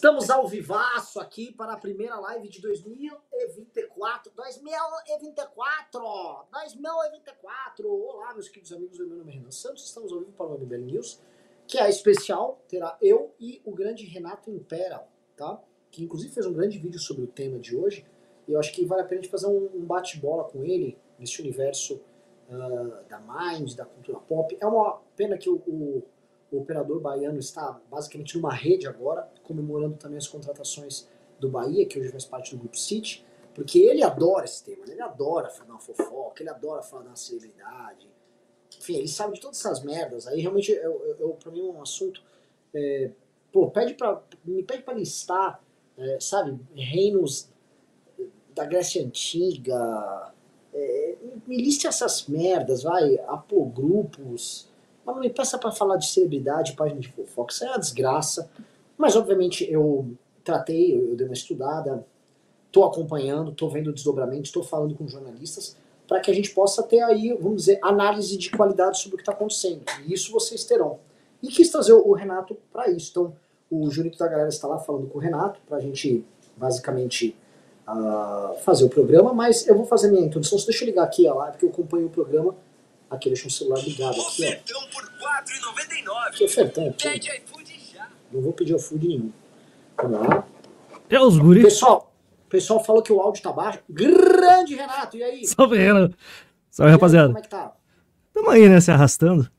Estamos ao vivaço aqui para a primeira live de 2024. 2024! 2024! Olá, meus queridos amigos, meu nome é Renan Santos. Estamos ao vivo para o MBL News, que é especial. Terá eu e o grande Renato Imperial, tá? Que inclusive fez um grande vídeo sobre o tema de hoje. E eu acho que vale a pena a gente fazer um bate-bola com ele nesse universo uh, da Mind, da cultura pop. É uma pena que o, o o operador baiano está basicamente numa rede agora, comemorando também as contratações do Bahia, que hoje faz parte do Grupo City, porque ele adora esse tema, ele adora falar fofoca, ele adora falar da celebridade, enfim, ele sabe de todas essas merdas. Aí realmente, eu, eu, eu pra mim, é um assunto. É, pô, pede pra, me pede pra listar, é, sabe, reinos da Grécia Antiga. É, me liste essas merdas, vai, apogrupos mas não me peça para falar de celebridade, página de fofoca, isso é uma desgraça. Mas, obviamente, eu tratei, eu, dei uma estudada, estou acompanhando, estou vendo desdobramentos, estou falando com jornalistas, para que a gente possa ter aí, vamos dizer, análise de qualidade sobre o que está acontecendo. E isso vocês terão. E quis trazer o Renato para isso. Então, o Junito da Galera está lá falando com o Renato, para a gente, basicamente, uh, fazer o programa, mas eu vou fazer minha introdução. Deixa eu ligar aqui a live, porque eu acompanho o programa Aqui, deixa o celular ligado aqui, Ofertão por R$4,99. Que ofertão aqui? Pede iFood já. Não vou pedir iFood nenhum. Vamos lá. É os guris. Pessoal, pessoal falou que o áudio tá baixo. Grande Renato, e aí? Salve, Renato. Salve, rapaziada. Como é que tá? Tamo aí, né, se arrastando.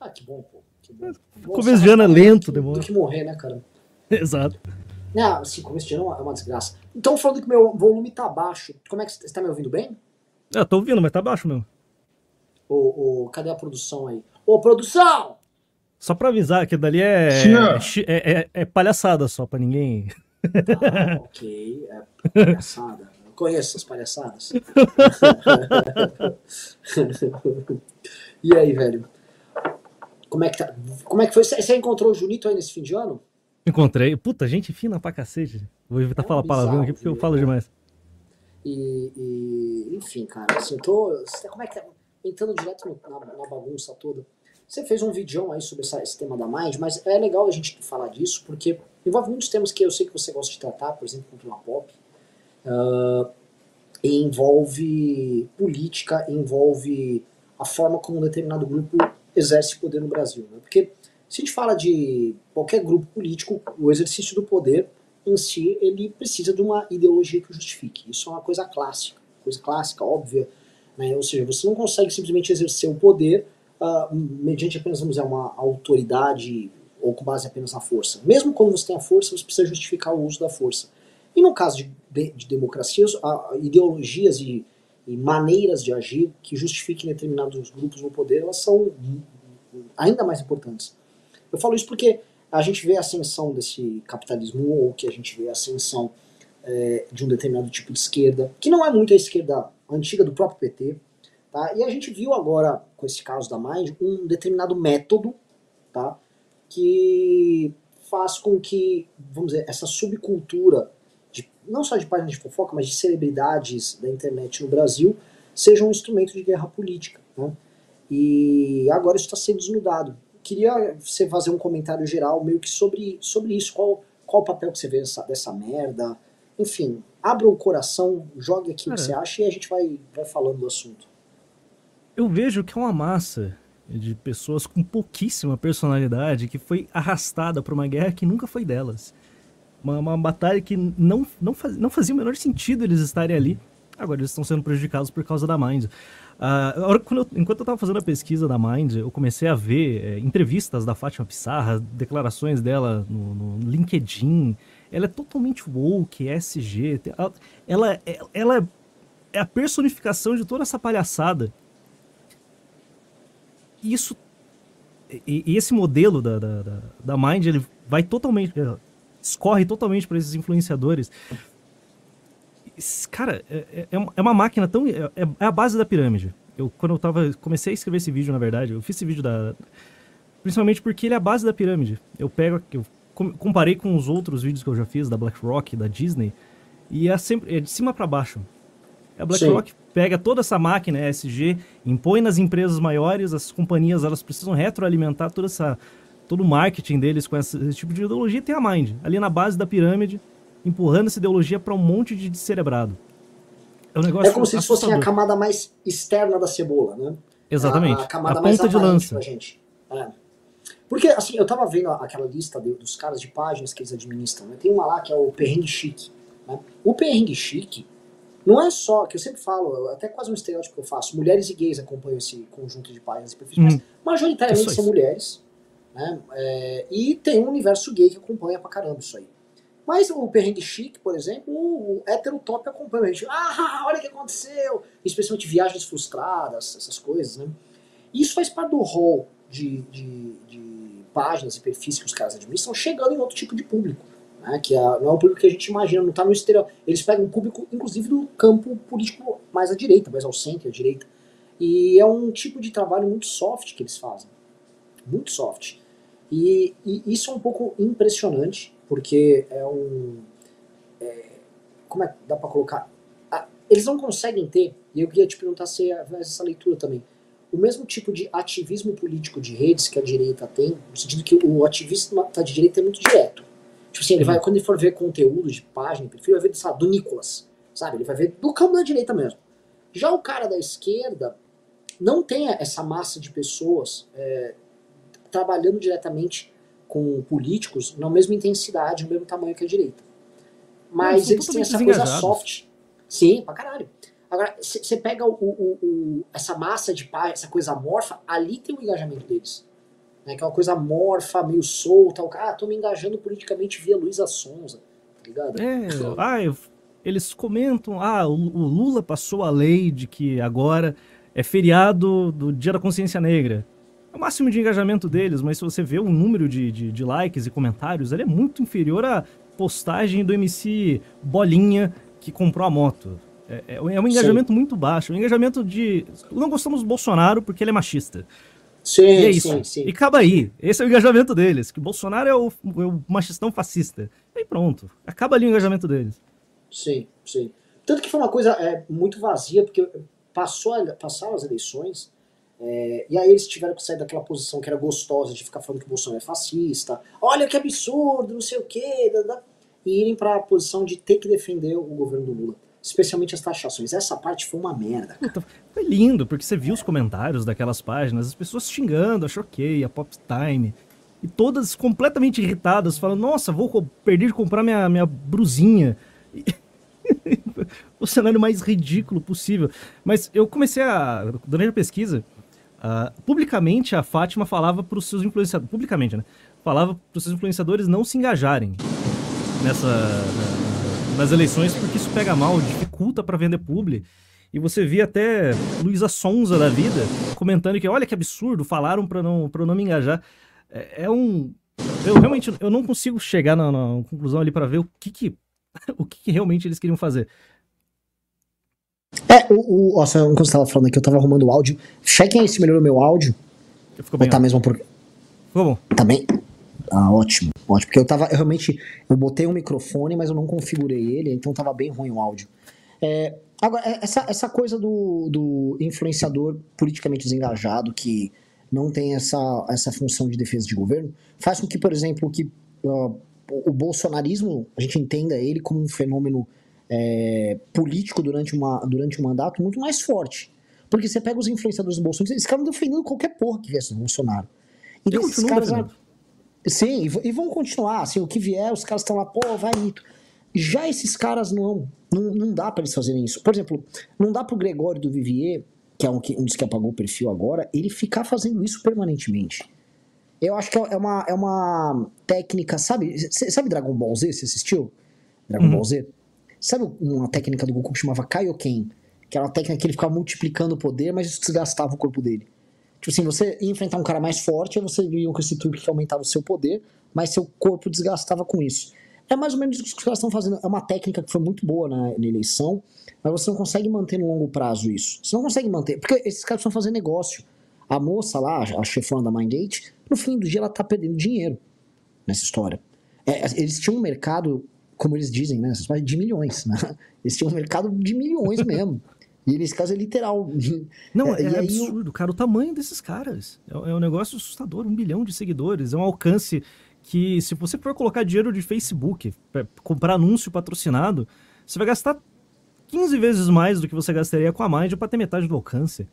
Ah, que bom, pô. Que bom. Começo de ano é lento, demora. Tem que morrer, né, cara? Exato. Não, assim, começo de ano é uma, é uma desgraça. Então, falando que meu volume tá baixo, como é que você tá me ouvindo bem? É, tô ouvindo, mas tá baixo mesmo. O, o, cadê a produção aí? Ô, produção! Só pra avisar que dali é, é, é, é, palhaçada só, pra ninguém. Ah, ok, é palhaçada. Eu conheço essas palhaçadas. e aí, velho? Como é que tá? Como é que foi? Você encontrou o Junito aí nesse fim de ano? Encontrei. Puta, gente fina pra cacete. Vou evitar é falar palavrão aqui porque eu falo demais. E, e, enfim, cara, assim, eu tô. Como é que tá? Entrando direto no, na, na, bagunça toda. Você fez um vídeo aí sobre essa, esse tema da Mind, mas é legal a gente falar disso, porque envolve muitos temas que eu sei que você gosta de tratar, por exemplo, cultura pop, uh, envolve política, envolve a forma como um determinado grupo exerce poder no Brasil. Né? Porque se a gente fala de qualquer grupo político, o exercício do poder em si, ele precisa de uma ideologia que o justifique. Isso é uma coisa clássica, coisa clássica, óbvia, né? Ou seja, você não consegue simplesmente exercer o poder uh, mediante apenas vamos dizer, uma autoridade ou com base apenas na força. Mesmo quando você tem a força, você precisa justificar o uso da força. E no caso de, de, de democracias, ideologias e, e, maneiras de agir que justifiquem determinados grupos no poder, elas são ainda mais importantes. Eu falo isso porque a gente vê a ascensão desse capitalismo ou que a gente vê a ascensão é, de um determinado tipo de esquerda, que não é muito a esquerda antiga do próprio PT. Tá? E a gente viu agora, com esse caso da Mind, um determinado método tá? que faz com que, vamos dizer, essa subcultura, de, não só de páginas de fofoca, mas de celebridades da internet no Brasil, seja um instrumento de guerra política. Né? E agora isso está sendo desnudado. Queria você fazer um comentário geral meio que sobre, sobre isso. Qual, qual o papel que você vê dessa, dessa merda? Enfim, abra o coração, jogue aqui o que você acha e a gente vai, vai falando do assunto. Eu vejo que é uma massa de pessoas com pouquíssima personalidade que foi arrastada para uma guerra que nunca foi delas. Uma, uma batalha que não, não, faz, não fazia o menor sentido eles estarem ali. Agora eles estão sendo prejudicados por causa da Mind. Uh, eu, enquanto eu estava fazendo a pesquisa da Mind, eu comecei a ver é, entrevistas da Fátima Pissarra, declarações dela no, no LinkedIn, ela é totalmente woke, SG. Ela, ela, ela é a personificação de toda essa palhaçada. E isso. E, e esse modelo da, da, da, da, Mind, ele vai totalmente. escorre totalmente para esses influenciadores. Cara, é, é, é, é uma máquina tão. É, é, a base da pirâmide. Eu, quando eu tava. Comecei a escrever esse vídeo, na verdade, eu fiz esse vídeo da. Principalmente porque ele é a base da pirâmide. Eu pego. Eu comparei com os outros vídeos que eu já fiz da BlackRock, da Disney, e é sempre é de cima para baixo. A BlackRock pega toda essa máquina ESG, impõe nas empresas maiores, as companhias elas precisam retroalimentar toda essa todo o marketing deles com esse, esse, tipo de ideologia tem a Mind, ali na base da pirâmide, empurrando essa ideologia para um monte de descerebrado. É, um negócio é como se fosse a camada mais externa da cebola, né? Exatamente. A, a camada a mais ponta de lança. Pra gente. É. Porque, assim, eu tava vendo aquela lista de, dos caras de páginas que eles administram, né? Tem uma lá que é o Perrengue Chique. Né? O Perrengue Chique não é só, que eu sempre falo, até quase um estereótipo que eu faço, mulheres e gays acompanham esse conjunto de páginas e perfis, hum. mas majoritariamente são mulheres, né? É, e tem um universo gay que acompanha pra caramba isso aí. Mas o perrengue chique, por exemplo, o heterotop acompanha a gente. Ah, olha o que aconteceu! Especialmente viagens frustradas, essas coisas, né? Isso faz parte do rol de, de, de páginas e perfis que os caras administram, chegando em outro tipo de público. Né? Que é, não é o público que a gente imagina, não está no exterior. Eles pegam um público, inclusive, do campo político mais à direita, mais ao centro, à direita. E é um tipo de trabalho muito soft que eles fazem. Muito soft. E, e isso é um pouco impressionante, porque é um. É, como é que dá para colocar? Ah, eles não conseguem ter, e eu queria te perguntar se é essa leitura também, o mesmo tipo de ativismo político de redes que a direita tem, no sentido que o ativismo da direita é muito direto. Tipo assim, ele vai, quando ele for ver conteúdo de página, perfil, vai ver sabe, do Nicolas, sabe? Ele vai ver do campo da direita mesmo. Já o cara da esquerda não tem essa massa de pessoas é, trabalhando diretamente com políticos na mesma intensidade, no mesmo tamanho que a direita. Mas eles têm essa coisa soft. Sim, pra caralho. Agora, você pega o, o, o, essa massa de paz, essa coisa amorfa, ali tem o engajamento deles. Né, que é uma coisa amorfa, meio solta. O cara, ah, tô me engajando politicamente via Luísa Sonza, tá ligado? É, ah, eu, eles comentam, ah, o, o Lula passou a lei de que agora é feriado do Dia da Consciência Negra. É o máximo de engajamento deles, mas se você vê o número de, de, de likes e comentários, ele é muito inferior à postagem do MC Bolinha que comprou a moto. É, é, é um engajamento sim. muito baixo. Um engajamento de. Não gostamos do Bolsonaro porque ele é machista. Sim, e é isso. Sim, sim. E acaba aí. Esse é o engajamento deles. Que Bolsonaro é o, é o machistão fascista. E pronto. Acaba ali o engajamento deles. Sim, sim. Tanto que foi uma coisa é, muito vazia, porque passou, passaram as eleições. É, e aí eles tiveram que sair daquela posição que era gostosa de ficar falando que o Bolsonaro é fascista. Olha que absurdo, não sei o quê. e irem para a posição de ter que defender o governo do Lula especialmente as taxações. Essa parte foi uma merda. Cara. Foi lindo, porque você viu os comentários daquelas páginas, as pessoas xingando, a Choquei, a Pop Time, e todas completamente irritadas, falando: Nossa, vou perder de comprar minha, minha brusinha. o cenário mais ridículo possível. Mas eu comecei a. Durante a pesquisa, uh, publicamente a Fátima falava para os seus influenciadores. Publicamente, né? Falava para os seus influenciadores não se engajarem nessa nas eleições, porque isso pega mal, dificulta para vender publi. E você via até Luísa Sonza da vida comentando que, olha que absurdo, falaram para não, pra não me engajar. É, é, um. Eu realmente eu não consigo chegar na, na conclusão ali para ver o que que, o que que realmente eles queriam fazer. É, o, o, nossa, enquanto você estava falando aqui, eu estava arrumando o áudio. Chequem aí se melhorou meu áudio. Ficou bem. Ou tá mesmo por. Ficou bom. Tá bem. Ah, ótimo, ótimo. Porque eu tava, eu realmente, eu botei um microfone, mas eu não configurei ele, então tava bem ruim o áudio. É, agora, é, essa, essa coisa do, do influenciador politicamente desengajado, que não tem essa, essa função de defesa de governo, faz com que, por exemplo, que uh, o bolsonarismo, a gente entenda ele como um fenômeno é, político durante, uma, durante um mandato muito mais forte. Porque você pega os influenciadores do Bolsonaro, eles ficaram defendendo qualquer porra que viesse do Bolsonaro. Então, esses caras, defendendo. Sim, e vão continuar, assim, o que vier, os caras estão lá, pô, vai mito. Já esses caras não, não, não dá para eles fazerem isso. Por exemplo, não dá pro Gregório do Vivier, que é um, um dos que apagou o perfil agora, ele ficar fazendo isso permanentemente. Eu acho que é, é uma, é uma técnica, sabe? Sabe Dragon Ball Z? Você assistiu? Dragon uhum. Ball Z? Sabe uma técnica do Goku que chamava Kaioken? Que era uma técnica que ele ficava multiplicando o poder, mas isso desgastava o corpo dele. Tipo assim, você ia enfrentar um cara mais forte, aí você ia com esse truque que aumentava o seu poder, mas seu corpo desgastava com isso. É mais ou menos isso que os caras estão fazendo. É uma técnica que foi muito boa na, na, eleição, mas você não consegue manter no longo prazo isso. Você não consegue manter. Porque esses caras precisam fazer negócio. A moça lá, a chefona da Mindgate, no fim do dia ela tá perdendo dinheiro nessa história. É, eles tinham um mercado, como eles dizem, né? De milhões, né? Eles tinham um mercado de milhões mesmo. E nesse caso é literal. Não, é, aí absurdo, cara, o tamanho desses caras. É, é um negócio assustador, um bilhão de seguidores. É um alcance que, se você for colocar dinheiro de Facebook, pra comprar anúncio patrocinado, você vai gastar 15 vezes mais do que você gastaria com a Mind pra ter metade do alcance.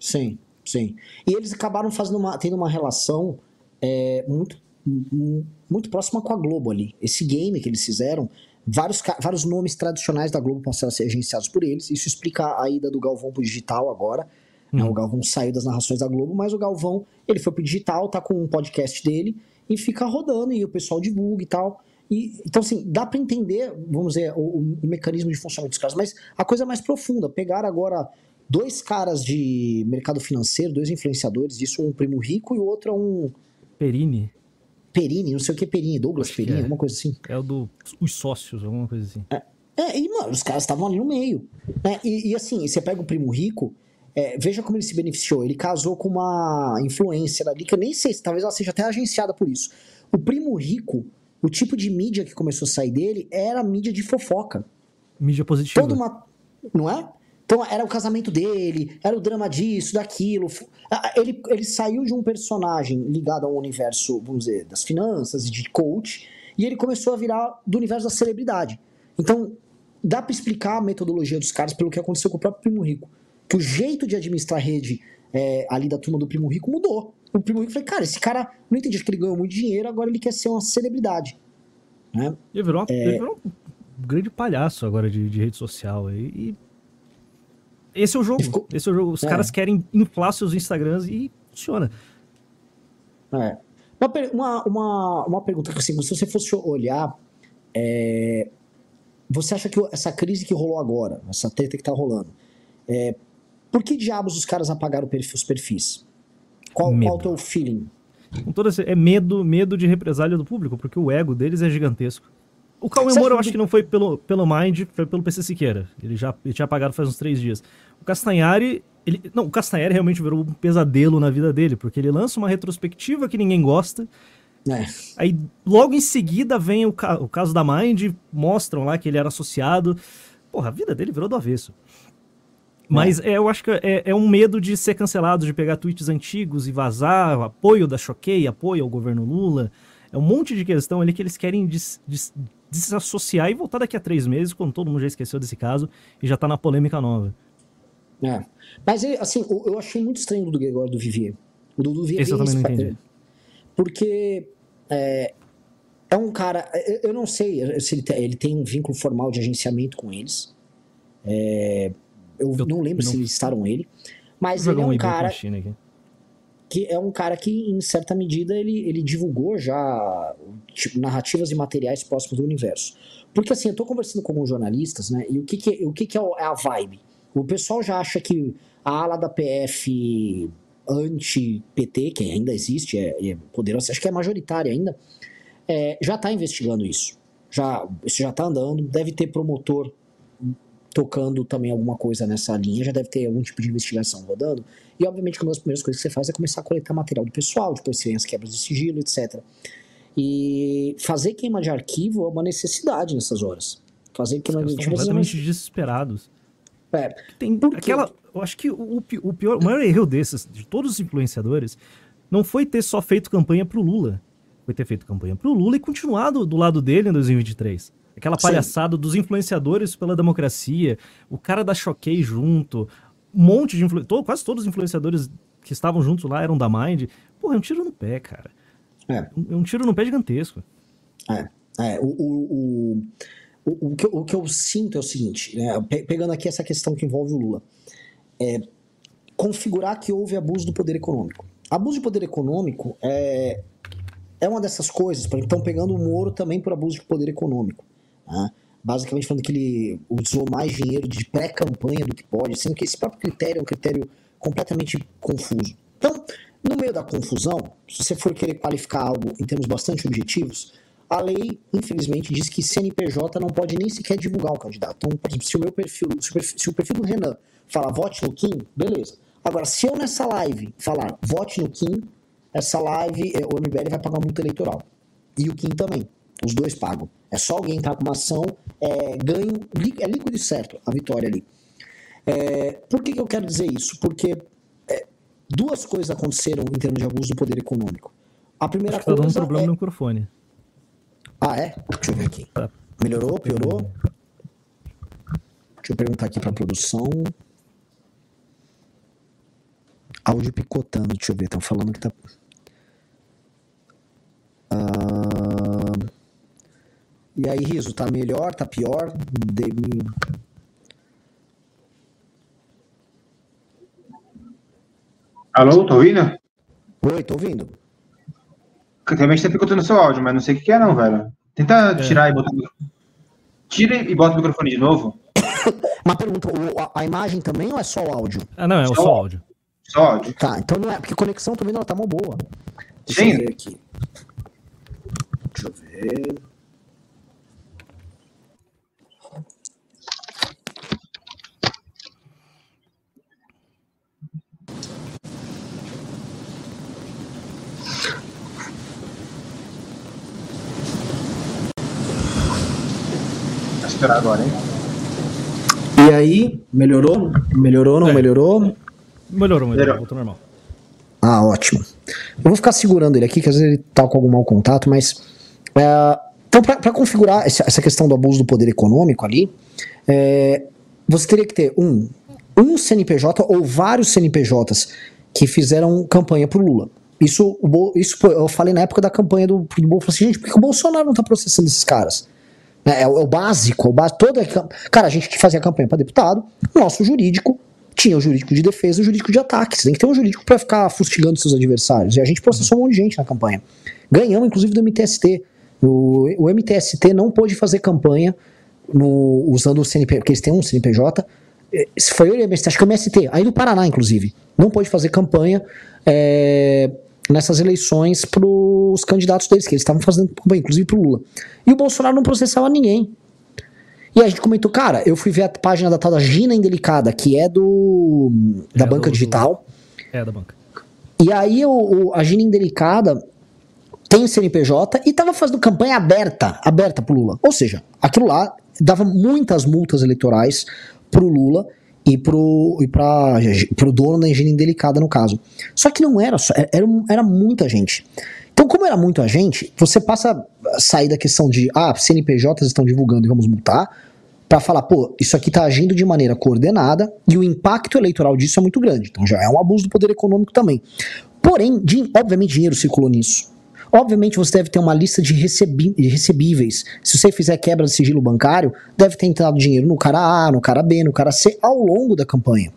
Sim, sim. E eles acabaram fazendo uma, tendo uma relação é, muito, mu- muito próxima com a Globo ali. Esse game que eles fizeram, vários, vários nomes tradicionais da Globo passaram a ser agenciados por eles. Isso explica a ida do Galvão pro digital agora. né? Hum. O Galvão saiu das narrações da Globo, mas o Galvão ele foi pro digital, tá com um podcast dele e fica rodando e o pessoal divulga e tal. E, então, assim, dá pra entender, vamos dizer, o, o- o mecanismo de funcionamento dos caras, mas a coisa mais profunda, pegar agora dois caras de mercado financeiro, dois influenciadores, isso um primo rico e o outro é um Perini Perini, não sei o que Perini, Douglas Acho Perini, é. alguma coisa assim. é o do os sócios, alguma coisa assim. É, e, mano, os caras estavam ali no meio. né? E, e, assim, você pega o primo rico, é, veja como ele se beneficiou. Ele casou com uma influencer ali, que eu nem sei se talvez ela seja até agenciada por isso. O primo rico, o tipo de mídia que começou a sair dele era mídia de fofoca. Mídia positiva. Toda uma. Não é? Então era o casamento dele, era o drama disso, daquilo. Ele, ele saiu de um personagem ligado ao universo, vamos dizer, das finanças e de coach, e ele começou a virar do universo da celebridade. Então, dá pra explicar a metodologia dos caras pelo que aconteceu com o próprio Primo Rico. Que o jeito de administrar a rede é, ali da turma do Primo Rico mudou. O Primo Rico falou, cara, esse cara, não entendi, que ele ganhou muito dinheiro, agora ele quer ser uma celebridade. Né? Ele virou, É. ele virou um grande palhaço agora de, de rede social. E, e esse é o jogo. Ficou- Esse é o jogo. Os É. caras querem inflar seus Instagrams e funciona. É. Uma, uma, uma, pergunta que assim, se você fosse olhar, é, você acha que essa crise que rolou agora, essa treta que tá rolando, é, por que diabos os caras apagaram perfil- os perfis? Qual, Medo. qual o teu feeling? Com esse, é medo, medo de represália do público, porque o ego deles é gigantesco. O Cauê Moura eu acho que- que não foi pelo, pelo Mind, foi pelo PC Siqueira. Ele já ele tinha apagado faz uns três dias. O Castanhari, ele, não, o Castanhari realmente virou um pesadelo na vida dele, porque ele lança uma retrospectiva que ninguém gosta, É, Aí logo em seguida vem o, ca- o caso da Mind, mostram lá que ele era associado. Porra, a vida dele virou do avesso. Mas é, eu acho que é, é um medo de ser cancelado, de pegar tweets antigos e vazar, apoio da Choquei, apoio ao governo Lula. É um monte de questão ali que eles querem des- des- desassociar e voltar daqui a três meses, quando todo mundo já esqueceu desse caso e já tá na polêmica nova. É. Mas ele, assim, eu, achei muito estranho o do Gregório do Vivier. O do Vivier Esse eu também não entendi. Porque é, é um cara. Eu, eu não sei se ele tem, ele tem um vínculo formal de agenciamento com eles. É, eu, Eu não lembro não- se listaram ele. Mas ele é um e-book cara que é um cara que, em certa medida, ele, ele divulgou já tipo, narrativas e materiais próximos do universo. Porque assim, eu tô conversando com alguns jornalistas, né? E o que, que, o que, que é é a vibe? O pessoal já acha que a ala da PF anti-PT, que ainda existe, é, é poderosa, acho que é majoritária ainda, é, já está investigando isso. Já, isso já está andando, deve ter promotor tocando também alguma coisa nessa linha, já deve ter algum tipo de investigação rodando. E obviamente uma das primeiras coisas que você faz é começar a coletar material do pessoal, depois você vem as quebras de sigilo, etc. E fazer queima de arquivo é uma necessidade nessas horas. Fazer queima de estão arquivo é completamente desesperados. É, Tem aquela. Eu acho que o, o pior, o maior erro desses, de todos os influenciadores, não foi ter só feito campanha pro Lula. Foi ter feito campanha pro Lula e continuado do lado dele em 2023. Aquela Sim. palhaçada dos influenciadores pela democracia, o cara da Choquei junto, um monte de influenciadores, quase todos os influenciadores que estavam juntos lá eram da Mind. Porra, é um tiro no pé, cara. é. É um tiro no pé gigantesco. É, é o, o, o, o, o que, eu- o que eu sinto é o seguinte, né, pe- pegando aqui essa questão que envolve o Lula, é configurar que houve abuso do poder econômico. Abuso de poder econômico é, é uma dessas coisas, estão pegando o Moro também por abuso de poder econômico. né? Basicamente falando que ele usou mais dinheiro de pré-campanha do que pode, sendo que esse próprio critério é um critério completamente confuso. Então, no meio da confusão, se você for querer qualificar algo em termos bastante objetivos, a lei, infelizmente, diz que CNPJ não pode nem sequer divulgar o candidato. Então, por exemplo, se o meu perfil, se o perfil, se o perfil do Renan falar vote no Kim, beleza. Agora, se eu nessa live falar vote no Kim, essa live, eh, o MBL vai pagar multa eleitoral. E o Kim também. Os dois pagam. É só alguém entrar com uma ação, é, ganho, é líquido e certo a vitória ali. É, por que, que eu quero dizer isso? Porque é, duas coisas aconteceram em termos de abuso do poder econômico. A primeira Acho que tá coisa. dando um problema é... no microfone. Ah, é? Deixa eu ver aqui. Tá. Melhorou? Piorou? Deixa eu perguntar aqui pra produção. Áudio picotando, deixa eu ver. Estão falando que tá. Ah, E aí, Riso, tá melhor? Tá pior? De- Alô, tô ouvindo? Oi, tô ouvindo. Realmente tá picotando seu áudio, mas não sei o que é não, velho. Tenta tirar e botar... Tira e bota o microfone de novo. Uma pergunta: a, imagem também ou é só o áudio? Ah, não, é Só- só áudio. Só áudio. Tá, então não é. Porque a conexão também não tá mó boa. Deixa Sim. eu ver aqui. Deixa eu ver. Agora, hein? E aí, melhorou? Melhorou, não É. melhorou? Melhorou, melhorou, Melhorou. voltou normal. Ah, ótimo. Eu vou ficar segurando ele aqui, que às vezes ele tá com algum mau contato, mas. é, então, para configurar essa, essa questão do abuso do poder econômico ali, é, você teria que ter um, um CNPJ ou vários CNPJs que fizeram campanha pro Lula. Isso, isso eu falei na época da campanha do, do Bolsonaro. Assim, gente, por que o Bolsonaro não tá processando esses caras? Né? É, o, é o básico, é o básico. Toda, cara, a gente que fazia campanha para deputado, nosso jurídico tinha o jurídico de defesa e o jurídico de ataque. Você tem que ter um jurídico para ficar fustigando seus adversários. E a gente processou um monte de gente na campanha. Ganhamos, inclusive, do MTST. O, o MTST não pôde fazer campanha no, usando o CNP, porque eles têm um CNPJ. Se Foi o MST, acho que é o MST, aí do Paraná, inclusive. Não pôde fazer campanha eh, nessas eleições para os candidatos deles, que eles estavam fazendo campanha, inclusive pro Lula. E o Bolsonaro não processava ninguém. E a gente comentou, cara, eu fui ver a página da tal da Gina Indelicada, que é do da É, banca do- digital. É, da banca. E aí o, o- a Gina Indelicada tem o CNPJ e tava fazendo campanha aberta, aberta pro Lula. Ou seja, aquilo lá dava muitas multas eleitorais pro Lula e pro, e pra, pro dono da Gina Indelicada, no caso. Só que não era só, era, era muita gente. Então, como era muita gente, você passa a sair da questão de, ah, CNPJs estão divulgando e vamos multar, para falar, pô, isso aqui tá agindo de maneira coordenada e o impacto eleitoral disso é muito grande. Então já é um abuso do poder econômico também. Porém, obviamente dinheiro circulou nisso. Obviamente você deve ter uma lista de, recebi- de recebíveis. Se você fizer quebra de sigilo bancário, deve ter entrado dinheiro no cara A, no cara B, no cara C ao longo da campanha.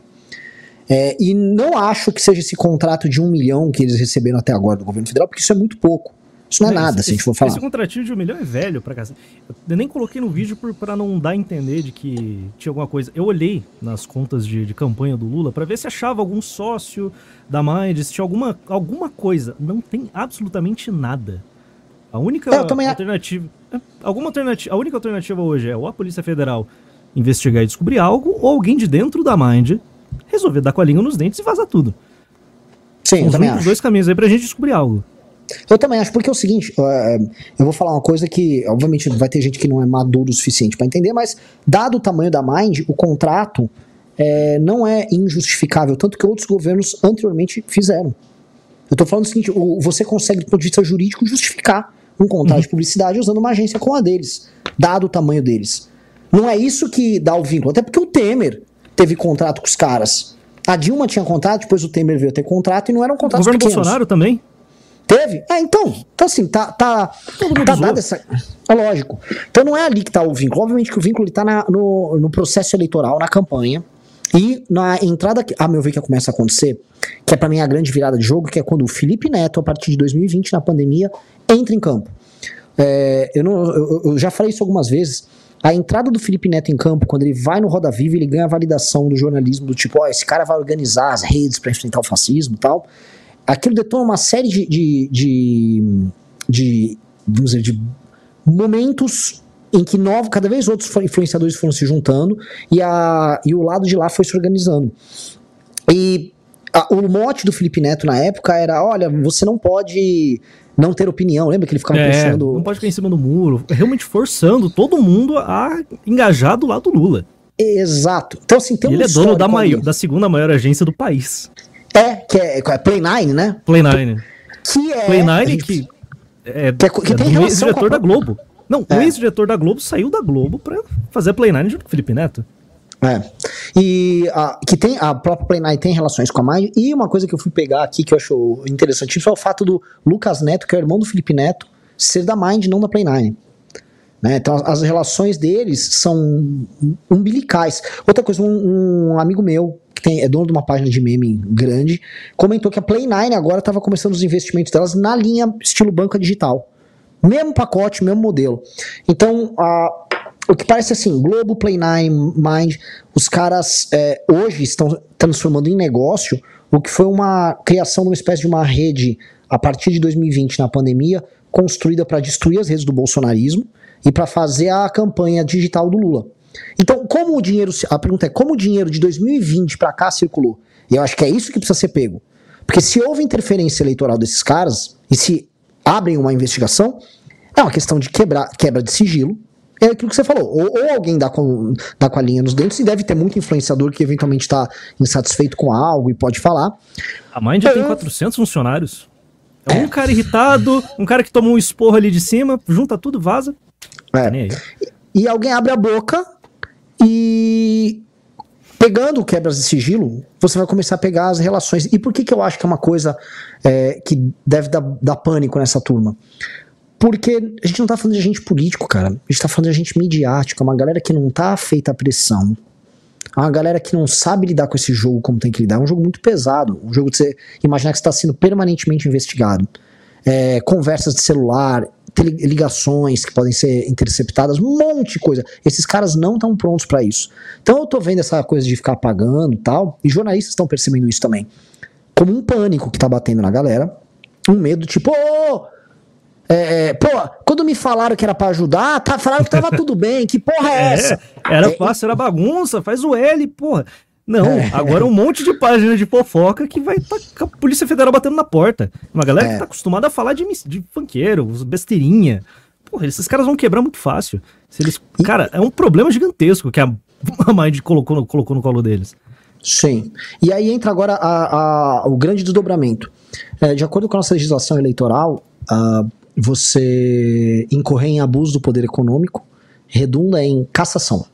É, e não acho que seja esse contrato de um milhão que eles receberam até agora do governo federal, porque isso é muito pouco. Isso não é Não, nada, esse- se a gente for falar. Esse contratinho de um milhão é velho pra casa. Eu nem coloquei no vídeo por, pra não dar a entender de que tinha alguma coisa. Eu olhei nas contas de, de campanha do Lula pra ver se achava algum sócio da Mind, se tinha alguma, alguma coisa. Não tem absolutamente nada. A única É, eu alternativa. é, alguma alternativa. A única alternativa hoje é ou a Polícia Federal investigar e descobrir algo, ou alguém de dentro da Mind resolver dar com a língua nos dentes e vazar tudo. Sim, São eu também acho. dois caminhos aí pra gente descobrir algo. Eu também acho, porque é o seguinte, é, eu vou falar uma coisa que, obviamente, vai ter gente que não é maduro o suficiente pra entender, mas dado o tamanho da Mind, o contrato é, não é injustificável, tanto que outros governos anteriormente fizeram. Eu tô falando o seguinte, o- você consegue, do ponto de vista jurídico, justificar um contrato de publicidade usando uma agência como a deles, dado o tamanho deles. Não é isso que dá o vínculo, até porque o Temer teve contrato com os caras. A Dilma tinha contrato, depois o Temer veio ter contrato e não eram O contratos governo pequenos. Bolsonaro também. Teve? É, então. Então, assim, tá. tá tá dado essa. É lógico. Então não é ali que tá o vínculo. Obviamente que o vínculo tá na- no, no processo eleitoral, na campanha. E na entrada, que, a meu ver, que começa a acontecer, que é pra mim a grande virada de jogo, que é quando o Felipe Neto, a partir de 2020, na pandemia, entra em campo. É, eu, não, eu, eu já falei isso algumas vezes. A entrada do Felipe Neto em campo, quando ele vai no Roda Viva, ele ganha a validação do jornalismo, do tipo, ó, esse cara vai organizar as redes pra enfrentar o fascismo e tal. Aquilo detona uma série de, de, de, de, vamos dizer, de momentos em que novo, cada vez outros influenciadores foram se juntando e, a, e o lado de lá foi se organizando. E a- o mote do Felipe Neto na época era: olha, você não pode não ter opinião. Lembra que ele ficava É, pensando. não pode ficar em cima do muro. Realmente forçando todo mundo a engajar do lado do Lula. Exato. Então, assim, tem um ele é dono da, maior, da segunda maior agência do país. É, que é, é Play 9, né? Play 9. Que é. Play a 9 gente- que é, Que é que é tem relação ex-diretor com a- da Globo. Não, o É. ex-diretor da Globo saiu da Globo pra fazer a Play 9 junto com o Felipe Neto. É. E a, que tem a própria Play 9 tem relações com a Mind. E uma coisa que eu fui pegar aqui que eu acho interessante foi o fato do Lucas Neto, que é o irmão do Felipe Neto, ser da Mind, não da Play 9. Né? Então as, relações deles são umbilicais. Outra coisa, um, um amigo meu, que tem, é dono de uma página de meme grande, comentou que a Play 9 agora estava começando os investimentos delas na linha estilo banca digital. Mesmo pacote, mesmo modelo. Então, a, o que parece assim, Globo, Play 9, Mind, os caras é, hoje estão transformando em negócio o que foi uma criação de uma espécie de uma rede a partir de 2020, na pandemia, construída para destruir as redes do bolsonarismo e para fazer a campanha digital do Lula. Então, como o dinheiro. A pergunta é: como o dinheiro de 2020 para cá circulou? E eu acho que é isso que precisa ser pego. Porque se houve interferência eleitoral desses caras, e se abrem uma investigação, é uma questão de quebrar, quebra de sigilo. É aquilo que você falou. Ou, ou alguém dá com, dá com a linha nos dentes, e deve ter muito influenciador que eventualmente está insatisfeito com algo e pode falar. A Mind já tem É. 400 funcionários. É um cara irritado, um cara que toma um esporro ali de cima, junta tudo, vaza. É. E alguém abre a boca e pegando quebras de sigilo, você vai começar a pegar as relações. E por que, que eu acho que é uma coisa é, que deve dar, dar pânico nessa turma? Porque a gente não tá falando de agente político, cara. A gente tá falando de agente midiático, é uma galera que não tá feita a pressão. É uma galera que não sabe lidar com esse jogo como tem que lidar. É um jogo muito pesado. Um jogo de você imaginar que você está sendo permanentemente investigado. É, conversas de celular, ligações que podem ser interceptadas, um monte de coisa. Esses caras não estão prontos para isso. Então eu tô vendo essa coisa de ficar apagando e tal, e jornalistas estão percebendo isso também. Como um pânico que tá batendo na galera, um medo tipo, ô, é, é, pô, quando me falaram que era pra ajudar, tá, falaram que tava tudo bem, que porra é, essa? Era É, fácil, era bagunça, faz o L, porra. Não, É. agora um monte de página de fofoca que vai tá com a Polícia Federal batendo na porta. Uma galera É. que tá acostumada a falar de, de funkeiro, besteirinha. Porra, esses caras vão quebrar muito fácil. Se eles, cara, é um problema gigantesco que a, a Mind colocou no, colocou no colo deles. Sim. E aí entra agora a- a- o grande desdobramento. É, de acordo com a nossa legislação eleitoral, ah, você incorrer em abuso do poder econômico redunda em cassação.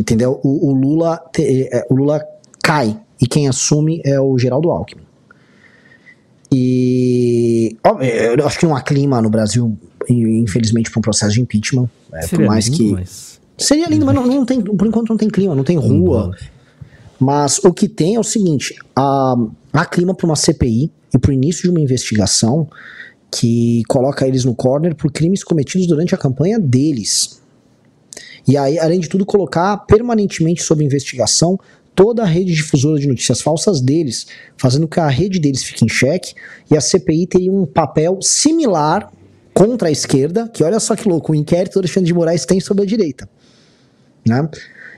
Entendeu? O, o Lula, te- é, o Lula cai e quem assume é o Geraldo Alckmin. E ó, eu acho que não há clima no Brasil, infelizmente, para um processo de impeachment. É, por Seria mais lindo, que mas Seria lindo, mas não, não tem, por enquanto não tem clima, não tem rua. Mas o que tem é o seguinte: há, há clima para uma CPI e para o início de uma investigação que coloca eles no corner por crimes cometidos durante a campanha deles. E aí, além de tudo, colocar permanentemente sob investigação toda a rede difusora de notícias falsas deles, fazendo com que a rede deles fique em xeque e a CPI teria um papel similar contra a esquerda, que olha só que louco, o inquérito do Alexandre de Moraes tem sobre a direita. Né?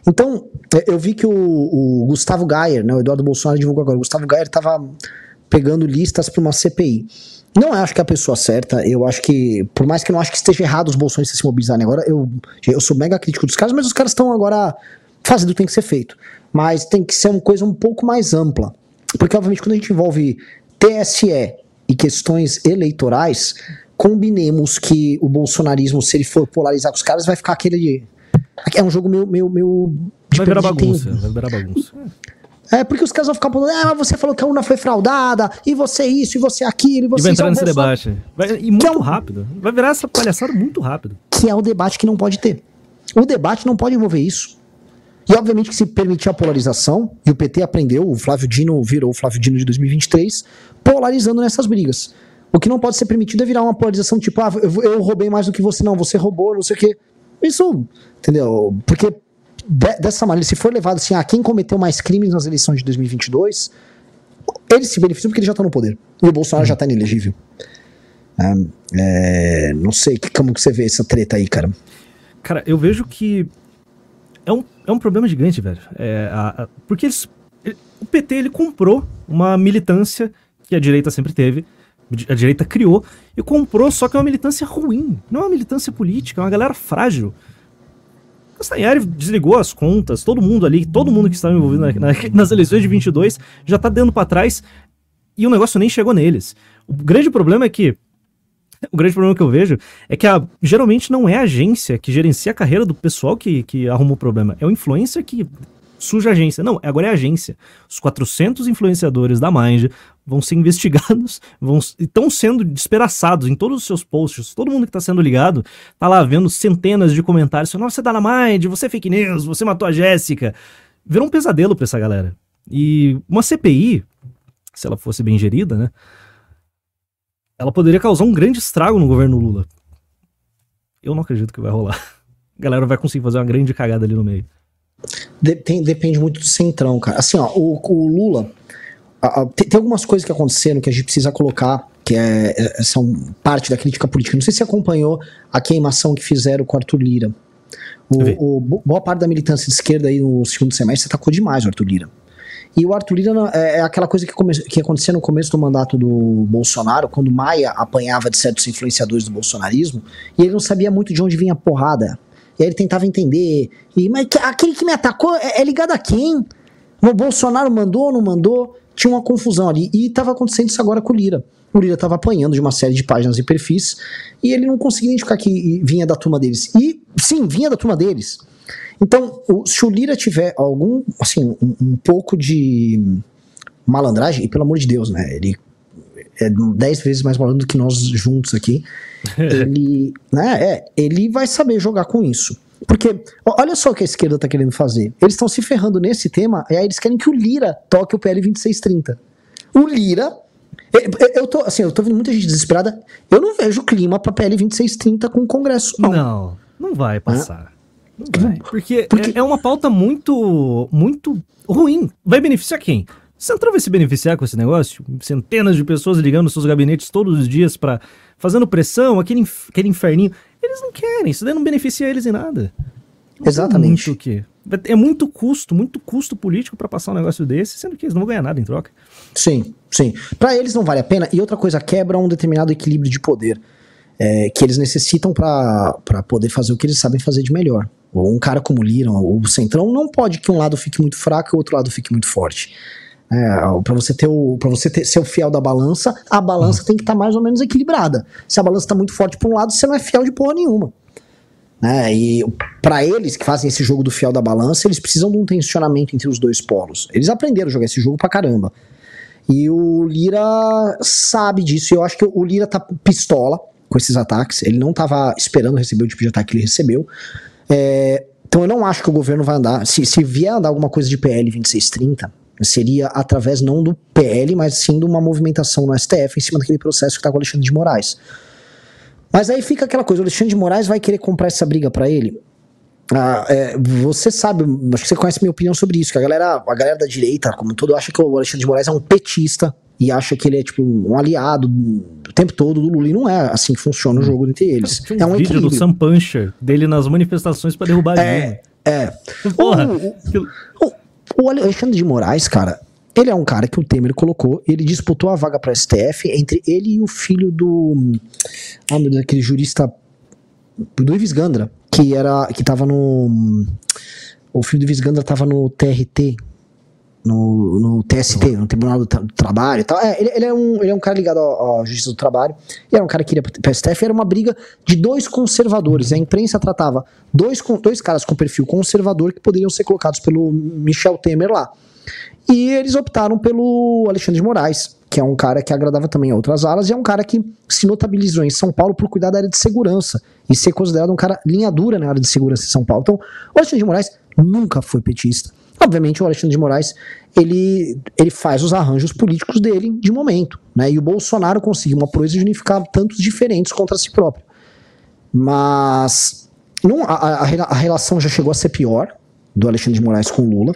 Então, é, eu vi que o, o Gustavo Gayer, né, o Eduardo Bolsonaro divulgou agora, o Gustavo Gayer estava pegando listas para uma CPI. Não acho que é a pessoa certa, eu acho que, por mais que eu não acho que esteja errado os bolsonaristas se mobilizarem agora, eu, eu sou mega crítico dos caras, mas os caras estão agora fazendo o que tem que ser feito. Mas tem que ser uma coisa um pouco mais ampla. Porque, obviamente, quando a gente envolve TSE e questões eleitorais, combinemos que o bolsonarismo, se ele for polarizar com os caras, vai ficar aquele. É um jogo meio. meio, meio Vai virar bagunça, vai virar bagunça. É, porque os caras vão ficar falando, ah, mas você falou que a urna foi fraudada, e você isso, e você aquilo, e E você vai isso. entrar é o nesse debate. Vai, e muito é um- rápido. Vai virar essa palhaçada muito rápido. que é o debate que não pode ter. O debate não pode envolver isso. E obviamente que se permitir a polarização, e o PT aprendeu, o Flávio Dino virou o Flávio Dino de 2023, polarizando nessas brigas. O que não pode ser permitido é virar uma polarização tipo, ah, eu, eu roubei mais do que você, não, você roubou, não sei o quê. Isso, entendeu? Porque de- dessa maneira, se for levado assim, ah, quem cometeu mais crimes nas eleições de 2022, eles se beneficiam porque ele já tá no poder. E o Bolsonaro já tá inelegível. É, é, não sei, que- como que você vê essa treta aí, cara? Cara, eu vejo que é um, é um problema gigante, velho. É, a- a- porque eles, ele- o PT ele comprou uma militância que a direita sempre teve, a direita criou, e comprou, só que é uma militância ruim. Não é uma militância política, é uma galera frágil. Castanhari desligou as contas, todo mundo ali, todo mundo que estava envolvido na, na, nas eleições de 22 já tá dando para trás e o negócio nem chegou neles. O grande problema é que o grande problema que eu vejo é que a, geralmente não é a agência que gerencia a carreira do pessoal que, que arruma o problema, é o influencer que suja a agência. Não, agora é a agência. Os 400 influenciadores da Mind vão ser investigados, vão estão sendo despedaçados em todos os seus posts. Todo mundo que está sendo ligado tá lá vendo centenas de comentários. Nossa, você tá na Mind, você é fake news, você matou a Jéssica. Virou um pesadelo para essa galera. E uma CPI, se ela fosse bem gerida, né? Ela poderia causar um grande estrago no governo Lula. Eu não acredito que vai rolar. A galera vai conseguir fazer uma grande cagada ali no meio. De, tem, depende muito do centrão, cara. Assim, ó, o, o Lula. A, a, tem, tem, algumas coisas que aconteceram que a gente precisa colocar, que é, é, são parte da crítica política. Não sei se você acompanhou a queimação que fizeram com o Arthur Lira. O, o, boa parte da militância de esquerda aí no segundo semestre atacou demais o Arthur Lira. E o Arthur Lira é, é aquela coisa que, come, que acontecia no começo do mandato do Bolsonaro, quando Maia apanhava de certos influenciadores do bolsonarismo, e ele não sabia muito de onde vinha a porrada. E aí ele tentava entender. E, mas aquele que me atacou é, é ligado a quem? O Bolsonaro mandou ou não mandou? Tinha uma confusão ali. E estava acontecendo isso agora com o Lira. O Lira estava apanhando de uma série de páginas e perfis e ele não conseguia identificar que vinha da turma deles. E sim, vinha da turma deles. Então, o, se o Lira tiver algum, assim, um, um, pouco de malandragem, e pelo amor de Deus, né? Ele é dez vezes mais malandro do que nós juntos aqui. ele, né, é, ele vai saber jogar com isso. Porque, olha só o que a esquerda tá querendo fazer. Eles estão se ferrando nesse tema, e aí eles querem que o Lira toque o PL 2630. O Lira. Eu tô, assim, eu tô vendo muita gente desesperada. Eu não vejo clima pra PL 2630 com o Congresso, não. Não, não vai passar. Não vai. Porque, Porque... É, é uma pauta muito, muito ruim. Vai beneficiar quem? Central vai se beneficiar com esse negócio? Centenas de pessoas ligando seus gabinetes todos os dias para fazendo pressão, aquele, aquele inferninho. Eles não querem, isso daí não beneficia eles em nada. Não Exatamente. Muito que. É muito custo, muito custo político para passar um negócio desse, sendo que eles não vão ganhar nada em troca. Sim, sim. Para eles não vale a pena. E outra coisa, quebra um determinado equilíbrio de poder é, que eles necessitam para poder fazer o que eles sabem fazer de melhor. Um cara como o Lira, o Centrão, não pode que um lado fique muito fraco e o outro lado fique muito forte. É, para você ter o para você ter, ser o fiel da balança, a balança uhum. tem que estar tá mais ou menos equilibrada. Se a balança está muito forte para um lado, você não é fiel de porra nenhuma. Né? E para eles que fazem esse jogo do fiel da balança, eles precisam de um tensionamento entre os dois polos. Eles aprenderam a jogar esse jogo pra caramba. E o Lira sabe disso. E eu acho que o Lira tá pistola com esses ataques. Ele não estava esperando receber o tipo de ataque que ele recebeu. É, então eu não acho que o governo vai andar. Se, se vier andar alguma coisa de PL 2630, seria através não do PL, mas sim de uma movimentação no STF em cima daquele processo que está com o Alexandre de Moraes. Mas aí fica aquela coisa: o Alexandre de Moraes vai querer comprar essa briga para ele? Ah, é, você sabe, acho que você conhece minha opinião sobre isso, que a galera, a galera da direita, como todo, acha que o Alexandre de Moraes é um petista e acha que ele é tipo um aliado o tempo todo do Lula. E não é assim que funciona o jogo entre eles. um é um vídeo equilíbrio. do Sam Puncher dele nas manifestações para derrubar é, É. Porra, o, o, o Alexandre de Moraes, cara, ele é um cara que o Temer colocou, ele disputou a vaga para STF entre ele e o filho do. Ah, meu Deus, aquele jurista. Do Ives Gandra, que era. que tava no. O filho do Ives Gandra tava no TRT, no, no TST, no Tribunal do, Tra Trabalho e tal. É, ele, ele, é um, ele é um cara ligado à Justiça do Trabalho, e era um cara que iria para STF, era uma briga de dois conservadores. A imprensa tratava dois, dois caras com perfil conservador que poderiam ser colocados pelo Michel Temer lá. E eles optaram pelo Alexandre de Moraes, que é um cara que agradava também a outras alas, e é um cara que se notabilizou em São Paulo por cuidar da área de segurança e ser considerado um cara linha dura na área de segurança de São Paulo. Então, o Alexandre de Moraes nunca foi petista Obviamente, o Alexandre de Moraes ele, ele faz os arranjos políticos dele de momento, né? E o Bolsonaro conseguiu uma proeza de unificar tantos diferentes contra si próprio. Mas não, a, a, a, relação já chegou a ser pior do Alexandre de Moraes com Lula.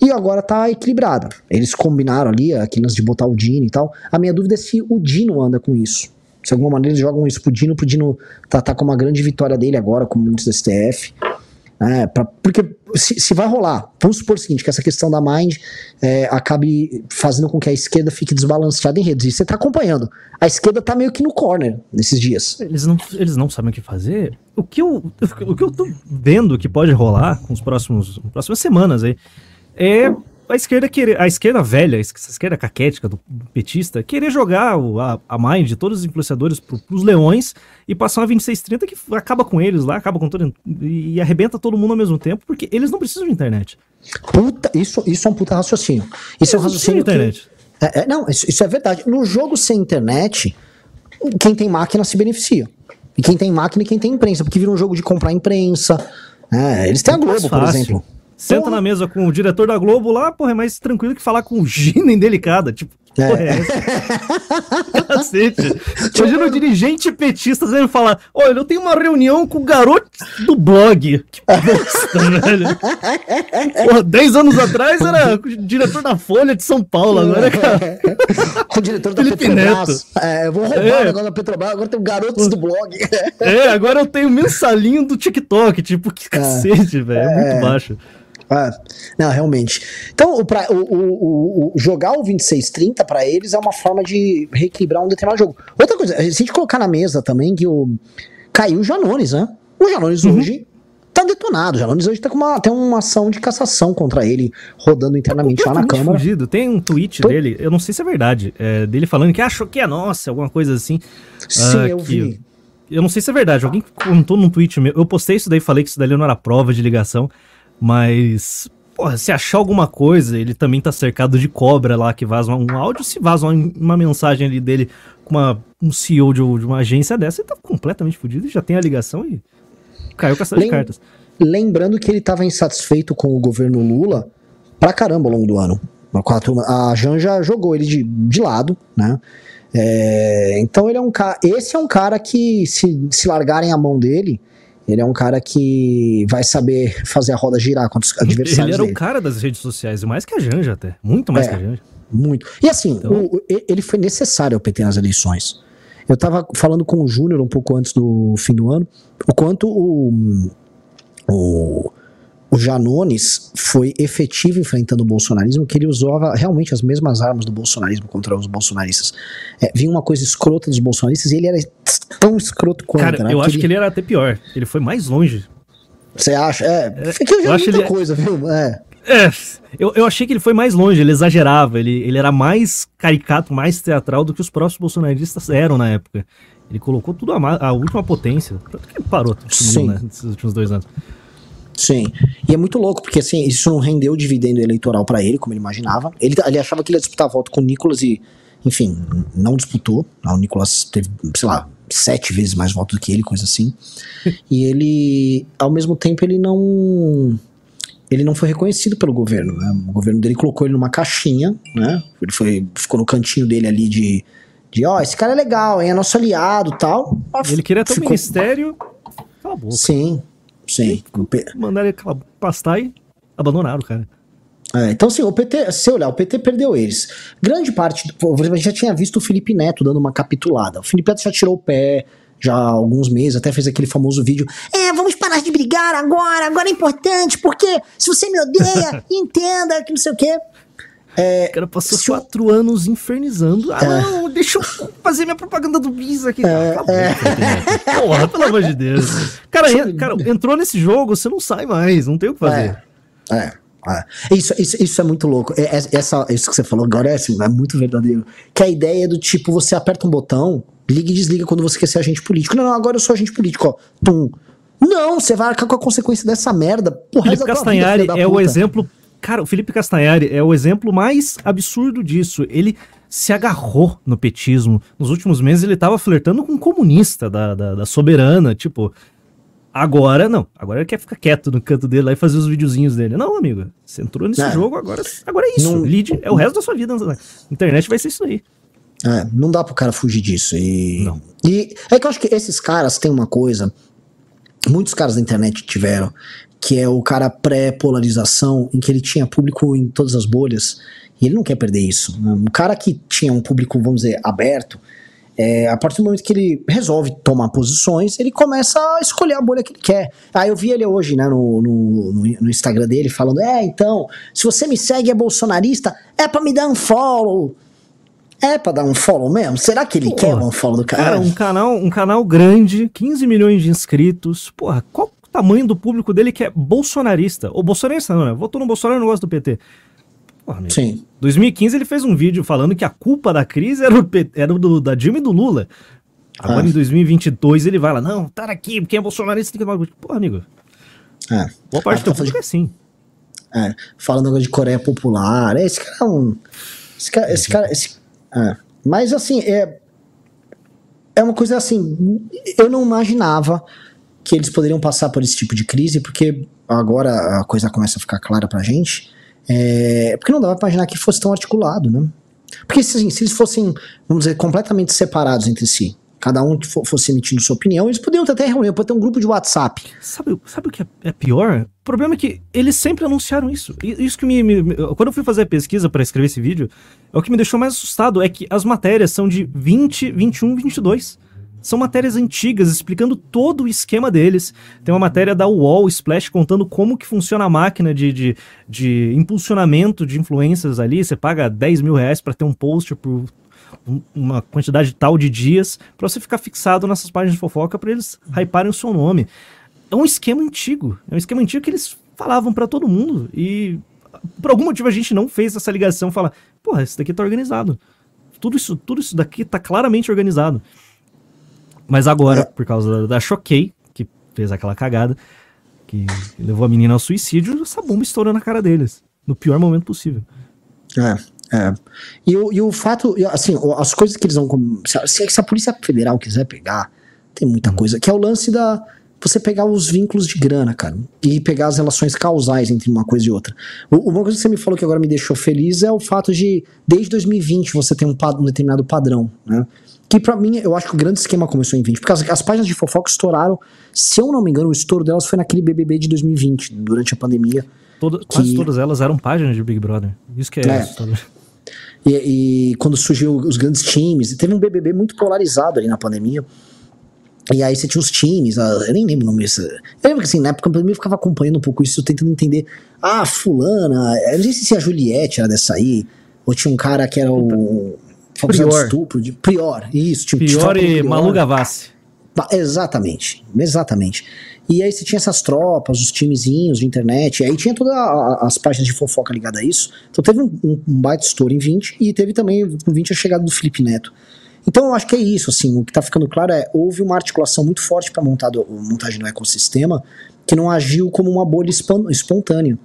E agora tá equilibrada. Eles combinaram ali aqueles de botar o Dino e tal. A minha dúvida é se o Dino anda com isso. Se de alguma maneira eles jogam isso pro Dino, pro Dino tá, tá com uma grande vitória dele agora, como muitos STF. Né, pra- porque se, se vai rolar, vamos supor o seguinte, que essa questão da Mind é, acabe fazendo com que a esquerda fique desbalanceada em redes. E você tá acompanhando. A esquerda tá meio que no corner nesses dias. Eles não, eles não sabem o que fazer. O que eu, o que eu tô vendo que pode rolar com os próximos próximas semanas aí é a esquerda querer, a esquerda velha, essa esquerda caquética do petista, querer jogar o- a, a mind de todos os influenciadores pro, pros leões e passar uma 2630 que acaba com eles lá, acaba com todo e, e arrebenta todo mundo ao mesmo tempo, porque eles não precisam de internet. Puta, isso, isso é um puta raciocínio. Isso é um Eles precisam de raciocínio que, internet. É, é, não, isso, isso é verdade. No jogo sem internet, quem tem máquina se beneficia. E quem tem máquina e quem tem imprensa, porque vira um jogo de comprar imprensa. né? eles têm a mais Globo, por exemplo. Senta Porra. na mesa com o diretor da Globo lá, porra, é mais tranquilo que falar com o Gina indelicada. Tipo, que É. porra é essa? Cacete. Imagina o dirigente petista dizendo falar: Olha, eu tenho uma reunião com o garoto do blog. Que bosta, velho. Porra, 10 anos atrás era o diretor da Folha de São Paulo, agora, cara. o diretor da Felipe Petrobras. É, eu vou roubar É. o negócio da Petrobras, agora tem garotos do blog. É, agora eu tenho mensalinho do TikTok. Tipo, que cacete, velho. É muito baixo. Ah, não, realmente. Então, o, pra- o- o- o- jogar o 2630 pra eles é uma forma de reequilibrar um determinado jogo. Outra coisa, se a gente colocar na mesa também que o caiu o Janones, né? O Janones Uhum. hoje tá detonado. O Janones hoje tá com uma, tem uma ação de cassação contra ele rodando internamente lá na Câmara. fugido. Tem um tweet Tô- dele, eu não sei se é verdade, é, dele falando que achou que é nossa, alguma coisa assim. Sim, Ah, eu que- vi. Eu não sei se é verdade, alguém comentou num tweet meu. Eu postei isso daí, falei que isso daí não era prova de ligação, mas. Porra, se achar alguma coisa, ele também tá cercado de cobra lá que vaza um áudio. Se vaza uma, uma mensagem ali dele com uma, um CEO de, de uma agência dessa, ele tá completamente fudido e já tem a ligação e caiu com essa de Lem- cartas. Lembrando que ele tava insatisfeito com o governo Lula pra caramba ao longo do ano. A Janja jogou ele de, de lado, né? É, então ele é um cara. Esse é um cara que, se, se largarem a mão dele, ele é um cara que vai saber fazer a roda girar contra os Ele adversários era o dele. cara das redes sociais, mais que a Janja até. Muito mais É. que a Janja. Muito. E assim, Então- o- o- ele foi necessário ao PT nas eleições. Eu tava falando com o Júnior um pouco antes do fim do ano, o quanto o, o, o Janones foi efetivo enfrentando o bolsonarismo, que ele usava realmente as mesmas armas do bolsonarismo contra os bolsonaristas. É, vinha uma coisa escrota dos bolsonaristas e ele era tão escroto quanto. Cara, né? eu acho ele- que ele era até pior. Ele foi mais longe. Você acha? É, é que eu já eu acho muita ele- coisa, viu? É. É, eu, eu achei que ele foi mais longe, ele exagerava, ele, ele era mais caricato, mais teatral do que os próprios bolsonaristas eram na época. Ele colocou tudo a, a última potência. Tanto que ele parou, sumiu, Sim. né, nesses últimos dois anos. Sim. E é muito louco, porque assim, isso não rendeu dividendo eleitoral pra ele, como ele imaginava. Ele, ele achava que ele ia disputar voto com o Nicolas e, enfim, não disputou. O Nicolas teve, sei lá, sete vezes mais votos do que ele, coisa assim. e ele, ao mesmo tempo, ele não. Ele não foi reconhecido pelo governo. Né? O governo dele colocou ele numa caixinha, né? Ele foi, ficou no cantinho dele ali de. De, ó, esse cara é legal, hein? É nosso aliado tal. Ele queria ter um Ficou- ministério. Cala a boca. Sim, sim. P- Mandaram cala- pastar e abandonaram cara. É, então, assim, o PT, se olhar, o PT perdeu eles. Grande parte, a gente já tinha visto o Felipe Neto dando uma capitulada. O Felipe Neto já tirou o pé já há alguns meses, até fez aquele famoso vídeo. É, vamos parar de brigar agora, agora é importante, porque se você me odeia, entenda que não sei o quê. O cara passou o- quatro anos infernizando. Ah, não, deixa eu fazer minha propaganda do Bis aqui. Cala a boca, Felipe Neto. Porra, pelo amor de Deus. Cara, cara, entrou nesse jogo, você não sai mais, não tem o que fazer. É, é. é. Isso, isso, isso é muito louco. É- é- Essa, isso que você falou agora é, assim, é muito verdadeiro. Que a ideia é do tipo, você aperta um botão, liga e desliga quando você quer ser agente político. Não, não, agora eu sou agente político, ó. Tum. Não, você vai arcar com a consequência dessa merda. Porra, Felipe Castanhari é o exemplo. Cara, o Felipe Castanhari é o exemplo mais absurdo disso. Ele se agarrou no petismo. Nos últimos meses ele tava flertando com um comunista da, da, da soberana. Tipo, agora não. Agora ele quer ficar quieto no canto dele lá e fazer os videozinhos dele. Não, amigo. Você entrou nesse É. jogo, agora, agora é isso. Não- Lead é o resto da sua vida. na internet vai ser isso aí. É, não dá pro cara fugir disso. E, Não. e é que eu acho que esses caras têm uma coisa. Muitos caras da internet tiveram, que é o cara pré-polarização, em que ele tinha público em todas as bolhas, e ele não quer perder isso. né? Um cara que tinha um público, vamos dizer, aberto, É, a partir do momento que ele resolve tomar posições, ele começa a escolher a bolha que ele quer. Aí eu vi ele hoje, né, no, no, no- Instagram dele, falando: É, então, se você me segue é bolsonarista, é pra me dar um follow. É pra dar um follow mesmo? Será que ele Pô, quer um follow do cara? Cara, um canal, um canal grande, 15 milhões de inscritos. Porra, qual tamanho do público dele que é bolsonarista? Ou bolsonarista não, né? Votou no Bolsonaro e não gosta do PT. Porra, amigo. Sim. 2015 ele fez um vídeo falando que a culpa da crise era, o P- era do, da Dilma e do Lula. Agora Ah. em 2022 ele vai lá, não, tá aqui, quem é bolsonarista tem que tomar... Porra, amigo, É. boa parte Ah, do teu tá público é assim. É, falando de Coreia Popular. Esse cara é um. Esse cara. Esse cara esse- é. Mas assim, é. É uma coisa assim. Eu não imaginava que eles poderiam passar por esse tipo de crise, porque agora a coisa começa a ficar clara pra gente. É, porque não dava pra imaginar que fosse tão articulado, né? Porque assim, se eles fossem, vamos dizer, completamente separados entre si, cada um fo- fosse emitindo sua opinião, eles poderiam ter até reunião, pode ter um grupo de WhatsApp. Sabe, sabe o que é, é pior? O problema é que eles sempre anunciaram isso. Isso que me, me- Quando eu fui fazer a pesquisa pra escrever esse vídeo, é o que me deixou mais assustado é que as matérias são de 20, 21, 22. São matérias antigas, explicando todo o esquema deles. Tem uma matéria da UOL Splash contando como que funciona a máquina de, de, de impulsionamento de influências ali. Você paga 10 mil reais pra ter um post por um- uma quantidade tal de dias pra você ficar fixado nessas páginas de fofoca pra eles hyparem o seu nome. É um esquema antigo. É um esquema antigo que eles falavam pra todo mundo. E por algum motivo a gente não fez essa ligação. Fala, porra, isso daqui tá organizado. Tudo isso, tudo isso daqui tá claramente organizado. Mas agora, por causa da, da Choquei, que fez aquela cagada, que levou a menina ao suicídio, essa bomba estourou na cara deles. No pior momento possível. É, é. E o, e o fato, assim, as coisas que eles vão. Se a, se a Polícia Federal quiser pegar, tem muita coisa. Que é o lance da. Você pegar os vínculos de grana, cara. E pegar as relações causais entre uma coisa e outra. O- Uma coisa que você me falou que agora me deixou feliz é o fato de, desde 2020, você ter um, um determinado padrão, né? Que pra mim, eu acho que o grande esquema começou em 20. Porque as, as páginas de fofoca estouraram. Se eu não me engano, o estouro delas foi naquele BBB de 2020, durante a pandemia. Toda- Quase Que- todas elas eram páginas de Big Brother. Isso que é, É. assustador. E, e quando surgiu os grandes times, teve um BBB muito polarizado ali na pandemia. E aí você tinha os times, ah, eu nem lembro o nome disso. Eu lembro que assim, na época eu ficava acompanhando um pouco isso, tentando entender. Ah, fulana, eu não sei se a Juliette era dessa aí, ou tinha um cara que era o. acusado de Prior. estupro, de Prior, isso, tipo, tinha e Prior. Malu Gavassi. Exatamente, exatamente. E aí você tinha essas tropas, os timezinhos de internet, e aí tinha todas as páginas de fofoca ligadas a isso. Então teve um, um, um baita estouro em 20, e teve também com 20 a chegada do Felipe Neto. Então eu acho que é isso, assim, o que tá ficando claro é, houve uma articulação muito forte para montar do- montagem do ecossistema, que não agiu como uma bolha espontânea.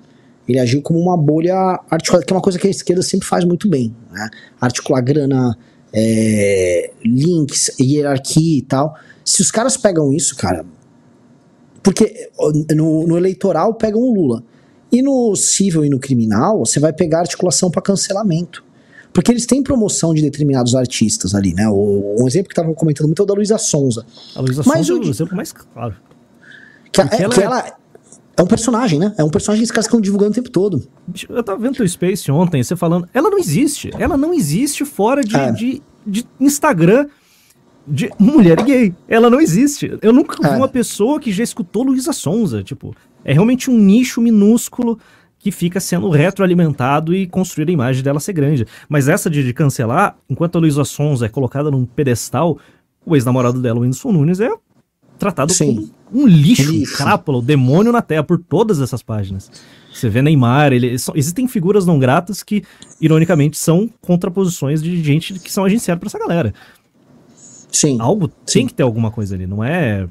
Ele agiu como uma bolha articulada, que é uma coisa que a esquerda sempre faz muito bem, né? Articular grana, é, links, hierarquia e tal. Se os caras pegam isso, cara. Porque no, no eleitoral pegam o Lula. E no civil e no criminal, você vai pegar articulação para cancelamento. Porque eles têm promoção de determinados artistas ali, né? O, um exemplo que estavam comentando muito é o da Luísa Sonza. A Luísa Mas Sonza é o exemplo mais claro. Que, a- é, ela que é- ela é um personagem, né? É um personagem que os caras ficam divulgando o tempo todo. Eu tava vendo teu Space ontem, você falando. Ela não existe. Ela não existe fora de, É. de, de Instagram de mulher gay. Ela não existe. Eu nunca vi É. uma pessoa que já escutou Luísa Sonza. Tipo, é realmente um nicho minúsculo que fica sendo retroalimentado e construir a imagem dela ser grande. Mas essa de, de cancelar, enquanto a Luísa Sonza é colocada num pedestal, o ex-namorado dela, o Whindersson Nunes, é tratado Sim. como um lixo, um Lixo. crápula, o demônio na terra por todas essas páginas. Você vê Neymar, ele, são- existem figuras não gratas que, ironicamente, são contraposições de gente que são agenciadas pra essa galera. Sim. Algo Sim. tem que ter alguma coisa ali, não é.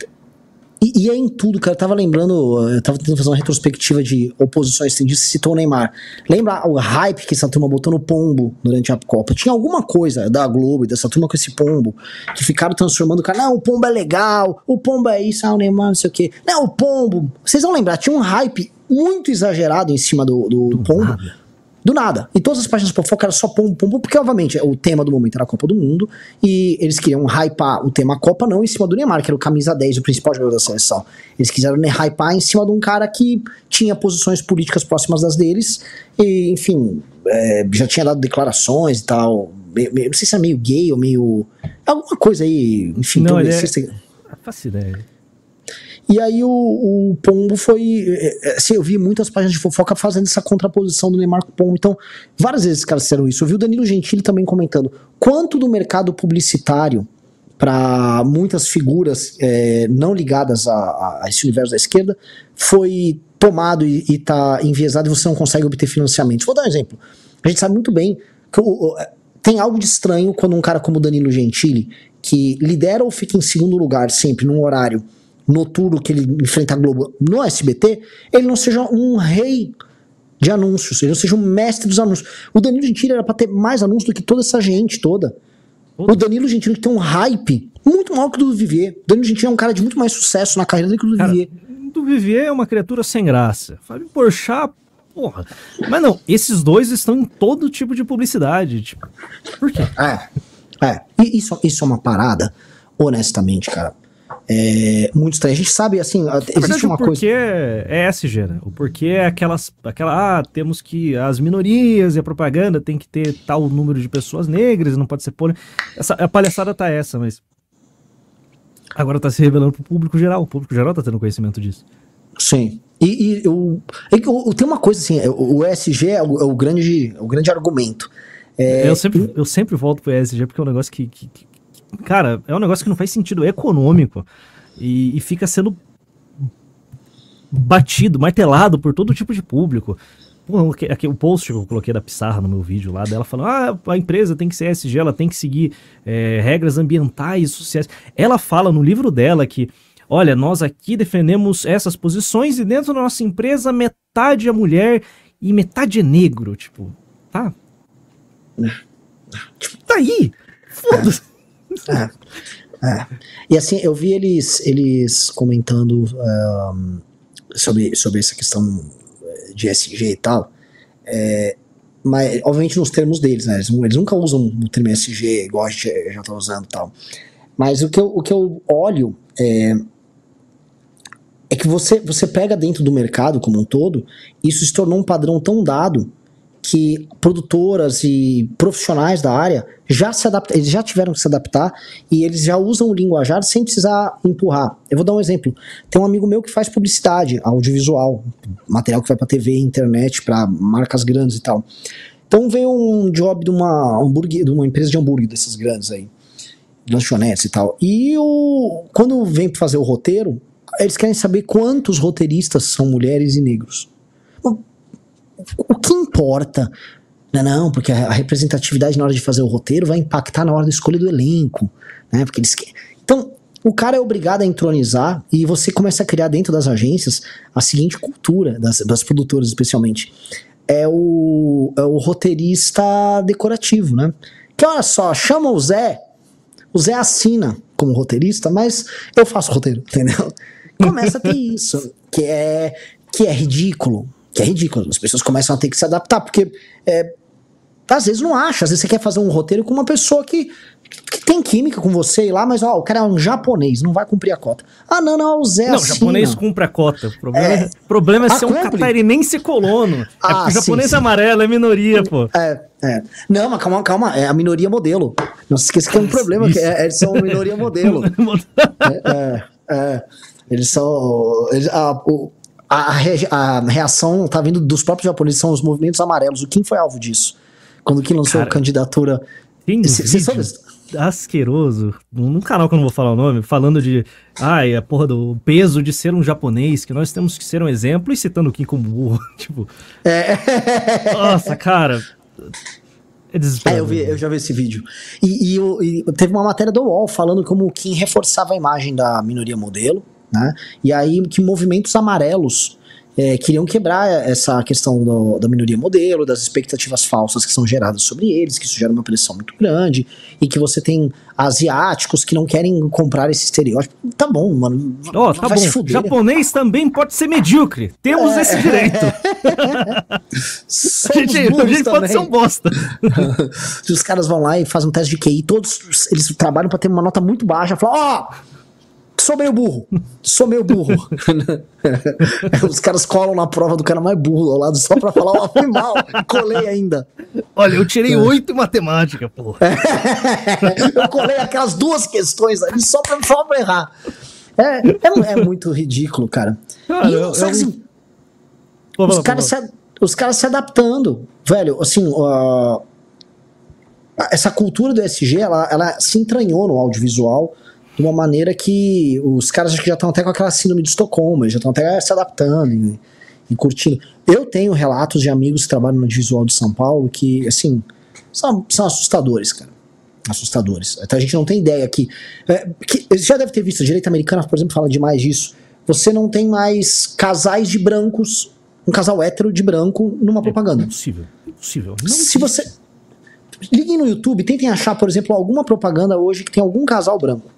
E, e é em tudo, cara. Eu tava lembrando, eu tava tentando fazer uma retrospectiva de oposições estendidas, citou o Neymar. Lembra o hype que essa turma botou no pombo durante a Copa? Tinha alguma coisa da Globo e dessa turma com esse pombo que ficaram transformando o cara. Não, o pombo é legal, o pombo é isso, ah, o Neymar, não sei o quê. Não, o pombo. Vocês vão lembrar, tinha um hype muito exagerado em cima do, do pombo. nada. Do nada. E todas as páginas de fofoca era só pombo, pombo, porque obviamente o tema do momento era a Copa do Mundo e eles queriam hypar o tema Copa não em cima do Neymar, que era o camisa 10, o principal jogador da seleção. Eles quiseram né, hypar em cima de um cara que tinha posições políticas próximas das deles e, enfim, é, já tinha dado declarações e tal meio- meio- não sei se é meio gay ou meio. Alguma coisa aí, enfim, Não, ele é- progressista. E aí o, o Pombo foi. é, é, Assim, eu vi muitas páginas de fofoca fazendo essa contraposição do Neymar com o Pombo. Então, várias vezes os caras fizeram isso. Eu vi o Danilo Gentili também comentando quanto do mercado publicitário para muitas figuras é, não ligadas a, a- esse universo da esquerda foi tomado e está enviesado e você não consegue obter financiamento. Vou dar um exemplo. A gente sabe muito bem que o- o- tem algo de estranho quando um cara como o Danilo Gentili, que lidera ou fica em segundo lugar sempre num horário noturno que ele enfrenta a Globo no SBT, ele não seja um rei de anúncios, ele não seja um mestre dos anúncios. O Danilo Gentili era pra ter mais anúncios do que toda essa gente toda. O Danilo Gentili tem um hype muito maior que o do Vivier. O Danilo Gentili é um cara de muito mais sucesso na carreira do que o do Cara, Vivier. do Vivier é uma criatura sem graça. Fábio Porchat, porra. Mas não, esses dois estão em todo tipo de publicidade. Tipo, por quê? É, é. E isso, isso é uma parada, honestamente, cara. É muito estranho. A gente sabe, assim, Na existe verdade, uma o porquê coisa. é SG, né? O porquê é aquelas, aquela, ah, temos que, as minorias e a propaganda tem que ter tal número de pessoas negras, não pode ser poli. Essa, a palhaçada tá essa, mas agora tá se revelando pro público geral, o público geral tá tendo conhecimento disso. Sim. E, e eu, eu- eu- tem uma coisa assim, é, o, o ESG é o, é o grande, é o grande argumento. É, eu, sempre, eu sempre volto pro ESG porque é um negócio que- que- que- cara, é um negócio que não faz sentido econômico e, e fica sendo batido, martelado por todo tipo de público. Pô, aqui, o post que eu coloquei da Pissarra no meu vídeo lá dela falando: ah, a empresa tem que ser ESG, ela tem que seguir é, regras ambientais e sociais. Ela fala no livro dela que, olha, nós aqui defendemos essas posições e dentro da nossa empresa metade é mulher e metade é negro. Tipo, tá. Tipo, tá aí. Foda-se. É. E assim, eu vi eles, eles comentando ahn, sobre, sobre essa questão eh, de SG e tal. É, mas, obviamente, nos termos deles, né? Eles, eles nunca usam o termo SG igual a gente já tá usando e tal. Mas o que eu, o que eu olho é, é que você, você pega dentro do mercado como um todo, isso se tornou um padrão tão dado que produtoras e profissionais da área já se adaptam, eles já tiveram que se adaptar e eles já usam o linguajar sem precisar empurrar. Eu vou dar um exemplo. Tem um amigo meu que faz publicidade audiovisual, material que vai para TV, internet, para marcas grandes e tal. Então veio um job de uma hambúrguer, de uma empresa de hambúrguer dessas grandes aí, lanchonetes e tal. E o, quando vem fazer o roteiro, eles querem saber quantos roteiristas são mulheres e negros. O que importa? Não, não, porque a representatividade na hora de fazer o roteiro vai impactar na hora da escolha do elenco, né? Porque eles Então, o cara é obrigado a entronizar e você começa a criar dentro das agências a seguinte cultura, das, das produtoras especialmente. É o, é o roteirista decorativo, né? Que olha só, chama o Zé, o Zé assina como roteirista, mas eu faço roteiro, entendeu? Começa a ter isso, que é, que é ridículo. Que é ridículo. As pessoas começam a ter que se adaptar, porque é, às vezes não acha. Às vezes você quer fazer um roteiro com uma pessoa que, que tem química com você e lá, mas ó, o cara é um japonês, não vai cumprir a cota. Ah, não, não, o Zé Não, o assina. japonês cumpre a cota. O problema é, É. o problema é Ah, ser um catarinense colono. é Ah, porque o sim, japonês sim. amarelo é minoria, pô. É, é. Não, mas calma, calma. É a minoria modelo. Não se esqueça que é um problema. Que é, eles são minoria modelo. É, é. Eles são. eles- a, o- a, a reação tá vindo dos próprios japoneses, são os movimentos amarelos. O Kim foi alvo disso. Quando o Kim lançou Cara, a candidatura. Tem um Cê- vídeo asqueroso, num canal que eu não vou falar o nome, falando de, ai, a porra do peso de ser um japonês, que nós temos que ser um exemplo, e citando o Kim como burro. tipo, É, nossa, cara. É É, eu, vi, eu já vi esse vídeo. E, e e teve uma matéria do UOL falando como o Kim reforçava a imagem da minoria modelo, né? E aí que movimentos amarelos é, queriam quebrar essa questão do- da minoria modelo, das expectativas falsas que são geradas sobre eles, que isso gera uma pressão muito grande, e que você tem asiáticos que não querem comprar esse estereótipo. Tá bom, mano. Ó, tá vai se bom. fuder. Japonês também pode ser medíocre. Temos É. esse direito. Somos gente, a gente pode ser um bosta. Se os caras vão lá e fazem um teste de QI, todos eles trabalham pra ter uma nota muito baixa, falam, ó, Sou meio burro. Sou meio burro. Os caras colam na prova do cara mais burro ao lado só pra falar, ó, fui mal, colei ainda. Olha, eu tirei oito em matemática, pô. eu colei aquelas duas questões ali só pra, só pra errar. É, é, é muito ridículo, cara. Cara, e eu- só que, eu- assim, Pô, os caras se, os caras se adaptando. Velho, assim, ó, essa cultura do SG, ela, ela se entranhou no audiovisual de uma maneira que os caras já estão até com aquela síndrome de Estocolmo, já estão até se adaptando e, e curtindo. Eu tenho relatos de amigos que trabalham no audiovisual de São Paulo que, assim, são, são assustadores, cara. Assustadores. Até a gente não tem ideia que, é, que. Já deve ter visto, a direita americana, por exemplo, fala demais disso. Você não tem mais casais de brancos, um casal hétero de branco numa propaganda. Impossível. Impossível. Não Se você. Liguem no YouTube, tentem achar, por exemplo, alguma propaganda hoje que tem algum casal branco.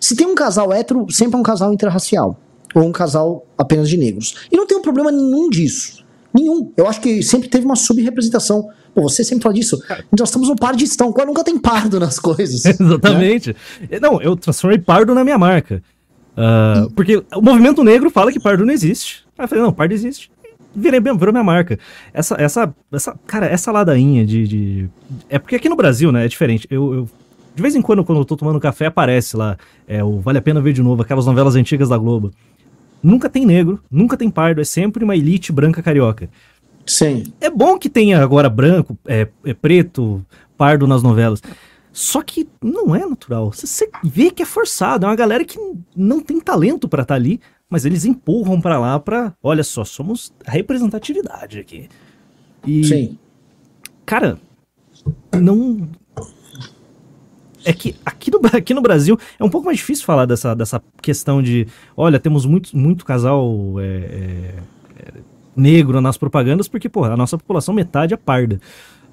Se tem um casal hétero, sempre é um casal interracial. Ou um casal apenas de negros. E não tem um problema nenhum disso. Nenhum. Eu acho que sempre teve uma subrepresentação. Pô, você sempre fala disso. Nós estamos um par de estão. Quase nunca tem pardo nas coisas. né? Exatamente. Não, eu transformei pardo na minha marca. Ah, porque o movimento negro fala que pardo não existe. Aí eu falei, não, pardo existe. Virei, virou minha marca. Essa, essa, essa, cara, essa ladainha de, de- É porque aqui no Brasil, né, é diferente. Eu, eu- de vez em quando, quando eu tô tomando café, aparece lá é, o Vale a Pena Ver de Novo, aquelas novelas antigas da Globo. Nunca tem negro, nunca tem pardo, é sempre uma elite branca carioca. Sim. É bom que tenha agora branco, é, é preto, pardo nas novelas. Só que não é natural. Você- vê que é forçado. É uma galera que não tem talento pra estar ali, mas eles empurram pra lá pra. Olha só, somos a representatividade aqui. E, Sim. cara, não. É que aqui no, aqui no Brasil é um pouco mais difícil falar dessa, dessa questão de. Olha, temos muito, muito casal é, é, é, negro nas propagandas, porque, pô, a nossa população metade é parda.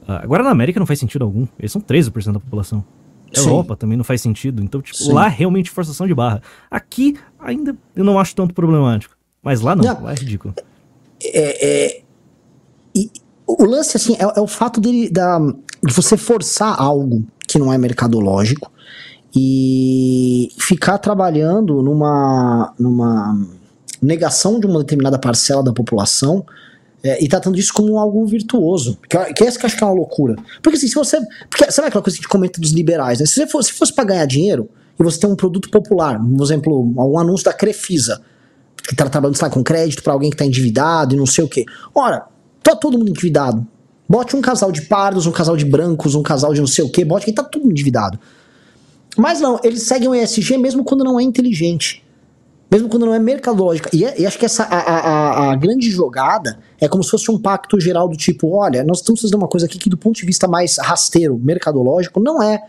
Ah, agora na América não faz sentido algum. Eles são 13% da população. Sim. Europa também não faz sentido. Então, tipo, Sim. lá é realmente forçação de barra. Aqui ainda eu não acho tanto problemático. Mas lá não, Não. lá é ridículo. O lance, assim, é, é o fato dele, da, de você forçar algo que não é mercadológico e ficar trabalhando numa, numa negação de uma determinada parcela da população é, e tratando isso como algo virtuoso. Que, é- que é essa que eu acho que é uma loucura. Porque assim, se você. Porque, sabe aquela coisa que a gente comenta dos liberais, né? Se você fosse, se fosse pra ganhar dinheiro e você tem um produto popular, por exemplo, um anúncio da Crefisa, que tá trabalhando, sei lá, com crédito pra alguém que tá endividado e não sei o quê. Ora, tá todo mundo endividado. Bote um casal de pardos, um casal de brancos, um casal de não sei o quê, bote que tá mundo endividado. Mas não, eles seguem o ESG mesmo quando não é inteligente. Mesmo quando não é mercadológica. E, é- e acho que essa a- a- a grande jogada é como se fosse um pacto geral do tipo: olha, nós estamos fazendo uma coisa aqui que, do ponto de vista mais rasteiro, mercadológico, não é,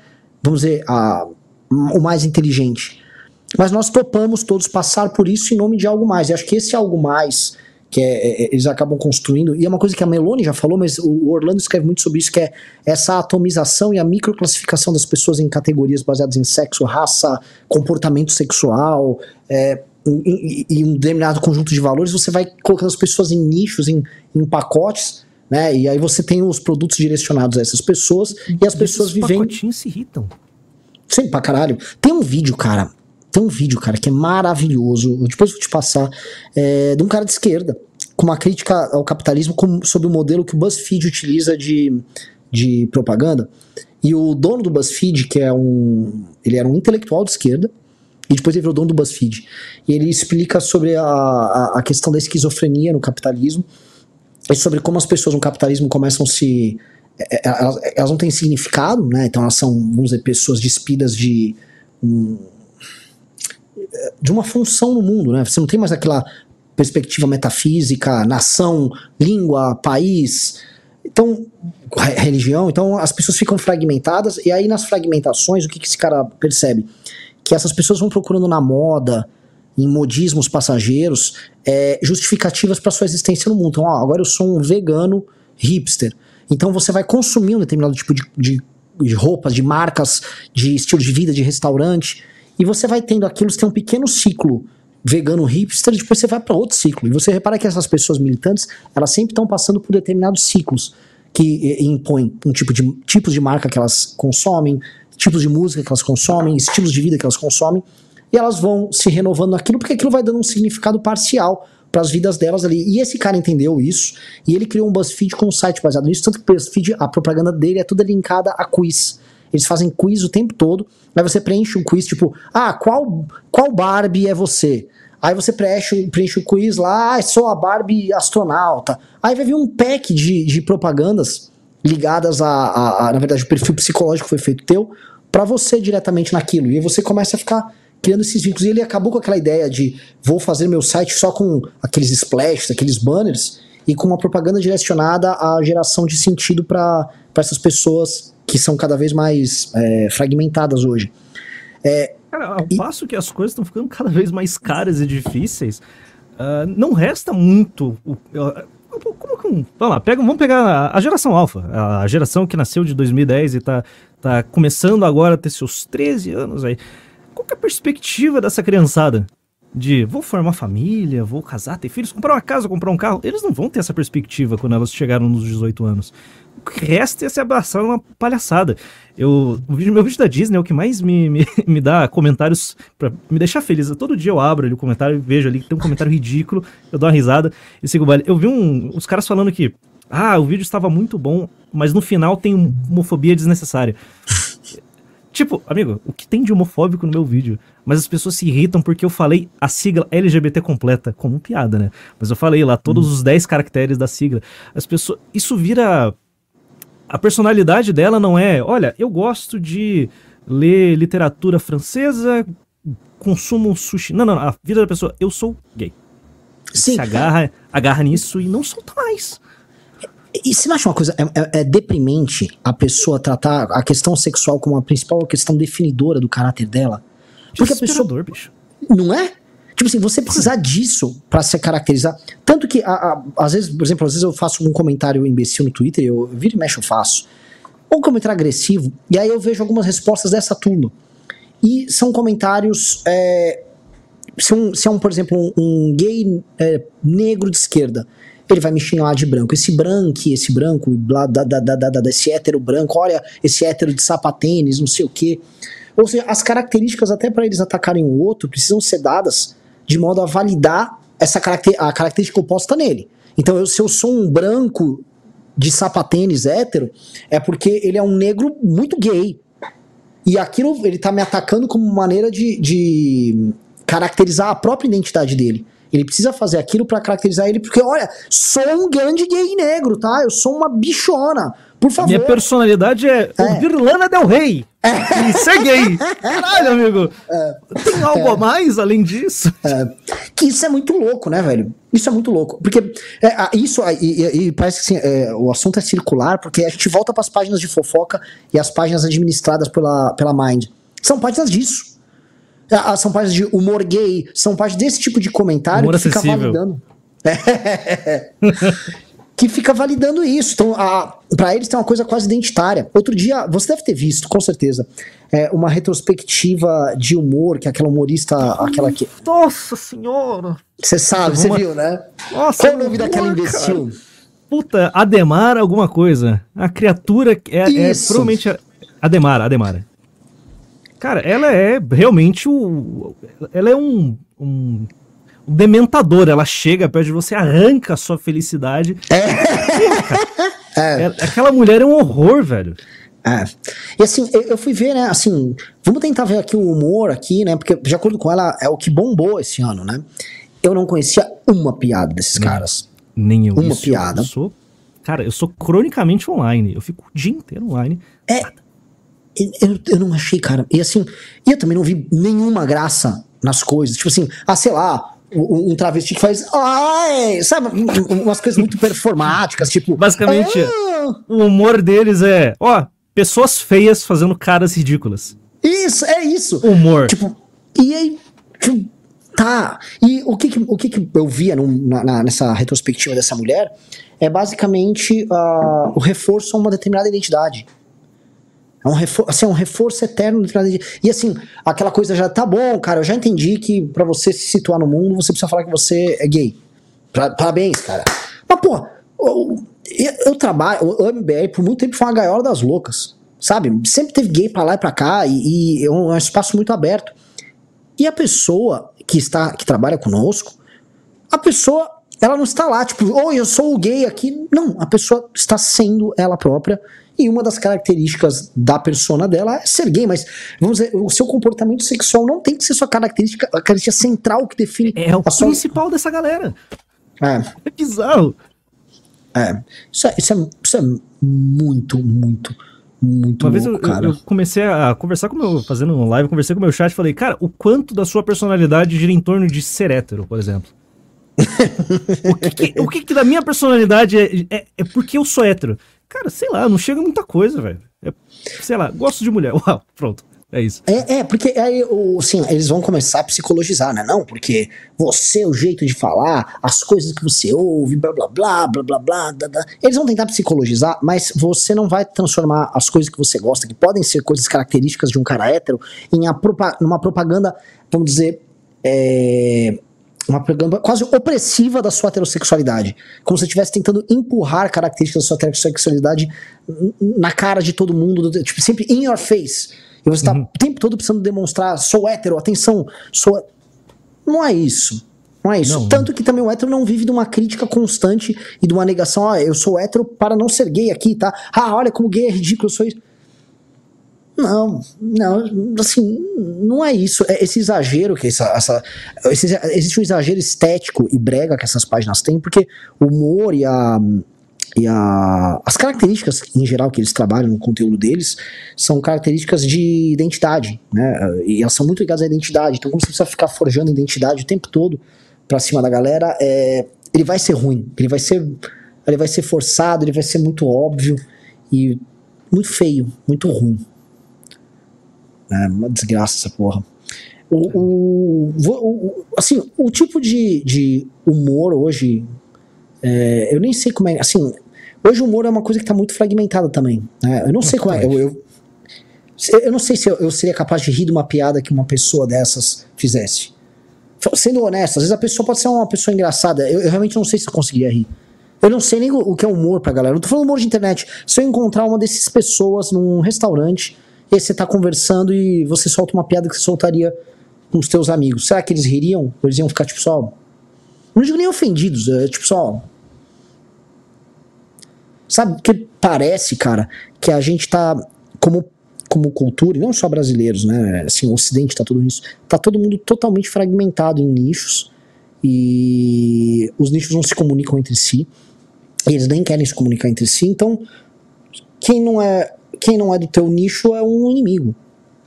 vamos dizer, a- o mais inteligente. Mas nós topamos todos passar por isso em nome de algo mais. E acho que esse algo mais que é- é- eles acabam construindo, e é uma coisa que a Meloni já falou, mas o Orlando escreve muito sobre isso, que é essa atomização e a microclassificação das pessoas em categorias baseadas em sexo, raça, comportamento sexual, é, e, e- e um determinado conjunto de valores, você vai colocando as pessoas em nichos, em, em pacotes, né? E aí você tem os produtos direcionados a essas pessoas, e as pessoas Esses vivendo. pacotinhos se irritam. Sim, pra caralho. Tem um vídeo, cara. Tem um vídeo, cara, que é maravilhoso. Eu depois vou te passar. é, de um cara de esquerda, com uma crítica ao capitalismo como, sobre o modelo que o BuzzFeed utiliza de, de propaganda. E o dono do BuzzFeed, que é um. Ele era um intelectual de esquerda, e depois ele virou dono do BuzzFeed. E ele explica sobre a, a, a questão da esquizofrenia no capitalismo e sobre como as pessoas no capitalismo começam a se. é, é, Elas, elas não têm significado, né? Então elas são, vamos dizer, pessoas despidas de. um, de uma função no mundo, né? Você não tem mais aquela perspectiva metafísica, nação, língua, país. Então, re- religião, então as pessoas ficam fragmentadas, e aí nas fragmentações, o que, que esse cara percebe? Que essas pessoas vão procurando na moda, em modismos passageiros, é, justificativas para sua existência no mundo. Então, ó, agora eu sou um vegano hipster. Então você vai consumir um determinado tipo de, de, de roupas, de marcas, de estilo de vida, de restaurante, e você vai tendo aquilo, você tem um pequeno ciclo vegano hipster, e depois você vai para outro ciclo. E você repara que essas pessoas militantes, elas sempre estão passando por determinados ciclos que eh, impõem um tipo de tipos de marca que elas consomem, tipos de música que elas consomem, estilos de vida que elas consomem. e elas vão se renovando naquilo, porque aquilo vai dando um significado parcial para as vidas delas ali. E esse cara entendeu isso e ele criou um BuzzFeed com um site baseado nisso, tanto que o BuzzFeed, a propaganda dele é toda linkada a quiz. Eles fazem quiz o tempo todo, aí você preenche um quiz tipo, ah, qual, qual Barbie é você? Aí você preenche, preenche o quiz lá, ah, sou a Barbie astronauta. Aí vai vir um pack de, de propagandas ligadas a, a, a, na verdade, o perfil psicológico foi feito teu, para você diretamente naquilo. E você começa a ficar criando esses vínculos. E ele acabou com aquela ideia de vou fazer meu site só com aqueles splashes, aqueles banners, e com uma propaganda direcionada à geração de sentido para essas pessoas que são cada vez mais é, fragmentadas hoje. É, Cara, ao e... passo que as coisas estão ficando cada vez mais caras e difíceis, uh, não resta muito. Uh, como que um. Vamos lá, pega, vamos pegar a geração alfa, a geração que nasceu de 2010 e está tá começando agora a ter seus 13 anos aí. Qual é a perspectiva dessa criançada? De vou formar família, vou casar, ter filhos, comprar uma casa, comprar um carro. Eles não vão ter essa perspectiva quando elas chegaram nos 18 anos. O que resta é se abraçar numa palhaçada. Eu, o vídeo, meu vídeo da Disney é o que mais me, me, me dá comentários para me deixar feliz. Todo dia eu abro ali o comentário e vejo ali que tem um comentário ridículo, eu dou uma risada e sigo o. Eu vi um, os caras falando que, ah, o vídeo estava muito bom, mas no final tem homofobia desnecessária. Tipo, amigo, o que tem de homofóbico no meu vídeo? Mas as pessoas se irritam porque eu falei a sigla LGBT completa, como piada, né? Mas eu falei lá todos os 10 caracteres da sigla. As pessoas. Isso vira. A personalidade dela não é, olha, eu gosto de ler literatura francesa, consumo sushi. Não, não, a vida da pessoa, eu sou gay. Sim. Se agarra, agarra nisso e não solta mais. E você não acha uma coisa, é, é, é, deprimente a pessoa tratar a questão sexual como a principal questão definidora do caráter dela? Porque a pessoa. bicho. Não é? Tipo assim, você precisar disso para se caracterizar. Tanto que, a, a, às vezes, por exemplo, às vezes eu faço um comentário imbecil no Twitter, eu, eu viro e mexo, eu faço. Ou um comentário agressivo, e aí eu vejo algumas respostas dessa turma. E são comentários. É, se, um, se é um, por exemplo, um, um gay é, negro de esquerda ele vai me xingar de branco. Esse branco, esse branco, blá, da, da, da, da, esse hétero branco, olha, esse hétero de sapatênis, não sei o quê. Ou seja, as características, até para eles atacarem o outro, precisam ser dadas de modo a validar essa caracter, a característica oposta nele. Então, eu, se eu sou um branco de sapatênis hétero, é porque ele é um negro muito gay. E aquilo ele tá me atacando como maneira de, de caracterizar a própria identidade dele. Ele precisa fazer aquilo para caracterizar ele, porque, olha, sou um grande gay negro, tá? Eu sou uma bichona. Por favor. Minha personalidade é, é. ouvir Lana Del Rey. É. E ser gay. Caralho, amigo. É. Tem algo é. a mais além disso? É. Que isso é muito louco, né, velho? Isso é muito louco. Porque é, isso, e, e, parece que assim, é, o assunto é circular, porque a gente volta para as páginas de fofoca e as páginas administradas pela, pela Mind. São páginas disso. Ah, ah, são páginas de humor gay, são páginas desse tipo de comentário humor que acessível. fica validando. que fica validando isso. Então, para eles tem uma coisa quase identitária. Outro dia, você deve ter visto, com certeza, é, uma retrospectiva de humor, que é aquela humorista, aquela que. Nossa senhora! Você sabe, você viu, né? Nossa, Qual o nome daquela imbecil? Puta, Ademar alguma coisa. A criatura é, é provavelmente. A... Ademara, Ademara. Cara, ela é realmente o. Ela é um, um, um dementador. Ela chega perto de você, arranca a sua felicidade. É. é. é. Aquela mulher é um horror, velho. É. E assim, eu fui ver, né? Assim, vamos tentar ver aqui o humor aqui, né? Porque, de acordo com ela, é o que bombou esse ano, né? Eu não conhecia uma piada desses caras. Nem eu. Uma Isso, piada. Eu sou, cara, eu sou cronicamente online. Eu fico o dia inteiro online. É. Eu, eu não achei, cara. E assim, eu também não vi nenhuma graça nas coisas. Tipo assim, ah, sei lá, um, um travesti que faz. Ai, sabe? Umas coisas muito performáticas, tipo. Basicamente, ah. o humor deles é, ó, pessoas feias fazendo caras ridículas. Isso, é isso. Humor. Tipo, e aí. Tipo, tá. E o que, que o que, que eu via num, na, nessa retrospectiva dessa mulher é basicamente uh, o reforço a uma determinada identidade. É um reforço, assim, é um reforço eterno E assim, aquela coisa já tá bom, cara, eu já entendi que para você se situar no mundo, você precisa falar que você é gay. Parabéns, cara. Mas, pô, eu, eu trabalho, o MBR por muito tempo foi uma gaiola das loucas, sabe? Sempre teve gay pra lá e pra cá, e, e é um, é um espaço muito aberto. E a pessoa que está que trabalha conosco, a pessoa ela não está lá, tipo, oi, eu sou o gay aqui. Não, a pessoa está sendo ela própria. E uma das características da persona dela é ser gay, mas vamos dizer, o seu comportamento sexual não tem que ser sua característica, a característica central que define É o sua. principal dessa galera. É, É bizarro. é. Isso, é, isso, é, isso é muito, muito, muito Uma vez eu, louco, cara. eu comecei a conversar com o meu, fazendo um live, conversei com o meu chat e falei, cara, o quanto da sua personalidade gira em torno de ser hétero, por exemplo. o que, que- o que que da minha personalidade é, é, é porque eu sou hétero? Cara, sei lá, não chega muita coisa, velho. É, sei lá, gosto de mulher. Uau, pronto. É isso. É, é, porque aí, assim, eles vão começar a psicologizar, né? Não, porque você, o jeito de falar, as coisas que você ouve, blá blá blá, blá blá blá, blá, blá. Eles vão tentar psicologizar, mas você não vai transformar as coisas que você gosta, que podem ser coisas características de um cara hétero, em a propa- numa propaganda, vamos dizer, é, uma propaganda quase opressiva da sua heterossexualidade. Como se você estivesse tentando empurrar características da sua heterossexualidade na cara de todo mundo, do- tipo, sempre in your face. E você tá o tempo todo precisando demonstrar, sou hétero, atenção, sou. Não é isso. Não é isso. Não. Tanto que também o hétero não vive de uma crítica constante e de uma negação, ó, eu sou hétero para não ser gay aqui, tá? Ah, olha como gay é ridículo, eu sou isso. Não, não, assim, não é isso. É esse exagero que essa. essa esse- existe um exagero estético e brega que essas páginas têm, porque o humor e a. E a, as características em geral que eles trabalham no conteúdo deles são características de identidade, né? E elas são muito ligadas à identidade. Então, como você precisa ficar forjando identidade o tempo todo pra cima da galera, é, ele vai ser ruim. Ele vai ser, ele vai ser forçado, ele vai ser muito óbvio e muito feio, muito ruim. É uma desgraça essa porra. O, o- o- assim, o tipo de, de humor hoje, é, eu nem sei como é. Assim, hoje o humor é uma coisa que tá muito fragmentada também. né? Eu não sei como é. Eu, eu, eu não sei se eu, eu seria capaz de rir de uma piada que uma pessoa dessas fizesse. Sendo honesto, às vezes a pessoa pode ser uma pessoa engraçada. Eu, eu realmente não sei se eu conseguiria rir. Eu não sei nem o, o que é humor pra galera. Eu não tô falando humor de internet. Se eu encontrar uma dessas pessoas num restaurante e aí você tá conversando e você solta uma piada que você soltaria com os teus amigos, será que eles ririam? Ou eles iam ficar tipo só. Não digo nem ofendidos, é tipo só. Sabe, porque parece, cara, que a gente tá como como cultura, e não só brasileiros, né? Assim, o ocidente tá tudo nisso. Tá todo mundo totalmente fragmentado em nichos e os nichos não se comunicam entre si. Eles nem querem se comunicar entre si, então quem não é quem não é do teu nicho é um inimigo,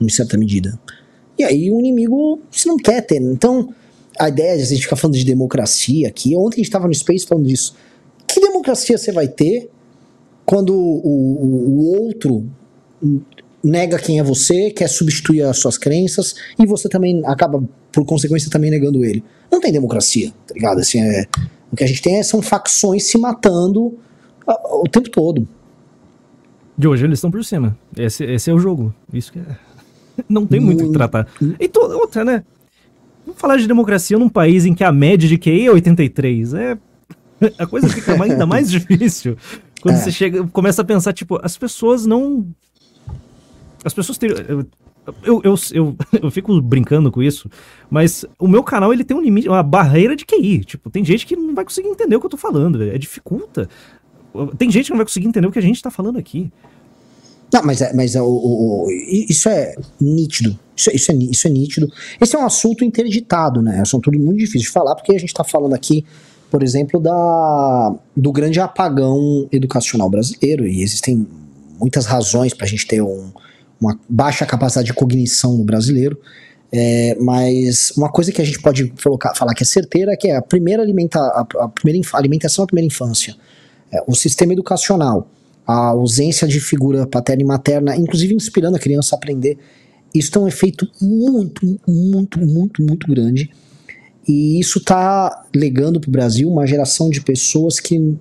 em certa medida. E aí o inimigo você não quer ter. Então, a ideia de a gente ficar falando de democracia aqui, ontem a gente estava no Space falando disso. Que democracia você vai ter quando o, o, o outro nega quem é você, quer substituir as suas crenças e você também acaba, por consequência, também negando ele? Não tem democracia, tá ligado? Assim, é, o que a gente tem é, são facções se matando ah, o tempo todo. De hoje eles estão por cima. Esse, esse é o jogo. Isso que é. Não tem muito o que tratar. E to- outra, né? Vamos falar de democracia num país em que a média de QI é 83. É. A coisa fica ainda mais difícil quando É. você chega, começa a pensar, tipo, as pessoas não. As pessoas têm. Eu, eu, eu, eu, eu fico brincando com isso, mas o meu canal ele tem um limite, uma barreira de QI. Tipo, tem gente que não vai conseguir entender o que eu tô falando, velho. É dificulta. Tem gente que não vai conseguir entender o que a gente tá falando aqui. Não, mas, é, mas é, o, o- isso é nítido. Isso, é- isso, é, isso é nítido. Esse é um assunto interditado, né? É um assunto muito difícil de falar, porque a gente está falando aqui, por exemplo, da, do grande apagão educacional brasileiro, e existem muitas razões para a gente ter um- uma baixa capacidade de cognição no brasileiro. É, mas uma coisa que a gente pode colocar, falar que é certeira é que é a primeira, alimenta, a, a primeira alimentação da primeira infância. É, o sistema educacional, a ausência de figura paterna e materna, inclusive inspirando a criança a aprender, isso tem um efeito muito, muito, muito, muito grande. E isso está legando para o Brasil uma geração de pessoas que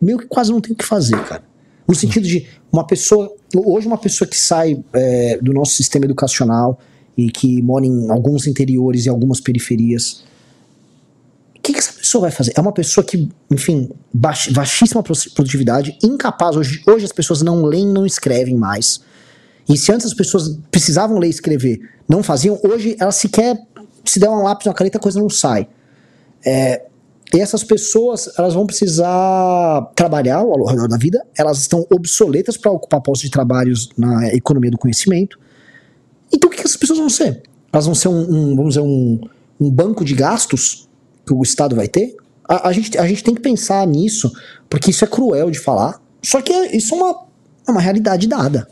meio que quase não tem o que fazer, cara. No sentido de uma pessoa. Hoje, uma pessoa que sai é, do nosso sistema educacional e que mora em alguns interiores e algumas periferias. O que, que essa pessoa vai fazer? É uma pessoa que, enfim, baix, baixíssima pro- produtividade, incapaz. Hoje, hoje as pessoas não leem, não escrevem mais. E se antes as pessoas precisavam ler e escrever, não faziam, hoje elas sequer se der um lápis, uma caneta, a coisa não sai. É, e essas pessoas, elas vão precisar trabalhar ao redor da vida, elas estão obsoletas para ocupar postos de trabalhos na economia do conhecimento. Então o que, que essas pessoas vão ser? Elas vão ser um, um, vamos dizer, um, um banco de gastos que o Estado vai ter? A, a, gente, a gente tem que pensar nisso, porque isso é cruel de falar, só que é, isso é uma, é uma realidade dada.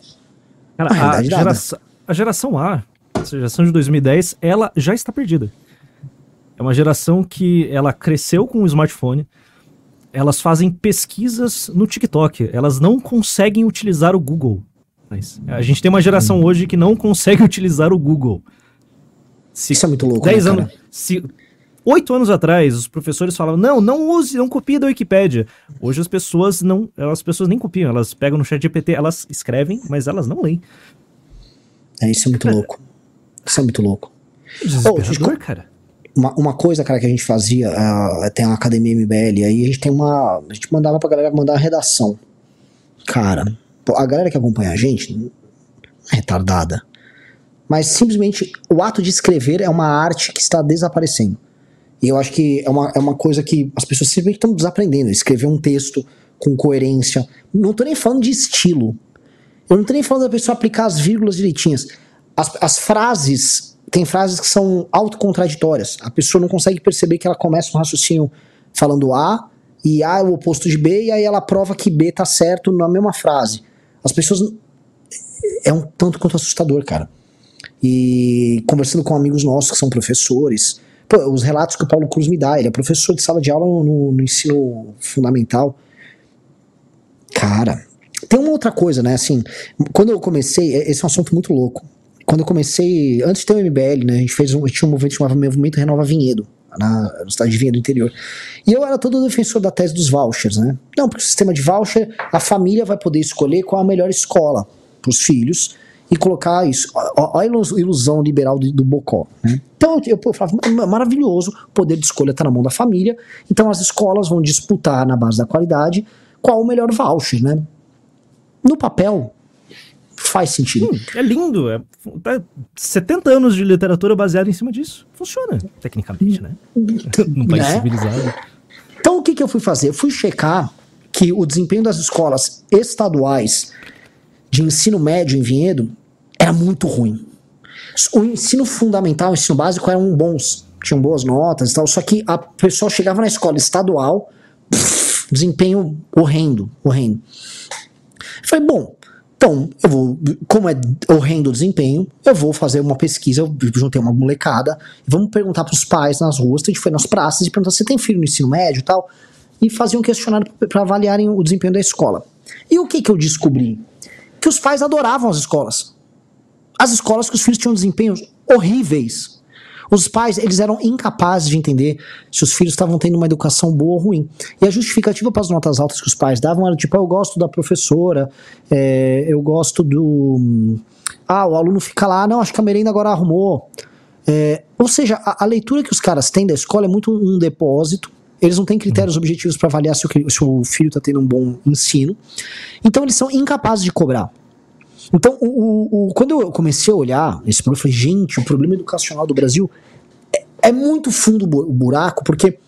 Cara, Uma a, realidade dada. geração, a geração A, essa geração de 2010, ela já está perdida. É uma geração que ela cresceu com o smartphone, elas fazem pesquisas no TikTok, elas não conseguem utilizar o Google. Mas a gente tem uma geração hoje que não consegue utilizar o Google. Se Isso é muito louco. 10 né, anos. Se oito anos atrás, os professores falavam: não, não use, não copie da Wikipédia. Hoje as pessoas não. As pessoas nem copiam, elas pegam no chat GPT, elas escrevem, mas elas não leem. É, isso é muito louco. Isso é muito louco. Desesperador, desculpa. cara. Uma, uma coisa, cara, que a gente fazia, ah, tem a Academia MBL, aí a gente tem uma. A gente mandava pra galera mandar a redação. Cara, a galera que acompanha a gente é retardada. Mas simplesmente o ato de escrever é uma arte que está desaparecendo. E eu acho que é uma, é uma coisa que as pessoas simplesmente estão desaprendendo. Escrever um texto com coerência. Não tô nem falando de estilo. Eu não tô nem falando da pessoa aplicar as vírgulas direitinhas. As, as frases, tem frases que são autocontraditórias. A pessoa não consegue perceber que ela começa um raciocínio falando A, e A é o oposto de B, e aí ela prova que B tá certo na mesma frase. As pessoas. É um tanto quanto assustador, cara. E conversando com amigos nossos que são professores, os relatos que o Paulo Cruz me dá, ele é professor de sala de aula no, no ensino fundamental. Cara, tem uma outra coisa, né? Assim, quando eu comecei, esse é um assunto muito louco. Quando eu comecei, antes de ter o MBL, né? A gente fez um, tinha um movimento chamado Movimento Renova Vinhedo, na, no estado de Vinhedo interior. E eu era todo defensor da tese dos vouchers, né? Não, porque o sistema de voucher, a família vai poder escolher qual a melhor escola para os filhos e colocar isso. Ó a ilus- ilusão liberal do, do Bocó, né? Então eu, eu falava, "Ma- maravilhoso, o poder de escolha está na mão da família, então as escolas vão disputar na base da qualidade qual o melhor voucher, né? No papel, faz sentido. É lindo. É, é 70 anos de literatura baseada em cima disso. Funciona, tecnicamente, né? Num país Né? civilizado. Então o que, que eu fui fazer? Eu fui checar que o desempenho das escolas estaduais de ensino médio em Vinhedo era muito ruim. O ensino fundamental, o ensino básico eram bons, tinham boas notas e tal, só que a pessoa chegava na escola estadual, pff, desempenho horrendo, horrendo. Eu falei, bom, então, eu vou, como é horrendo o desempenho, eu vou fazer uma pesquisa, eu juntei uma molecada, vamos perguntar pros pais nas ruas, a gente foi nas praças e perguntar se tem filho no ensino médio e tal, e fazer um questionário para avaliarem o desempenho da escola. E o que que eu descobri? Que os pais adoravam as escolas. As escolas que os filhos tinham desempenhos horríveis. Os pais, eles eram incapazes de entender se os filhos estavam tendo uma educação boa ou ruim. E a justificativa para as notas altas que os pais davam era tipo, "Ah, eu gosto da professora, é, eu gosto do... Ah, o aluno fica lá, não, acho que a merenda agora arrumou. É, ou seja, a, a leitura que os caras têm da escola é muito um depósito. Eles não têm critérios objetivos para avaliar se o, se o filho está tendo um bom ensino. Então eles são incapazes de cobrar. Então, o, o- quando eu comecei a olhar esse problema, eu falei, gente, o problema educacional do Brasil é, é muito fundo o bu- o buraco, porque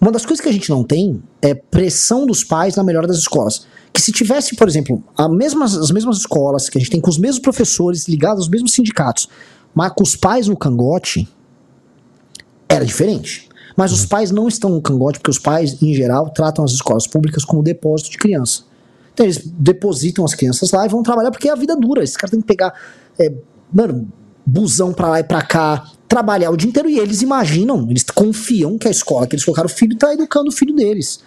uma das coisas que a gente não tem é pressão dos pais na melhora das escolas. Que se tivesse, por exemplo, mesmas, as mesmas escolas, que a gente tem com os mesmos professores ligados aos mesmos sindicatos, mas com os pais no cangote, era diferente. Mas os pais não estão no cangote, porque os pais, em geral, tratam as escolas públicas como depósito de criança. Então eles depositam as crianças lá e vão trabalhar porque a vida dura. Esses caras têm que pegar, é, mano, busão pra lá e pra cá, trabalhar o dia inteiro e eles imaginam, eles confiam que a escola que eles colocaram o filho tá educando o filho deles.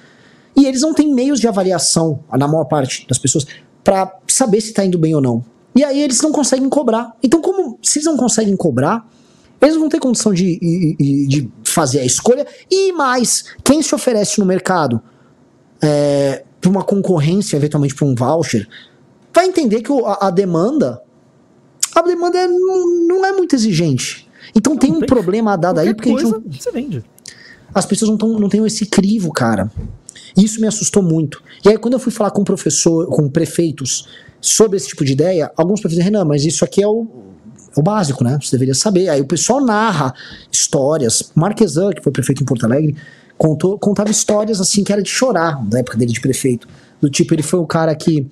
E eles não têm meios de avaliação, na maior parte das pessoas, pra saber se tá indo bem ou não. E aí eles não conseguem cobrar. Então, como se eles não conseguem cobrar, eles não ter condição de, de- de fazer a escolha. E mais, quem se oferece no mercado é, para uma concorrência, eventualmente para um voucher, vai entender que a, a demanda a demanda é- não, não é muito exigente. Então tem um tem- problema dado aí, porque coisa, não, você vende. as pessoas não, tão, não têm esse crivo, cara. Isso me assustou muito. E aí, quando eu fui falar com professor, com prefeitos sobre esse tipo de ideia, alguns prefeitos disseram, Renan, mas isso aqui é o, o básico, né? Você deveria saber. Aí o pessoal narra histórias. Marquesan, que foi prefeito em Porto Alegre, contou, contava histórias assim que era de chorar da época dele de prefeito. Do tipo, ele foi o cara que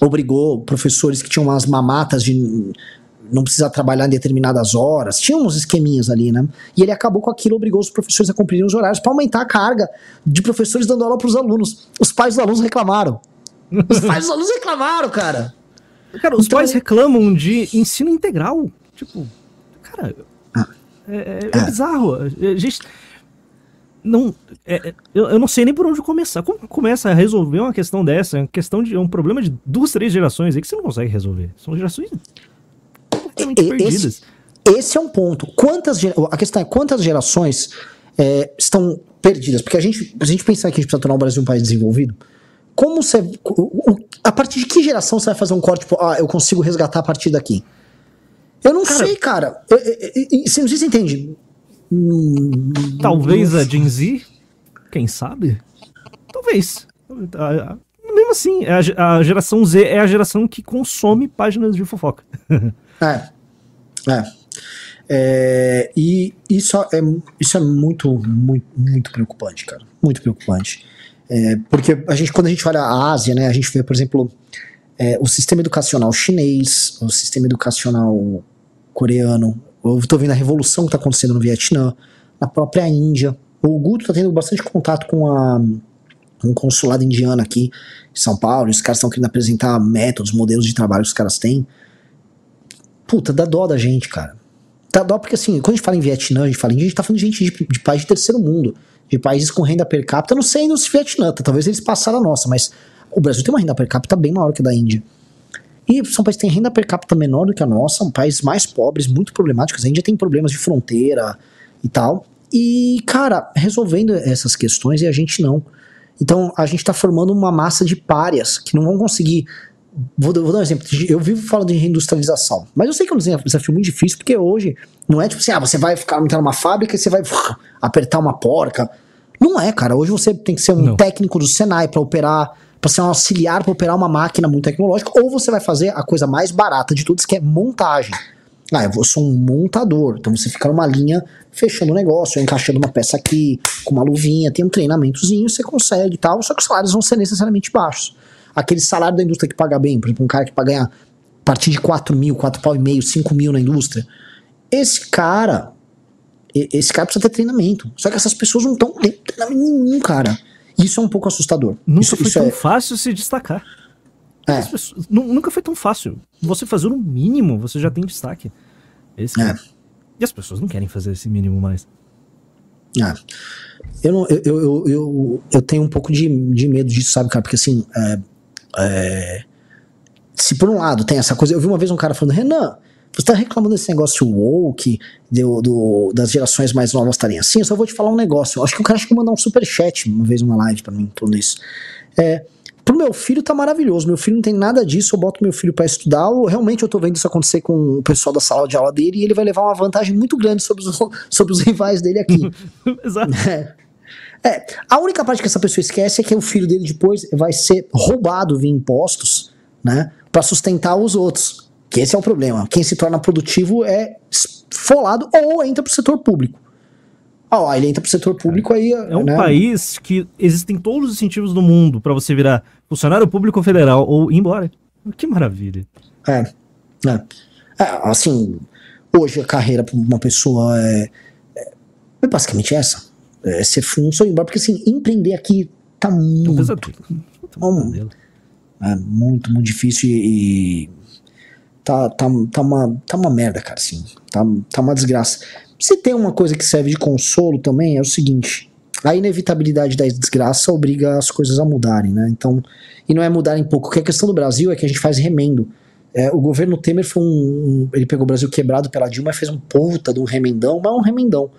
obrigou professores que tinham umas mamatas de não precisar trabalhar em determinadas horas. Tinha uns esqueminhas ali, né? E ele acabou com aquilo, obrigou os professores a cumprirem os horários para aumentar a carga de professores dando aula para os alunos. Os pais dos alunos reclamaram. Os pais dos alunos reclamaram, cara. Cara, os Então- pais reclamam de ensino integral. Tipo, cara, Ah. é, é- é bizarro. A gente. Não, é- é- eu, eu não sei nem por onde começar. Como começa a resolver uma questão dessa? É uma questão de é um problema de duas, três gerações aí que você não consegue resolver. São gerações completamente E- perdidas. Esse, esse é um ponto. Quantas a questão é quantas gerações é, estão perdidas? Porque a gente, a gente pensar que a gente precisa tornar o Brasil um país desenvolvido. Como você. o- o- a partir de que geração você vai fazer um corte? Tipo, ah, eu consigo resgatar a partir daqui? Eu não sei, cara. Eu, eu, eu, eu- você não sei se você entende. Hum, Talvez a Gen Z, quem sabe? Talvez. A- a- Mesmo assim, a, ge- a geração Z é a geração que consome páginas de fofoca. É. É. É, e isso é, isso é muito, muito, muito preocupante, cara. Muito preocupante. É, porque a gente, quando a gente olha a Ásia, né, a gente vê, por exemplo, é, o sistema educacional chinês, o sistema educacional coreano. Eu tô vendo a revolução que tá acontecendo no Vietnã, na própria Índia. O Guto tá tendo bastante contato com a um consulado indiano aqui em São Paulo. Os caras estão querendo apresentar métodos, modelos de trabalho que os caras têm. Puta, dá dó da gente, cara. Dá dó porque, assim, quando a gente fala em Vietnã, a gente fala em a gente tá falando de gente de, de país de terceiro mundo, de países com renda per capita, não sei nos Vietnã, tá? talvez eles passaram a nossa, mas o Brasil tem uma renda per capita bem maior que a da Índia. E são países que têm renda per capita menor do que a nossa, são países mais pobres, muito problemáticos. A Índia tem problemas de fronteira e tal. E, cara, resolvendo essas questões e a gente não. Então, a gente tá formando uma massa de párias que não vão conseguir Vou, vou dar um exemplo. Eu vivo falando de reindustrialização. Mas eu sei que é um desafio muito difícil, porque hoje não é tipo assim, ah, você vai ficar entrar numa fábrica e você vai apertar uma porca. Não é, cara. Hoje você tem que ser um Não. técnico do Senai para operar, para ser um auxiliar para operar uma máquina muito tecnológica, ou você vai fazer a coisa mais barata de todas, que é montagem. Ah, eu sou um montador. Então você fica numa linha fechando o negócio, encaixando uma peça aqui, com uma luvinha, tem um treinamentozinho, você consegue e tal, só que os salários vão ser necessariamente baixos. Aquele salário da indústria que paga bem, por exemplo, um cara que paga ganhar a partir de 4 mil, 4 pau e meio, 5 mil na indústria. Esse cara, esse cara precisa ter treinamento. Só que essas pessoas não estão tendo treinamento nenhum, cara. Isso é um pouco assustador. Nunca isso, foi isso tão é, fácil se destacar. É. As pessoas- nu- nunca foi tão fácil. Você fazer o mínimo, você já tem destaque. Esse É. E as pessoas não querem fazer esse mínimo mais. É. Eu, não, eu, eu, eu, eu, eu tenho um pouco de, de medo disso, sabe, cara? Porque assim, é, é, se por um lado tem essa coisa. Eu vi uma vez um cara falando, Renan, você tá reclamando desse negócio woke, do, do- das gerações mais novas estarem assim? Eu só vou te falar um negócio. Eu acho que o cara acho que mandar um superchat uma vez numa live pra mim, falando isso. É, pro meu filho tá maravilhoso. Meu filho não tem nada disso. Eu boto meu filho pra estudar. Eu, realmente eu tô vendo isso acontecer com o pessoal da sala de aula dele e ele vai levar uma vantagem muito grande sobre os, sobre os rivais dele aqui. Exato. É, a única parte que essa pessoa esquece é que o filho dele depois vai ser roubado via impostos, né, Pra sustentar os outros. Que esse é o problema. Quem se torna produtivo é esfolado ou entra pro setor público. Ó, ele entra pro setor público aí, É um né, país que existem todos os incentivos do mundo pra você virar funcionário público federal ou ir embora. Que maravilha. É, é. É, assim, hoje a carreira para uma pessoa é, é, é basicamente essa. É ser função, embora, porque assim, empreender aqui tá É um muito. É um Hum. pesadelo. é muito, muito difícil e, e tá, tá, tá, uma, tá uma merda, cara, assim. Tá, tá uma desgraça. Se tem uma coisa que serve de consolo também, é o seguinte. A inevitabilidade da desgraça obriga as coisas a mudarem, né? Então, e não é mudarem pouco. Porque a questão do Brasil é que a gente faz remendo. É, o governo Temer foi um, um- Ele pegou o Brasil quebrado pela Dilma fez um puta de um remendão, mas é um remendão.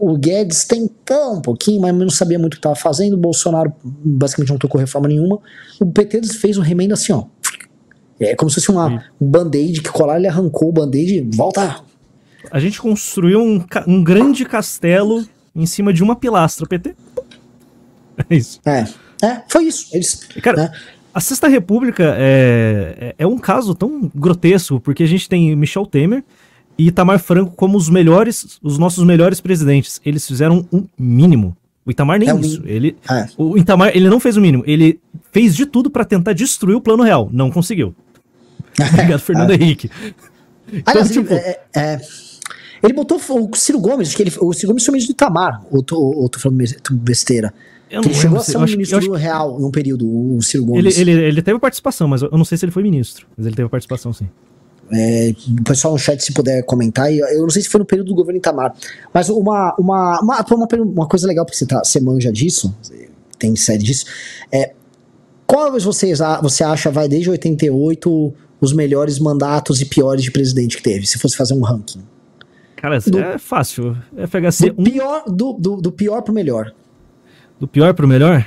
O Guedes tentou um pouquinho, mas não sabia muito o que estava fazendo. O Bolsonaro basicamente não tocou reforma nenhuma. O PT fez um remendo assim, ó. É como se fosse uma, um band-aid que colar, ele arrancou o band-aid e volta. A gente construiu um, um grande castelo em cima de uma pilastra. PT. É isso. É, é foi isso. Eles, Cara, né? a Sexta República é, é, é um caso tão grotesco, porque a gente tem Michel Temer, e Itamar Franco como os melhores, os nossos melhores presidentes. Eles fizeram um mínimo. O Itamar nem É isso. mínimo. Ele, É. o Itamar, ele não fez o mínimo. Ele fez de tudo pra tentar destruir o plano real. Não conseguiu. Obrigado, Fernando Henrique. Então, Aliás, tipo, ele, é- é- ele botou o Ciro Gomes, que ele, o Ciro Gomes foi ministro do Itamar, ou tô, ou tô falando besteira. eu ele chegou a se- ser um que- ministro que real num período, o Ciro ele, Gomes. ele, ele teve participação, mas eu não sei se ele foi ministro. Mas ele teve participação, sim. É, o pessoal no chat, se puder comentar, eu não sei se foi no período do governo Itamar, mas uma, uma, uma, uma, uma coisa legal, porque você, tá, você manja disso, tem série disso, é qual vocês, a- você acha vai desde 88 os melhores mandatos e piores de presidente que teve, se fosse fazer um ranking? Cara, Do- é fácil. FHC Do 1 pior, do, do, do pior pro melhor. Do pior pro melhor?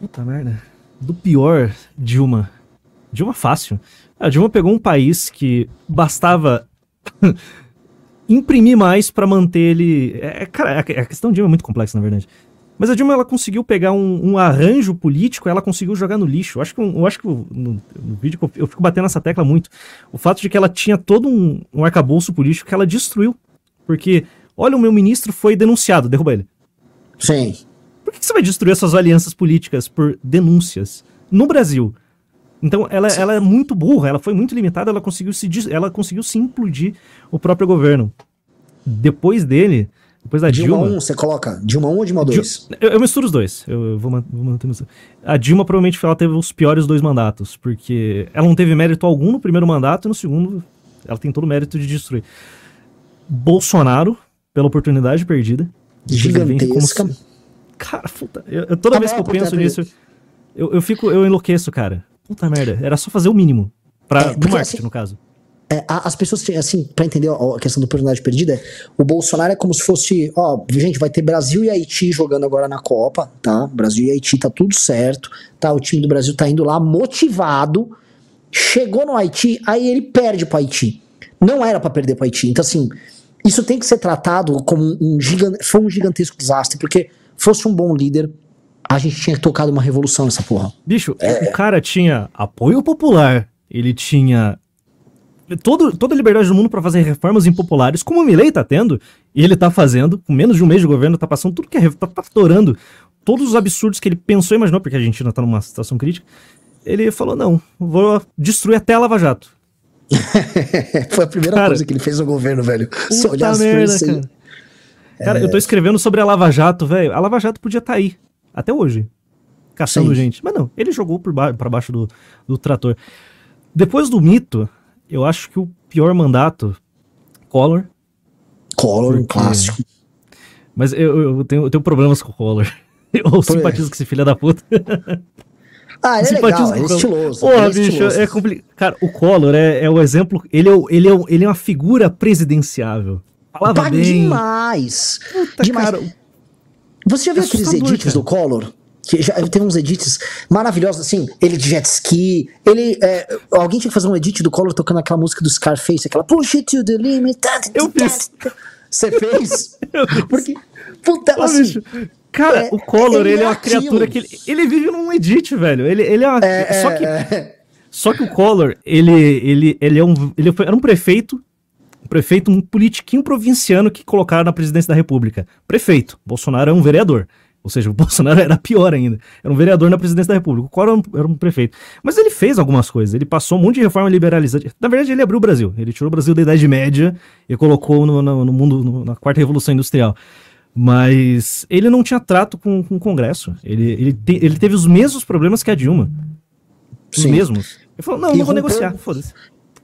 Puta merda. Do pior, Dilma. Dilma fácil. A Dilma pegou um país que bastava imprimir mais pra manter ele. É, cara, a a questão de Dilma é muito complexa, na verdade. Mas a Dilma ela conseguiu pegar um, um arranjo político, ela conseguiu jogar no lixo. Eu acho que, eu acho que no, no vídeo eu, eu fico batendo nessa tecla muito. O fato de que ela tinha todo um, um arcabouço político que ela destruiu. Porque, olha, o meu ministro foi denunciado, derruba ele. Sim. Por que você vai destruir essas alianças políticas por denúncias no Brasil? Então, ela, ela é muito burra, ela foi muito limitada, ela conseguiu se, ela conseguiu se implodir o próprio governo. Depois dele, depois da Dilma, Dilma. 1, você coloca Dilma 1 ou Dilma 2? eu, eu misturo os dois. Eu, eu vou, vou manter no- A Dilma provavelmente ela teve os piores dois mandatos, porque ela não teve mérito algum no primeiro mandato e no segundo ela tem todo o mérito de destruir. Bolsonaro, pela oportunidade perdida. Gigantesca. se- Cara, puta, eu, eu- toda Tá vez que eu penso portanto, nisso, eu, eu fico, eu enlouqueço, cara. Puta merda, era só fazer o mínimo. Pra, É, no marketing, assim- no caso. É, as pessoas têm, assim, pra entender a questão da oportunidade perdida, o Bolsonaro é como se fosse, ó, gente, vai ter Brasil e Haiti jogando agora na Copa, tá? Brasil e Haiti tá tudo certo, tá? O time do Brasil tá indo lá motivado, chegou no Haiti, aí ele perde pro Haiti. Não era pra perder pro Haiti. Então, assim, isso tem que ser tratado como um gigante, foi um gigantesco desastre, porque fosse um bom líder, a gente tinha tocado uma revolução nessa porra. Bicho, É. o cara tinha apoio popular, ele tinha todo, toda a liberdade do mundo pra fazer reformas impopulares, como o Milley tá tendo, e ele tá fazendo, com menos de um mês de governo, tá passando tudo que é, re- tá, tá todos os absurdos que ele pensou e imaginou, porque a Argentina tá numa situação crítica, ele falou, não, vou destruir até a Lava Jato. Foi a primeira Cara, coisa que ele fez no governo, velho. Só olhar merda, cara. Cara, eu tô escrevendo sobre a Lava Jato, velho. A Lava Jato podia estar aí, até hoje, caçando Sim. gente. Mas não, ele jogou por ba pra baixo do, do trator. Depois do mito, eu acho que o pior mandato, Collor. Collor, Porque- clássico. Mas eu, eu tenho, eu tenho problemas com o Collor. Eu simpatizo com esse filho da puta. Ah, ele é Simpatizo legal, é o Collor. estiloso. Porra, é bicho, é complicado. Cara, o Collor é, é o exemplo. Ele é, o- ele, é, o- ele é uma figura presidenciável. Falava Tá bem. demais. Puta, demais. cara. Você já viu aqueles edits cara. do Collor? Que já teve uns edits maravilhosos, assim, ele de jet ski, ele, é, alguém tinha que fazer um edit do Collor tocando aquela música do Scarface, aquela push it to the limit. Eu fiz. Você fez? Porque, puta, Ô, assim, bicho, Cara, é- o Collor, ele ele, é é uma aquilo. criatura que. Ele, ele vive num edit, velho. Ele, ele é uma. é, só, que, é, só que o Collor, ele, ele, ele, é um, ele foi- era um prefeito. Um prefeito, um politiquinho provinciano que colocaram na presidência da República. Prefeito. Bolsonaro é um vereador. Ou seja, o Bolsonaro era pior ainda. Era um vereador na presidência da República. O Collor era um, prefeito. Mas ele fez algumas coisas. Ele passou um monte de reforma liberalizante. Na verdade, ele abriu o Brasil. Ele tirou o Brasil da Idade Média e colocou no, no- no mundo, no- na quarta revolução industrial. Mas ele não tinha trato com, com o Congresso. Ele, ele, te- ele teve os mesmos problemas que a Dilma. Os Sim. mesmos. Ele falou: não, E não vou rompeu- negociar. Foda-se.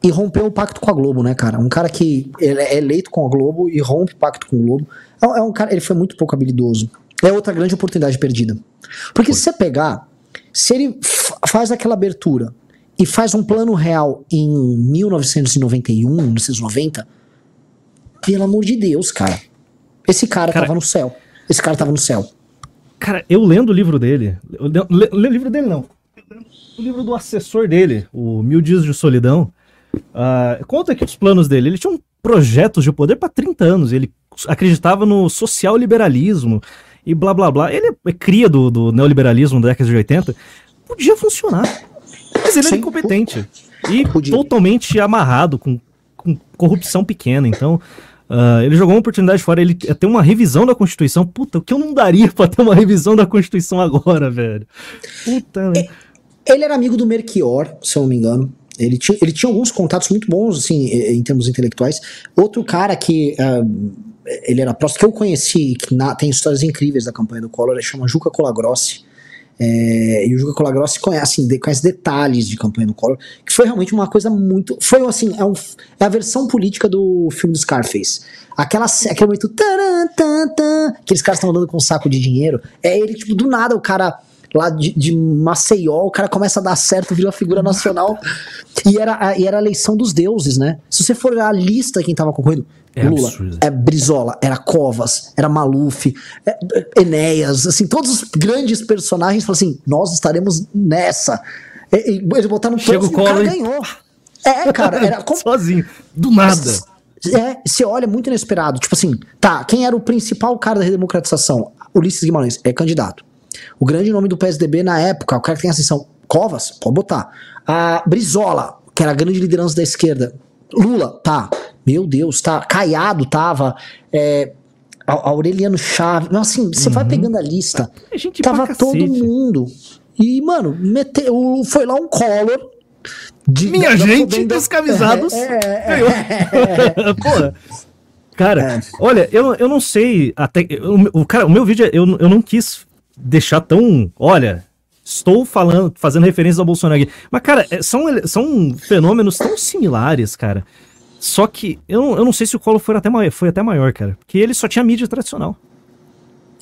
e rompeu o pacto com a Globo, né, cara? Um cara que é eleito com a Globo e rompe o pacto com o Globo. É, é um cara, ele foi muito pouco habilidoso. É outra grande oportunidade perdida. Porque se você pegar, se ele faz aquela abertura e faz um plano real em 1991, 1990, pelo amor de Deus, cara. Esse cara, Cara- tava no céu. Esse cara tava no céu. Cara, eu lendo o livro dele. Eu le- le- le- o livro dele não. O livro do assessor dele, o Mil Dias de Solidão. ah, conta aqui os planos dele. Ele tinha um projeto de poder para 30 anos. Ele acreditava no social liberalismo e blá blá blá. Ele é cria do, do neoliberalismo da década de 80. Podia funcionar. Mas ele era Sim. incompetente. E Podia. totalmente amarrado com com corrupção pequena. Então, uh, ele jogou uma oportunidade fora. Ele tem uma revisão da Constituição. Puta, o que eu não daria pra ter uma revisão da Constituição agora, velho? Puta, né? Ele era amigo do Melchior, se eu não me engano. Ele tinha, ele tinha alguns contatos muito bons, assim, em termos intelectuais. Outro cara que uh, ele era próximo, que eu conheci, que na, tem histórias incríveis da campanha do Collor, ele chama Juca Colagrossi. É, e o Juca Colagrossi conhece, assim, conhece detalhes de campanha do Collor, que foi realmente uma coisa muito. Foi assim, é, um, é a versão política do filme do Scarface. Aquela, aquele momento. Taran, tan, aqueles caras estão andando com um saco de dinheiro. É ele, tipo, do nada o cara lá de, de, Maceió, o cara começa a dar certo, vira figura nacional. e, era, e era a eleição dos deuses, né? Se você for a lista quem tava concorrendo, é Lula, absurdo. é Brizola, era Covas, era Maluf, é, é, Enéas, assim, todos os grandes personagens falam assim: nós estaremos nessa. E, e eles botaram Chega o, o cara e... ganhou. É, cara, era como... sozinho, do nada. É, você olha muito inesperado. Tipo assim, tá, quem era o principal cara da redemocratização? Ulisses Guimarães, é candidato. O grande nome do PSDB na época, o cara que tem ascensão, Covas, pode botar. A Brizola, que era a grande liderança da esquerda. Lula, tá. Meu Deus, tá. Caiado tava. É, Aureliano Chaves. Assim, você uhum. vai pegando a lista. A gente tava todo mundo. E, mano, meteu, foi lá um Collor. De, Minha gente, descamisados. É, é, é, Porra. Cara, é. olha, eu, eu não sei. Até, o, cara, o meu vídeo, eu, eu não quis deixar tão. Olha, estou falando, fazendo referência ao Bolsonaro aqui. Mas, cara, é, são, são fenômenos tão similares, cara. Só que eu, eu não sei se o Collor foi até, maior, foi até maior, cara. Porque ele só tinha mídia tradicional.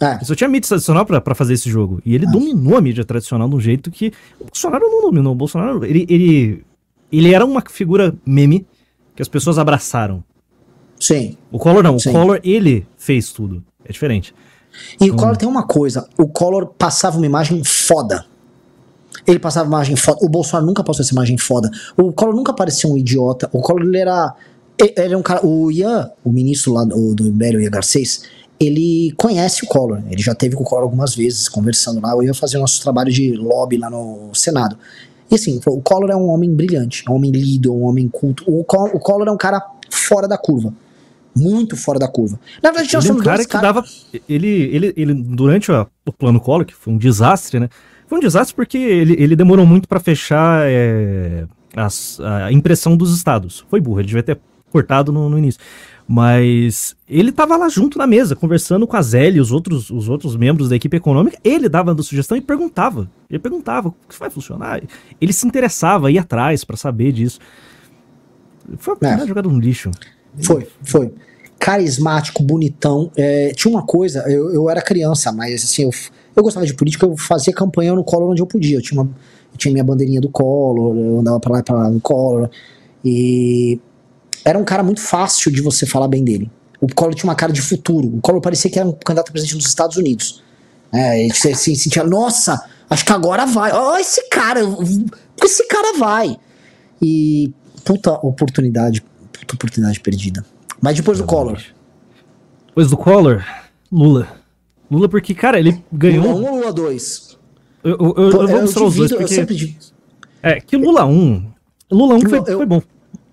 É. Ele só tinha mídia tradicional para fazer esse jogo. E ele é. dominou a mídia tradicional de um jeito que. O Bolsonaro não dominou. O Bolsonaro. Ele, ele, ele era uma figura meme que as pessoas abraçaram. Sim. O Collor não. Sim. O Collor, ele fez tudo. É diferente. E hum. o Collor tem uma coisa: o Collor passava uma imagem foda. Ele passava imagem foda. O Bolsonaro nunca passou essa imagem foda. O Collor nunca parecia um idiota. O Collor ele era. Ele era um cara. O Ian, o ministro lá do, do Império, Ian Garcês, ele conhece o Collor. Ele já teve com o Collor algumas vezes, conversando lá. Eu ia fazer o nosso trabalho de lobby lá no Senado. E assim, o Collor é um homem brilhante, é um homem lido, um homem culto. O, o Collor é um cara fora da curva muito fora da curva. Na verdade, tinha ele é um cara que cara... dava. Ele, ele, ele, durante o plano Collor, que foi um desastre, né? Foi um desastre porque ele, ele demorou muito para fechar é, as, a impressão dos estados. Foi burro, ele devia ter cortado no, no, início. Mas ele tava lá junto na mesa, conversando com a Zélia e os outros, os outros membros da equipe econômica. Ele dava a sugestão e perguntava. Ele perguntava, o que vai funcionar? Ele se interessava, ia atrás para saber disso. Foi uma é. jogada no lixo. Foi, foi. Carismático, bonitão. É, tinha uma coisa, eu, eu era criança, mas assim, eu, eu gostava de política, eu fazia campanha no Collor onde eu podia. Eu tinha, uma, eu tinha minha bandeirinha do Collor, eu andava pra lá e pra lá no Collor. E era um cara muito fácil de você falar bem dele. O Collor tinha uma cara de futuro. O Collor parecia que era um candidato a presidente dos Estados Unidos. É, você se sentia, nossa, acho que agora vai. Ó, oh, esse cara, esse cara vai. E puta oportunidade puta oportunidade perdida. Mas depois do Collor. Depois do Collor, Lula. Lula porque, cara, ele ganhou... Lula 1 ou Lula 2? Eu, eu, eu, eu vou mostrar os dois porque... Sempre... É, que Lula 1... Lula 1 foi, foi bom.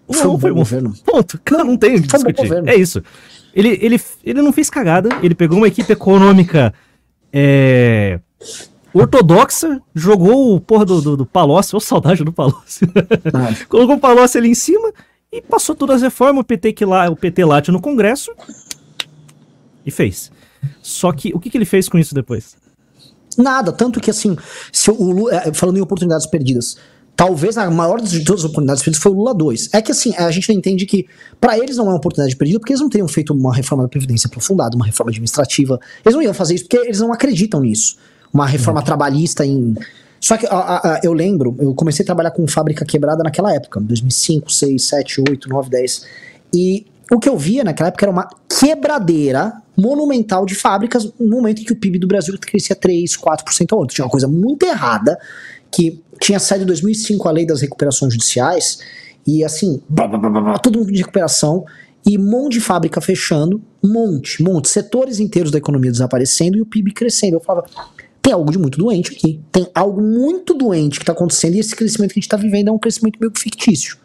Lula foi 1 foi bom. Governo. Ponto. Cara, não tem o que discutir. É isso. Ele, ele, ele não fez cagada, ele pegou uma equipe econômica é, ortodoxa, jogou o porra do, do, do Palocci, ou saudade do Palocci. Ah. Colocou o Palocci ali em cima e passou todas as reformas, o PT, que lá, o PT late no Congresso e fez. Só que o que, que ele fez com isso depois? Nada, tanto que assim, se o Lula, é, falando em oportunidades perdidas, talvez a maior de todas as oportunidades perdidas foi o Lula 2. É que assim, a gente não entende que para eles não é uma oportunidade perdida porque eles não teriam feito uma reforma da Previdência aprofundada, uma reforma administrativa. Eles não iam fazer isso porque eles não acreditam nisso. Uma reforma uhum. trabalhista em só que a, a, eu lembro, eu comecei a trabalhar com fábrica quebrada naquela época, 2005, 6, 7, 8, 9, 10. E o que eu via naquela época era uma quebradeira monumental de fábricas no momento em que o PIB do Brasil crescia 3, 4% ao ano. Tinha uma coisa muito errada que tinha saído em 2005 a lei das recuperações judiciais e assim, blá, blá, blá, todo mundo de recuperação e um monte de fábrica fechando, monte, monte, setores inteiros da economia desaparecendo e o PIB crescendo. Eu falava, tem algo de muito doente aqui. Tem algo muito doente que está acontecendo e esse crescimento que a gente está vivendo é um crescimento meio fictício.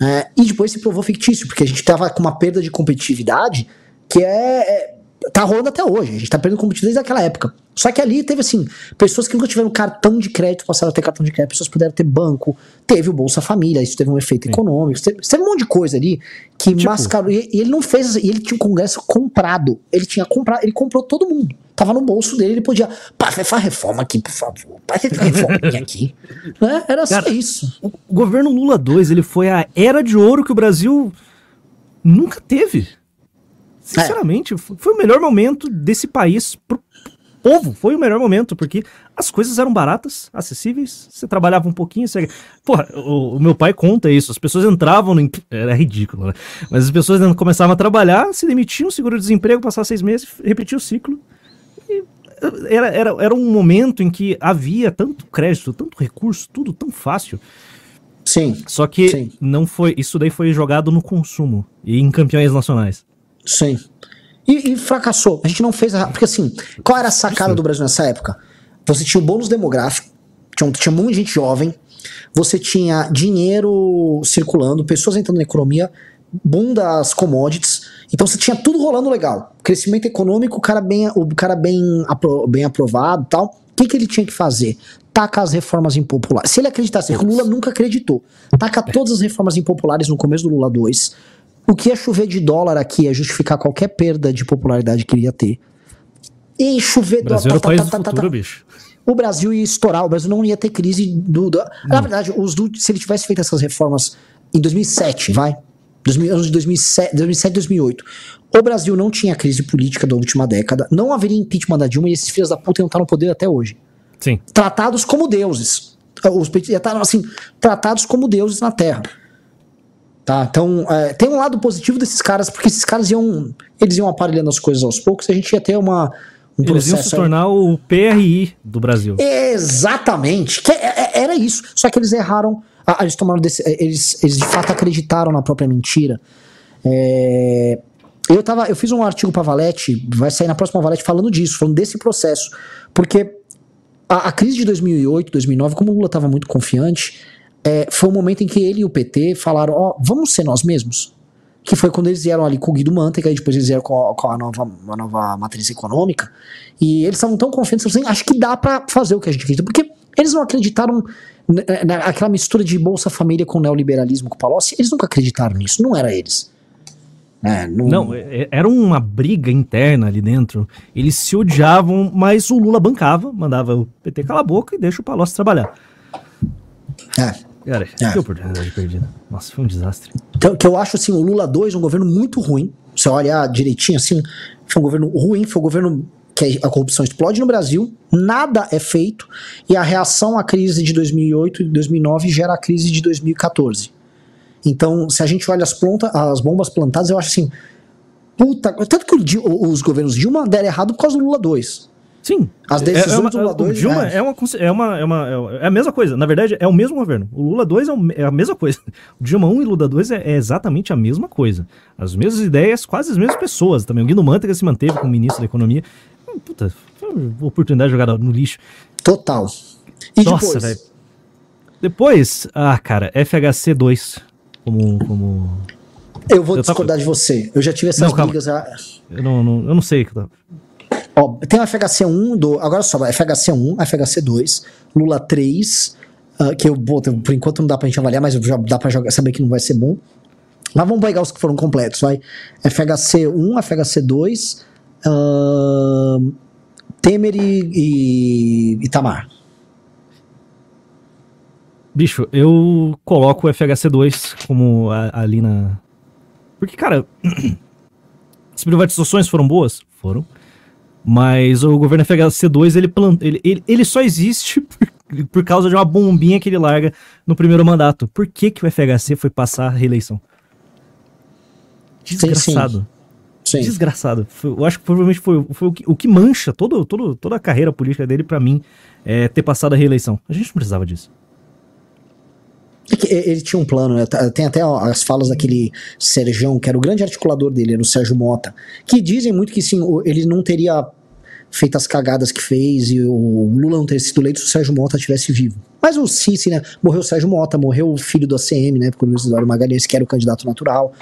É, e depois se provou fictício, porque a gente tava com uma perda de competitividade que é, é tá rolando até hoje. A gente tá perdendo competitividade desde aquela época. Só que ali teve assim, pessoas que nunca tiveram cartão de crédito passaram a ter cartão de crédito, pessoas puderam ter banco, teve o Bolsa Família, isso teve um efeito Sim. econômico, teve, teve um monte de coisa ali que Tipo- mascarou. E, e ele não fez, e ele tinha um congresso comprado. Ele tinha comprado, ele comprou todo mundo. Tava no bolso dele, ele podia. Pá, faz reforma aqui, por favor. Pá, faz reforma aqui. Né? Era só Cara, isso. O governo Lula 2, ele foi a era de ouro que o Brasil nunca teve. Sinceramente, foi foi o melhor momento desse país pro povo. Foi o melhor momento, porque as coisas eram baratas, acessíveis, você trabalhava um pouquinho, você... Porra, o, o meu pai conta isso, as pessoas entravam no... Era ridículo, né? Mas as pessoas começavam a trabalhar, se demitiam, seguro-desemprego, passavam seis meses, repetia o ciclo. E era, era, era um momento em que havia tanto crédito, tanto recurso, tudo tão fácil. Sim, Só que Sim. não foi. Isso daí foi jogado no consumo e em campeões nacionais. Sim. E, e fracassou. A gente não fez. A, porque assim, qual era a sacada do Brasil nessa época? Você tinha o bônus demográfico, tinha, um- tinha muita gente jovem, você tinha dinheiro circulando, pessoas entrando na economia, boom das commodities. Então você tinha tudo rolando legal. Crescimento econômico, o cara bem, o cara bem, apro- bem aprovado e tal. O que, que ele tinha que fazer? Taca as reformas impopulares. Se ele acreditasse, o Lula nunca acreditou. Taca todas as reformas impopulares no começo do Lula 2. O que ia chover de dólar aqui é justificar qualquer perda de popularidade que ele ia ter. E chover O Brasil era o tá, país tá, do tá, tá, futuro, bicho. O Brasil ia estourar, o Brasil não ia ter crise do. do- Na verdade, os do- se ele tivesse feito essas reformas em 2007, vai? 2000, anos de 2007, 2007, 2008. O Brasil não tinha crise política da última década, não haveria impeachment da Dilma e esses filhos da puta iam estar no poder até hoje. Sim. Tratados como deuses. Os petistas estar, assim, tratados como deuses na Terra. Tá? Então, é, tem um lado positivo desses caras, porque esses caras iam. Eles iam aparelhando as coisas aos poucos, e a gente ia ter uma, um Eles iam se processo. aí- tornar o PRI do Brasil. Exatamente. Que é- é- era isso. Só que eles erraram. ah, Eles tomaram desse, eles, eles de fato acreditaram na própria mentira. É, eu, tava, eu fiz um artigo para Valete, vai sair na próxima Valete falando disso, falando desse processo. Porque a, a crise de 2008, 2009, como o Lula estava muito confiante, é, foi o momento em que ele e o PT falaram: Ó, vamos ser nós mesmos. Que foi quando eles vieram ali com o Guido Mantega, e depois eles vieram com a, com a nova, nova matriz econômica. E eles estavam tão confiantes, assim, acho que dá pra fazer o que a gente acredita. Porque eles não acreditaram na- na- naquela mistura de Bolsa Família com neoliberalismo com o Palocci. Eles nunca acreditaram nisso, não era eles. É, não, Não, é- era uma briga interna ali dentro. Eles se odiavam, mas o Lula bancava, mandava o PT calar a boca e deixa o Palocci trabalhar. é. Cara, É. que oportunidade perdida. Nossa, foi um desastre. Então, que eu acho assim, o Lula 2 um governo muito ruim. Você olha direitinho assim, foi um governo ruim, foi um governo que a corrupção explode no Brasil, nada é feito, e a reação à crise de 2008 e 2009 gera a crise de 2014. Então, se a gente olha as, planta, as bombas plantadas, eu acho assim, puta, tanto que o os governos Dilma deram errado por causa do Lula 2. Sim. As É- decisões é uma- do Lula o 2, Dilma é. é, uma, conse- é, uma, é, uma, é a mesma coisa. Na verdade, é o mesmo governo. O Lula 2 é, o é a mesma coisa. O Dilma 1 e Lula 2 é, é exatamente a mesma coisa. As mesmas ideias, quase as mesmas pessoas também. O Guido Mantega se manteve como ministro da Economia. Hum, Puta, foi uma oportunidade jogada no lixo. Total. E Nossa, depois? velho. Depois, ah, cara, FHC 2. Como. como Eu vou Eu tava- discordar de você. Eu já tive essas Não, brigas. ah, eu, não, não- eu não sei. Ó, tem o FHC1 do. Agora só, FHC1, FHC2, Lula 3, ah, que eu, pô, por enquanto não dá pra gente avaliar, mas já dá pra jogar, saber que não vai ser bom. Mas vamos pegar os que foram completos, vai. FHC1, FHC2, ahn, Temer e, e Itamar. Bicho, eu coloco o FHC2 como ali na. Porque, cara, as privatizações foram boas? Foram. Mas o governo FHC2, ele, plant... ele, ele, ele só existe por, por causa de uma bombinha que ele larga no primeiro mandato. Por que, que o FHC foi passar a reeleição? sim. Desgraçado. Sim. Desgraçado. Foi- eu acho que provavelmente foi, foi o, que, o que mancha todo, todo, toda a carreira política dele, pra mim, é ter passado a reeleição. A gente não precisava disso. Ele tinha um plano, né? Tem até as falas daquele Serjão, que era o grande articulador dele, era o Sérgio Mota, que dizem muito que sim, ele não teria feito as cagadas que fez e o Lula não ter sido eleito se o Sérgio Mota tivesse vivo. Mas o Cici, né? Morreu o Sérgio Mota, morreu o filho do ACM, né? Porque o Luiz Eduardo Magalhães, que era o candidato natural.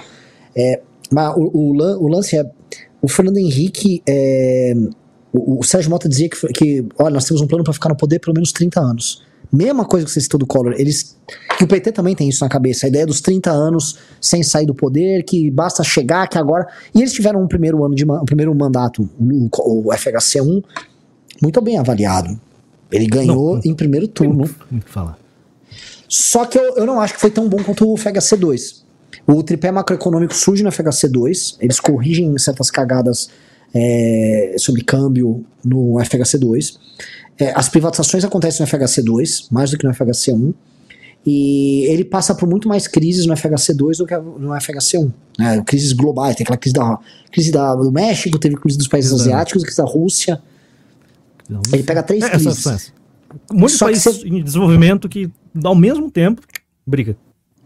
É, mas o, o, o, lance é. O Fernando Henrique. É, o, o, Sérgio Mota dizia que, que olha, nós temos um plano para ficar no poder pelo menos 30 anos. Mesma coisa que você citou do Collor. Eles, que o PT também tem isso na cabeça. A ideia dos 30 anos sem sair do poder, que basta chegar, que agora. E eles tiveram um primeiro ano de um primeiro mandato, o, o FHC1, muito bem avaliado. Ele ganhou não, em primeiro turno. Falar. Só que eu, eu não acho que foi tão bom quanto o FHC2. O tripé macroeconômico surge no FHC2, eles corrigem certas cagadas é, sobre câmbio no FHC2. É, as privatizações acontecem no FHC2, mais do que no FHC1. E ele passa por muito mais crises no FHC2 do que no FHC1. Né? Crises globais, tem aquela crise, da, crise da, do México, teve crise dos países asiáticos, crise da Rússia. Ele pega três é, crises. Essa, essa. Um monte de país você... em desenvolvimento que, ao mesmo tempo, briga.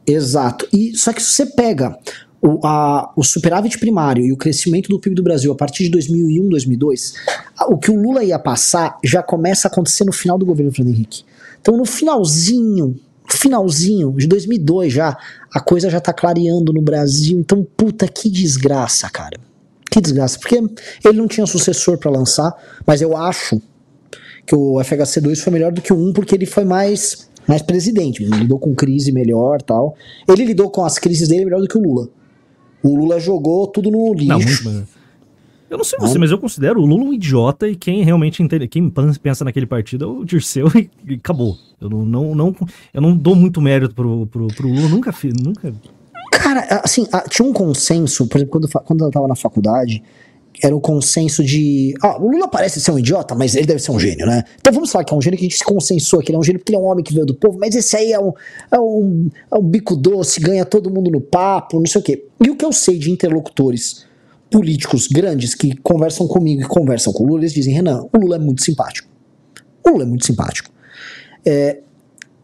Exato. E só que se você pega o, a, o superávit primário e o crescimento do PIB do Brasil a partir de 2001, 2002, o que o Lula ia passar já começa a acontecer no final do governo Fernando Henrique. Então, no finalzinho, finalzinho de 2002 já, a coisa já tá clareando no Brasil. Então, puta, que desgraça, cara. Que desgraça. Porque ele não tinha sucessor para lançar, mas eu acho que o FHC2 foi melhor do que o 1 porque ele foi mais mais presidente, ele lidou com crise melhor tal. Ele lidou com as crises dele melhor do que o Lula. O Lula jogou tudo no lixo. Não, eu não sei você, mas eu considero o Lula um idiota e quem realmente entende, quem pensa naquele partido é o Dirceu e, e acabou. Eu não, não, não, eu não dou muito mérito pro, pro, pro Lula, nunca fiz, nunca. Cara, assim, tinha um consenso, por exemplo, quando, quando eu tava na faculdade, era um consenso de. Ah, o Lula parece ser um idiota, mas ele deve ser um gênio, né? Então vamos falar que é um gênio que a gente se consensou, que ele é um gênio porque ele é um homem que veio do povo, mas esse aí é um, é um, é um bico doce, ganha todo mundo no papo, não sei o quê. E o que eu sei de interlocutores políticos grandes que conversam comigo e conversam com o Lula, eles dizem: Renan, o Lula é muito simpático. O Lula é muito simpático. É,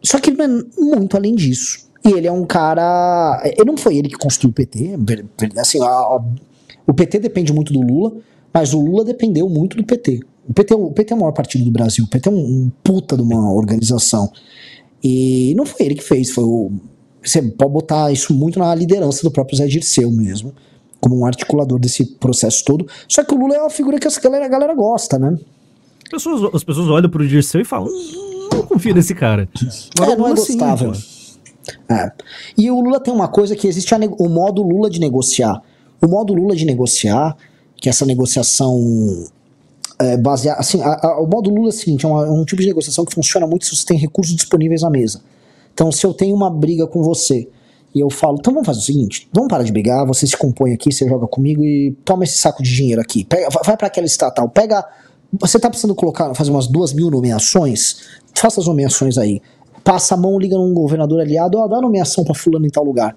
só que ele não é muito além disso. E ele é um cara. Ele não foi ele que construiu o PT. Assim, a, a o PT depende muito do Lula, mas o Lula dependeu muito do PT. O PT, o PT é o maior partido do Brasil, o PT é um, um puta de uma organização. E não foi ele que fez, foi o. Você pode botar isso muito na liderança do próprio Zé Dirceu mesmo, como um articulador desse processo todo. Só que o Lula é uma figura que a galera, a galera gosta, né? As pessoas, as pessoas olham pro Dirceu e falam: não confio nesse cara. Agora, é, não é gostável. é. E o Lula tem uma coisa que existe o modo Lula de negociar. O modo Lula de negociar, que essa negociação é, baseada. Assim, a, a, o modo Lula é o seguinte: é, uma, é um tipo de negociação que funciona muito se você tem recursos disponíveis à mesa. Então, se eu tenho uma briga com você e eu falo, então vamos fazer o seguinte: vamos parar de brigar, você se compõe aqui, você joga comigo e toma esse saco de dinheiro aqui. Pega, vai para aquela estatal, pega. Você tá precisando colocar, fazer umas duas mil nomeações? Faça as nomeações aí. Passa a mão, liga num governador aliado, ó, dá nomeação para fulano em tal lugar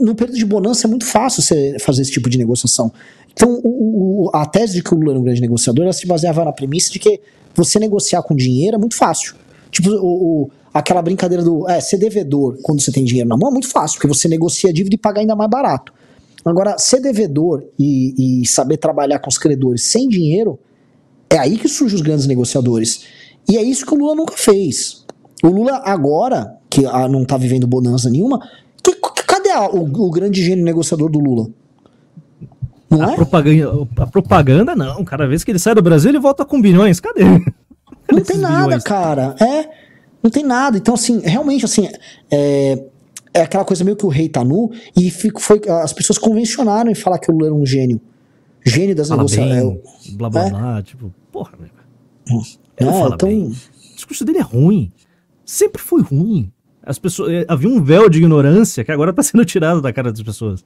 no período de bonança é muito fácil você fazer esse tipo de negociação. Então, o, o, a tese de que o Lula era um grande negociador, ela se baseava na premissa de que você negociar com dinheiro é muito fácil. Tipo, o, aquela brincadeira do é, ser devedor quando você tem dinheiro na mão é muito fácil, porque você negocia a dívida e paga ainda mais barato. Agora, ser devedor e, e saber trabalhar com os credores sem dinheiro, é aí que surgem os grandes negociadores. E é isso que o Lula nunca fez. O Lula agora, que ah, não está vivendo bonança nenhuma, que, Cadê a, o, o, grande gênio negociador do Lula? Não a, é? propaganda, a propaganda, não. Cada vez que ele sai do Brasil, ele volta com bilhões. Cadê? Cadê não tem nada, bilhões? cara. É, não tem nada. Então, assim, realmente, assim, é, é aquela coisa meio que o rei tá nu e fico, foi, as pessoas convencionaram em falar que o Lula era um gênio. Gênio das negociações. É, blá, blá, é? blá. Tipo, porra, velho. É, então... O discurso dele é ruim. Sempre foi ruim. As pessoas, eh, havia um véu de ignorância que agora está sendo tirado da cara das pessoas.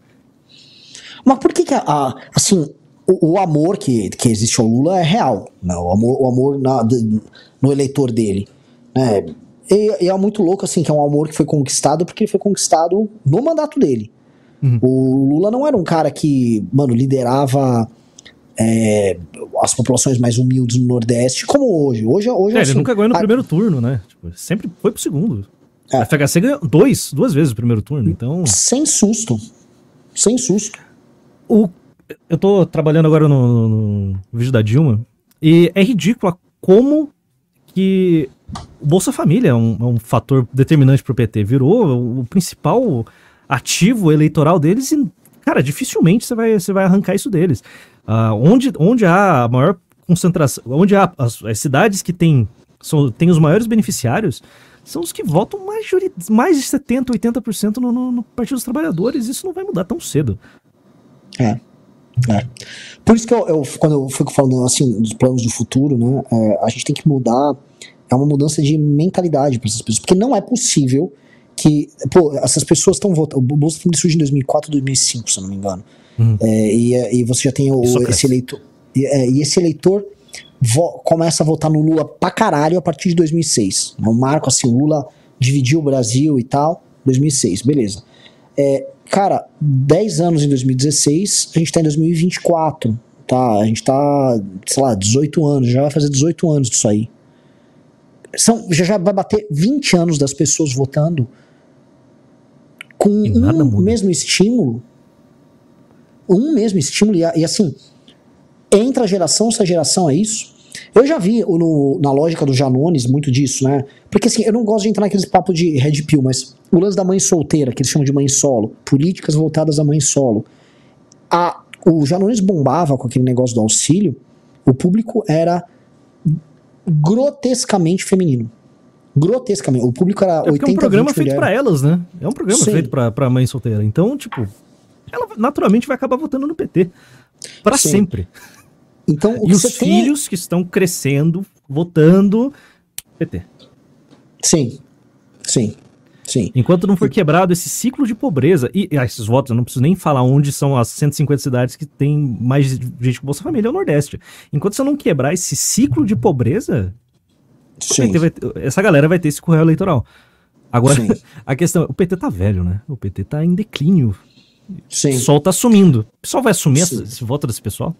Mas por que, que a, assim, o, o, amor que, que existe ao Lula é real, né? o amor, o amor na, de, no eleitor dele, né? E, e, é muito louco, assim, que é um amor que foi conquistado porque ele foi conquistado no mandato dele. Uhum. O Lula não era um cara que, mano, liderava é, as populações mais humildes no Nordeste, como hoje. Hoje, hoje é, assim, ele nunca ganhou no a... primeiro turno, né? Tipo, sempre foi pro segundo. É. A FHC ganhou dois, duas vezes o primeiro turno, então... Sem susto. Sem susto. O, eu tô trabalhando agora no, no, no vídeo da Dilma, E é ridículo como que o Bolsa Família é um, é um fator determinante para o PT. Virou o principal ativo eleitoral deles e, cara, dificilmente você vai, você vai arrancar isso deles. Uh, onde, onde há a maior concentração, onde há as, as cidades que têm, são, têm os maiores beneficiários, são os que votam mais de 70%, 80% no, no, no Partido dos Trabalhadores. Isso não vai mudar tão cedo. É. É. Por isso que eu, eu, quando eu fico falando assim dos planos do futuro, né, é, a gente tem que mudar, é uma mudança de mentalidade para essas pessoas, porque não é possível que, pô, essas pessoas estão votando, o Bolsa Família surgiu em 2004, 2005, se eu não me engano, uhum. é, e, e, você já tem o, esse eleitor, e, é, e esse eleitor começa a votar no Lula pra caralho a partir de 2006, um marco assim, o Lula dividiu o Brasil e tal, 2006, beleza. É, cara, 10 anos em 2016, a gente tá em 2024, tá? A gente tá, sei lá, 18 anos, já vai fazer 18 anos disso aí. São, já, já vai bater 20 anos das pessoas votando com um mesmo estímulo. Um mesmo estímulo, e, e assim, entra a geração, essa geração é isso. Eu já vi no, na lógica do Janones muito disso, né? Porque assim, eu não gosto de entrar naqueles papos de red pill, mas o lance da mãe solteira, que eles chamam de mãe solo, políticas voltadas à mãe solo. A, o Janones bombava com aquele negócio do auxílio, o público era grotescamente feminino. Grotescamente. O público era é 80 É um programa feito para elas, né? É um programa Sim. feito para mãe solteira. Então, tipo, ela naturalmente vai acabar votando no PT. para sempre. Então, e os filhos que estão crescendo, votando PT. Sim, sim, sim. Enquanto não for quebrado esse ciclo de pobreza, e, e esses votos, eu não preciso nem falar onde são as 150 cidades que tem mais gente com Bolsa Família, é o Nordeste. Enquanto você não quebrar esse ciclo de pobreza, vai, essa galera vai ter esse correio eleitoral. Agora, sim. a questão, o PT tá velho, né? O PT tá em declínio. Sim. O sol tá sumindo. O pessoal vai assumir esse voto desse pessoal?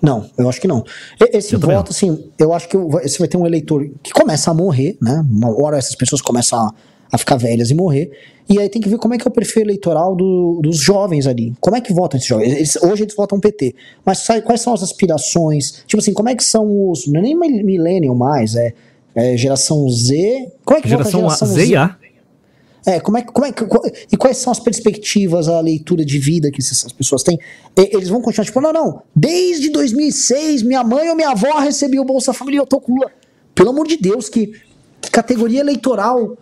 Não, eu acho que não. Esse eu voto, assim, eu acho que você vai ter um eleitor que começa a morrer, né? Uma hora essas pessoas começam a, a ficar velhas e morrer. E aí tem que ver como é que é o perfil eleitoral do, dos jovens ali. Como é que votam esses jovens? Eles, hoje eles votam PT. Mas sabe, quais são as aspirações? Tipo assim, como é que são os. Não é nem millennial mais, é, é geração Z. Como é que geração, vota a geração Z? Z e A. É, como é, como é, e quais são as perspectivas, a leitura de vida que essas pessoas têm? Eles vão continuar, tipo, não, não, desde 2006, minha mãe ou minha avó recebeu o Bolsa Família eu tô com Lula. Pelo amor de Deus, que, que categoria eleitoral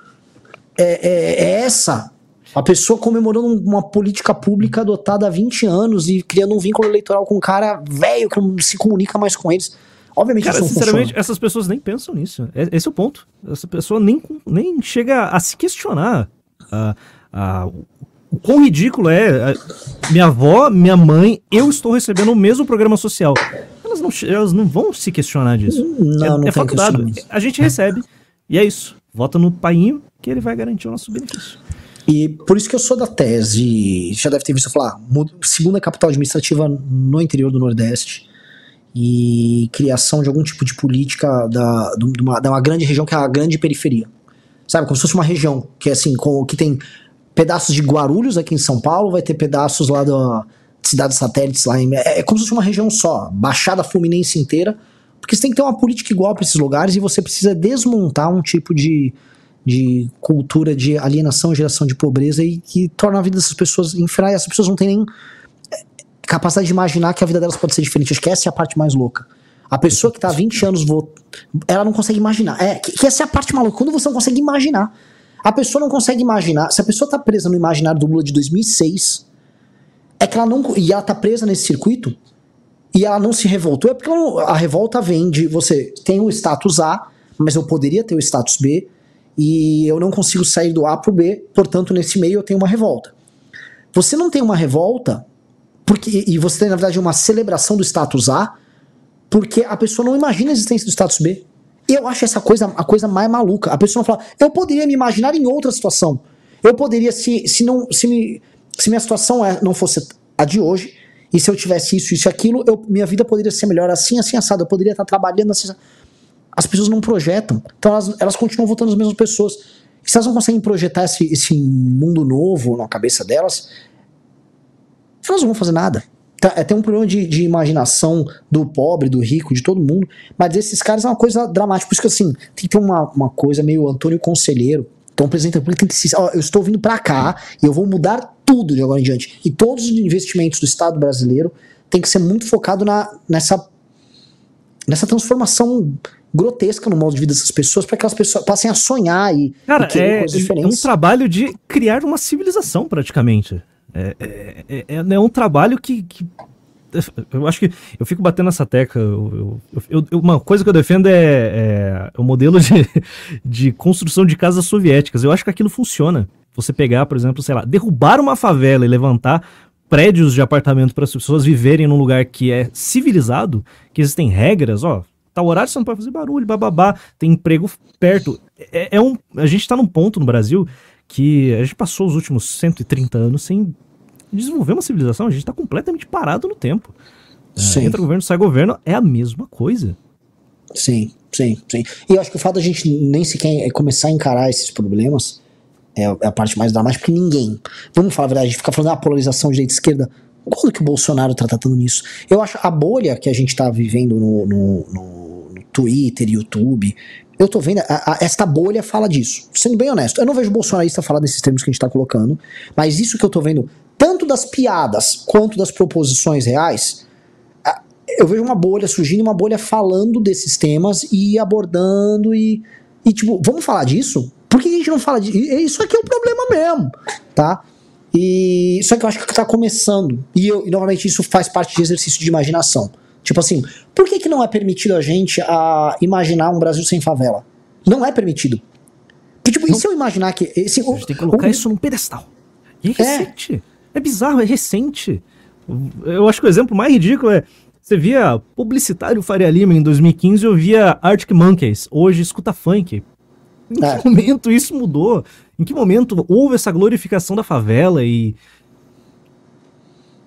é, é, é, essa? A pessoa comemorando uma política pública adotada há 20 anos e criando um vínculo eleitoral com um cara velho que não se comunica mais com eles. Obviamente Cara, sinceramente, funciona. essas pessoas nem pensam nisso. É, esse é o ponto. Essa pessoa nem, nem chega a se questionar a, a, o quão ridículo é. A, minha avó, minha mãe, eu estou recebendo o mesmo programa social. Elas não, elas não vão se questionar disso. Não, é, não é facultado. A gente recebe. E é isso. Vota no painho que ele vai garantir o nosso benefício. E por isso que eu sou da tese, já deve ter visto falar, segunda capital administrativa no interior do Nordeste e criação de algum tipo de política da, de, uma, de uma grande região que é a grande periferia. Sabe, como se fosse uma região que é assim, com, que tem pedaços de Guarulhos aqui em São Paulo, vai ter pedaços lá da cidades satélites lá em, é, é como se fosse uma região só, Baixada Fluminense inteira, porque você tem que ter uma política igual para esses lugares e você precisa desmontar um tipo de, de cultura de alienação, geração de pobreza e que torna a vida dessas pessoas infra, essas pessoas não têm nem capacidade de imaginar que a vida delas pode ser diferente. É a parte mais louca. A pessoa que tá há 20 anos, ela não consegue imaginar. É, que, que essa é a parte maluca. Quando você não consegue imaginar. A pessoa não consegue imaginar. Se a pessoa tá presa no imaginário do Lula de 2006, é que ela não. E ela tá presa nesse circuito, e ela não se revoltou, é porque não, a revolta vem de você tem o status A, mas eu poderia ter o status B, e eu não consigo sair do A pro B, portanto, nesse meio eu tenho uma revolta. Você não tem uma revolta porque, e você tem, na verdade, uma celebração do status A, porque a pessoa não imagina a existência do status B. Eu acho essa coisa a coisa mais maluca. A pessoa fala, eu poderia me imaginar em outra situação. Eu poderia, se, se, não, se, me, se minha situação é, não fosse a de hoje, e se eu tivesse isso, isso e aquilo, eu, minha vida poderia ser melhor assim, assim, assado. Eu poderia estar trabalhando assim. As pessoas não projetam. Então elas, elas continuam votando as mesmas pessoas. E se elas não conseguem projetar esse, esse mundo novo na cabeça delas, elas não vão fazer nada. tá- é, tem um problema de, de imaginação do pobre, do rico, de todo mundo, mas esses caras é uma coisa dramática. Por isso que assim, tem que ter uma, uma coisa meio Antônio Conselheiro. Então o presidente da República tem que se. Ó, eu estou vindo pra cá e eu vou mudar tudo de agora em diante. E todos os investimentos do Estado brasileiro tem que ser muito focado na, nessa, nessa transformação grotesca no modo de vida dessas pessoas para que elas pessoas passem a sonhar e, Cara, e é, é um trabalho de criar uma civilização, praticamente. É, é, é- é- é um trabalho que, que- Eu acho que. Eu fico batendo essa tecla. eu- eu- eu- uma coisa que eu defendo é, é o modelo de, de construção de casas soviéticas. Eu acho que aquilo funciona. Você pegar, por exemplo, sei lá, derrubar uma favela e levantar prédios de apartamento para as pessoas viverem num lugar que é civilizado, que existem regras, ó. Tal horário você não pode fazer barulho, bababá, tem emprego perto. É, é um, a gente tá num ponto no Brasil que a gente passou os últimos 130 anos sem desenvolver uma civilização, a gente tá completamente parado no tempo. É, Sim. entra governo, sai governo, é a mesma coisa. Sim, sim, sim. E eu acho que o fato da gente nem sequer começar a encarar esses problemas é a é a parte mais dramática, porque ninguém. Vamos falar a verdade, a gente fica falando da polarização direita e esquerda. Quando que o Bolsonaro tá tratando nisso? Eu acho a bolha que a gente tá vivendo no, no, no- no Twitter, YouTube. Eu tô vendo, a- a- esta bolha fala disso. Sendo bem honesto, eu não vejo bolsonarista falar desses termos que a gente tá colocando, mas isso que eu tô vendo, tanto das piadas quanto das proposições reais, eu vejo uma bolha surgindo, uma bolha falando desses temas e abordando e, e tipo, vamos falar disso? Por que a gente não fala disso? Isso aqui é o problema mesmo, tá? E só que eu acho que tá novamente isso faz parte de exercício de imaginação. Tipo assim, por que, que não é permitido a gente a imaginar um Brasil sem favela? Não é permitido. Porque, tipo, e se eu imaginar que. Esse, A gente tem que colocar o- isso num pedestal. E é recente. É. bizarro, é recente. Eu acho que o exemplo mais ridículo é. Você via publicitário Faria Lima em 2015 eu via Arctic Monkeys. Hoje escuta funk. Em É. que momento isso mudou? Em que momento houve essa glorificação da favela e.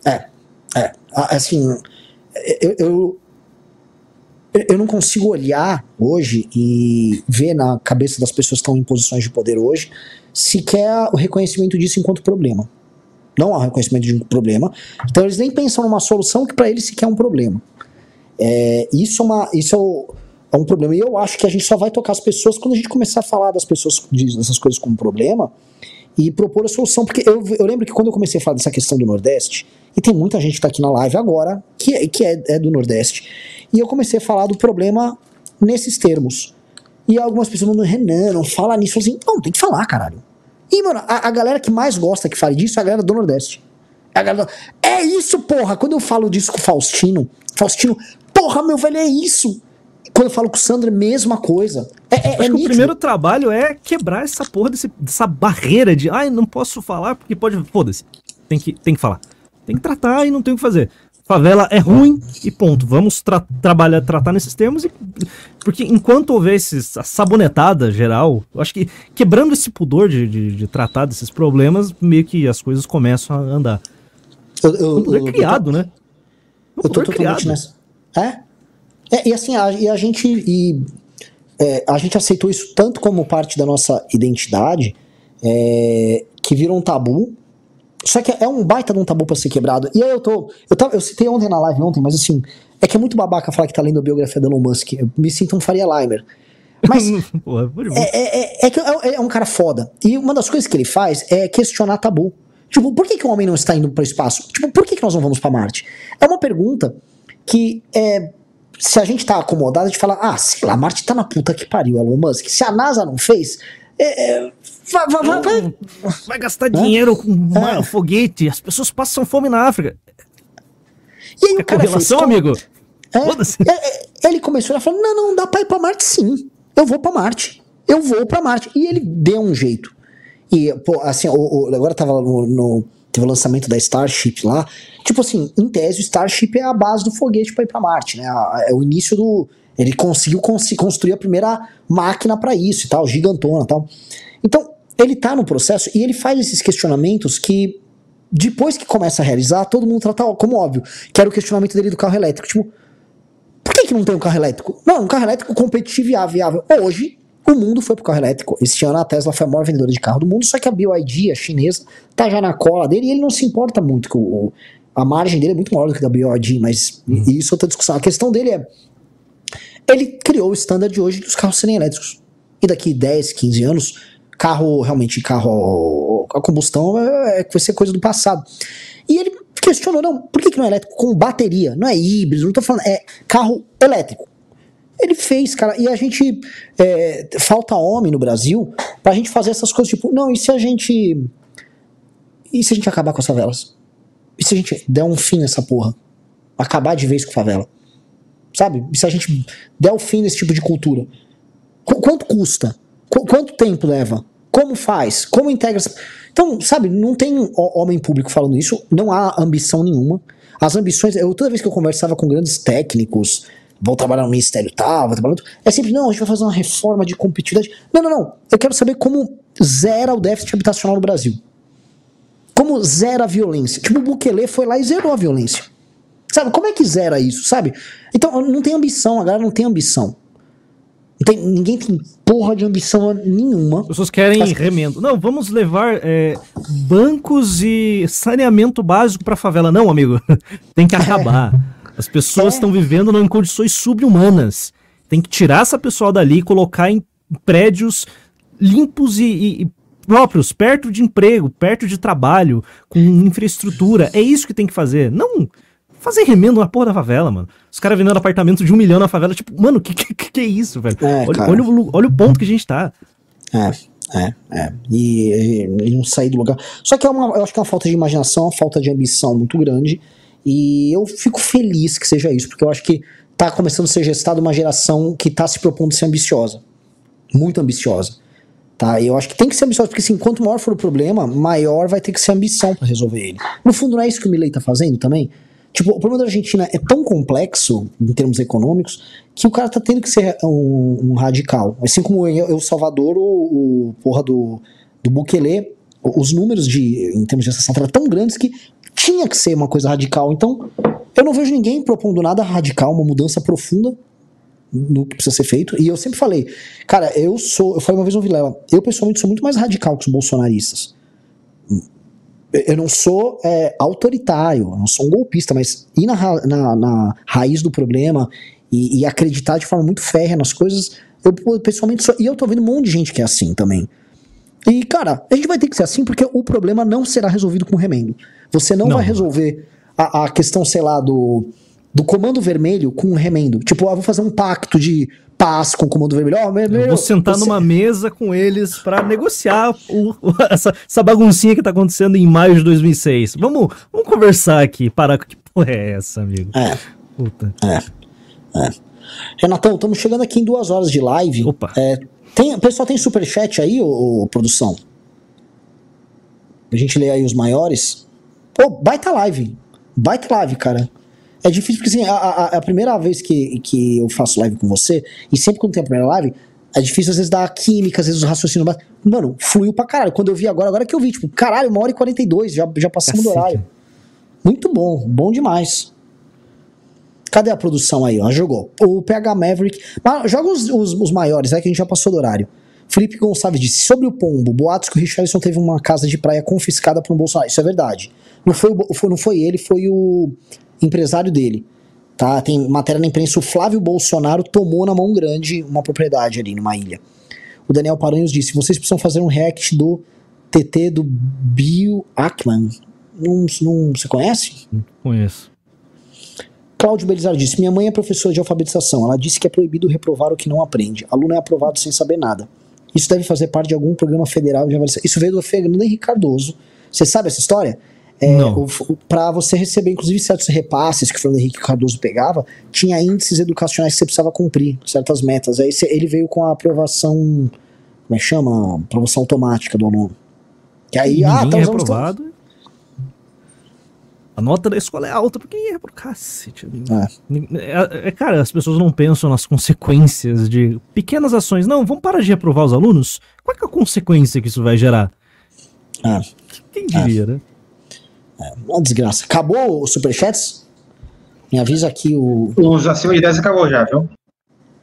É, é. Assim, eu, eu, eu não consigo olhar hoje e ver na cabeça das pessoas que estão em posições de poder hoje sequer o reconhecimento disso enquanto problema. Não há reconhecimento de um problema. Então eles nem pensam numa solução que para eles sequer é um problema. É, isso é, uma, isso é, o- é um problema. E eu acho que a gente só vai tocar as pessoas quando a gente começar a falar das pessoas de- dessas coisas como problema e propor a solução. Porque eu, eu lembro que quando eu comecei a falar dessa questão do Nordeste, e tem muita gente que tá aqui na live agora que, é- que é, é do Nordeste, e eu comecei a falar do problema nesses termos. E algumas pessoas mandam, Renan, não fala nisso. Assim, não, tem que falar, caralho. E, mano, a, a galera que mais gosta que fale disso é a galera do Nordeste. É, a galera, é isso, porra! Quando eu falo disso com o Faustino, Faustino, porra, meu velho, é isso! Quando eu falo com o Sandro, é a mesma coisa. É, é, Acho é que o primeiro trabalho é quebrar essa porra desse- dessa barreira de ai, não posso falar porque pode. Foda-se. Tem que, tem que falar. Tem que tratar e não tem o que fazer. Favela é ruim e ponto. Vamos tra trabalhar, tratar nesses termos. E, porque enquanto houver esses, a sabonetada geral, eu acho que quebrando esse pudor de, de, de tratar desses problemas, meio que as coisas começam a andar. Eu, eu, Um eu- criado, né? Um Eu tô totalmente nessa. É? É, e assim, a, e a gente. E, é, a gente aceitou isso tanto como parte da nossa identidade, é, que virou um tabu. Só que é um baita de um tabu pra ser quebrado. E aí eu tô. Eu, tava, eu citei ontem na live ontem, mas assim, é que é muito babaca falar que tá lendo a biografia do Elon Musk. Eu me sinto um Faria Limer. Mas é, é, é, é que é, é um cara foda. E uma das coisas que ele faz é questionar tabu. Tipo, por que, que o homem não está indo para o espaço? Tipo, por que, que nós não vamos para Marte? É uma pergunta que é, se a gente tá acomodado, a gente fala, ah, sei lá, Marte tá na puta que pariu, Elon Musk. Se a NASA não fez, é, é, vai, vai, vai, vai. Vai gastar dinheiro com uma- foguete, as pessoas passam fome na África. E aí É o cara fez, correlação, como- amigo? É, é, é, ele começou a falar: não, não, dá pra ir pra Marte sim. Eu vou pra Marte. Eu vou pra Marte. E ele deu um jeito. E, pô, assim, o, o- agora tava no, no- Teve o lançamento da Starship lá. Tipo assim, em tese, o Starship é a base do foguete pra ir pra Marte, né? É o início do. Ele conseguiu cons- construir a primeira máquina pra isso e tal, gigantona e tal. Então, ele tá no processo e ele faz esses questionamentos que depois que começa a realizar, todo mundo trata como óbvio, que era o questionamento dele do carro elétrico. Tipo, por que, que não tem um carro elétrico? Não, um carro elétrico competitivo e viável. Hoje, o mundo foi pro carro elétrico. Esse ano a Tesla foi a maior vendedora de carro do mundo, só que a BYD, a chinesa, tá já na cola dele e ele não se importa muito com o. A margem dele é muito maior do que da BYD, mas isso é outra discussão. A questão dele é. Ele criou o standard de hoje dos carros serem elétricos. E daqui 10, 15 anos, carro, realmente, carro a combustão é, vai ser coisa do passado. E ele questionou, não, por que, que não é elétrico com bateria? Não é híbrido, não tô falando, é carro elétrico. Ele fez, cara, e a gente. é, falta homem no Brasil pra gente fazer essas coisas, tipo, não, e se a gente. E se a gente acabar com as favelas? E se a gente der um fim nessa porra? Acabar de vez com favela? Sabe? E se a gente der o fim nesse tipo de cultura? Qu- quanto custa? Qu- quanto tempo leva? Como faz? Como integra? Então, sabe, não tem ho- homem público falando isso, não há ambição nenhuma. As ambições, eu, toda vez que eu conversava com grandes técnicos, vou trabalhar no ministério tal, vou trabalhar no outro, é sempre, não, a gente vai fazer uma reforma de competitividade. Não, não, não. Eu quero saber como zera o déficit habitacional no Brasil. Como zera a violência. Tipo, o Bukele foi lá e zerou a violência. Sabe, como é que zera isso, sabe? Então, não tem ambição, a galera não tem ambição. Tem, ninguém tem porra de ambição nenhuma. As pessoas querem As- remendo. Não, vamos levar é, bancos e saneamento básico pra favela. Não, amigo. Tem que acabar. As pessoas É. estão vivendo em condições subhumanas. Tem que tirar essa pessoal dali e colocar em prédios limpos e, e- e próprios, perto de emprego, perto de trabalho, com infraestrutura. É isso que tem que fazer. Não fazer remendo na porra da favela, mano. Os caras vendendo apartamento de um milhão na favela, tipo, mano, que que, que é isso, velho? É, olha, olha o, olha o ponto que a gente tá. É, é, é. E, e- e não sair do lugar. Só que é uma, eu acho que é uma falta de imaginação, uma falta de ambição muito grande. E eu fico feliz que seja isso, porque eu acho que tá começando a ser gestada uma geração que tá se propondo ser ambiciosa. Muito ambiciosa. Tá? E eu acho que tem que ser ambiciosa, porque assim, quanto maior for o problema, maior vai ter que ser a ambição pra resolver ele. No fundo, não é isso que o Milley tá fazendo também? Tipo, o problema da Argentina é tão complexo, em termos econômicos, que o cara tá tendo que ser um, um radical. Assim como El Salvador, o, o porra do, do Bukele, os números de, em termos de assassinato eram tão grandes que tinha que ser uma coisa radical. Então, eu não vejo ninguém propondo nada radical, uma mudança profunda no que precisa ser feito. E eu sempre falei, cara, eu sou, eu falei uma vez no Vilela, eu pessoalmente sou muito mais radical que os bolsonaristas. Eu não sou é, autoritário, eu não sou um golpista, mas ir na, na, na raiz do problema e, e acreditar de forma muito férrea nas coisas, eu pessoalmente sou. E eu tô vendo um monte de gente que é assim também. Cara, a gente vai ter que ser assim porque o problema não será resolvido com remendo. Você não, Não. vai resolver a, a questão, sei lá, do, do comando vermelho com um remendo. Tipo, ah, vou fazer um pacto de paz com o comando vermelho. Ó, Eu vermelho, vou sentar você- numa mesa com eles pra negociar o- o- essa, essa baguncinha que tá acontecendo em maio de 2006. Vamos, vamos conversar aqui. Parar com que porra é essa, amigo? É. Puta. Renatão, estamos chegando aqui em duas horas de live. Opa. É, tem, o pessoal tem superchat aí, ô, ô, produção? A gente lê aí os maiores. Pô, baita live. Baita live, cara. É difícil porque assim, a, a- a primeira vez que, que eu faço live com você, e sempre quando tem a primeira live, é difícil às vezes dar química, às vezes os raciocínios. batem. Mano, fluiu pra caralho. Quando eu vi agora, agora que eu vi, tipo, caralho, uma hora e 42, já, já passamos do Cacete. horário. Muito bom, bom demais. Cadê a produção aí? Ó? Jogou. O PH Maverick. Joga os, os, os maiores, é que a gente já passou do horário. Felipe Gonçalves disse: sobre o pombo, boatos que o Richardson teve uma casa de praia confiscada por um Bolsonaro. Isso é verdade. Não foi, o foi- não foi ele, foi o empresário dele. Tá? Tem matéria na imprensa: o Flávio Bolsonaro tomou na mão grande uma propriedade ali numa ilha. O Daniel Paranhos disse: vocês precisam fazer um react do TT do Bill Ackman. Não, não, você conhece? Conheço. Cláudio Belizar disse: Minha mãe é professora de alfabetização. Ela disse que é proibido reprovar o que não aprende. Aluno é aprovado sem saber nada. Isso deve fazer parte de algum programa federal de avaliação. Isso veio do Fernando Henrique Cardoso. Você sabe essa história? É, Pra você receber, inclusive, certos repasses que o Fernando Henrique Cardoso pegava, tinha índices educacionais que você precisava cumprir, certas metas. Aí você- ele veio com a aprovação. Como é que chama? Aprovação automática do aluno. Que aí, Ninguém ah, tá é usando reprovado. A nota da escola é alta, porque é pro cacete. É. É, é, cara, as pessoas não pensam nas consequências de pequenas ações. Não, vamos parar de reprovar os alunos? Qual que é a consequência que isso vai gerar? É. Quem diria, né? Uma desgraça. Acabou os superchats? Me avisa aqui o. Os acima de 10 acabou já, viu?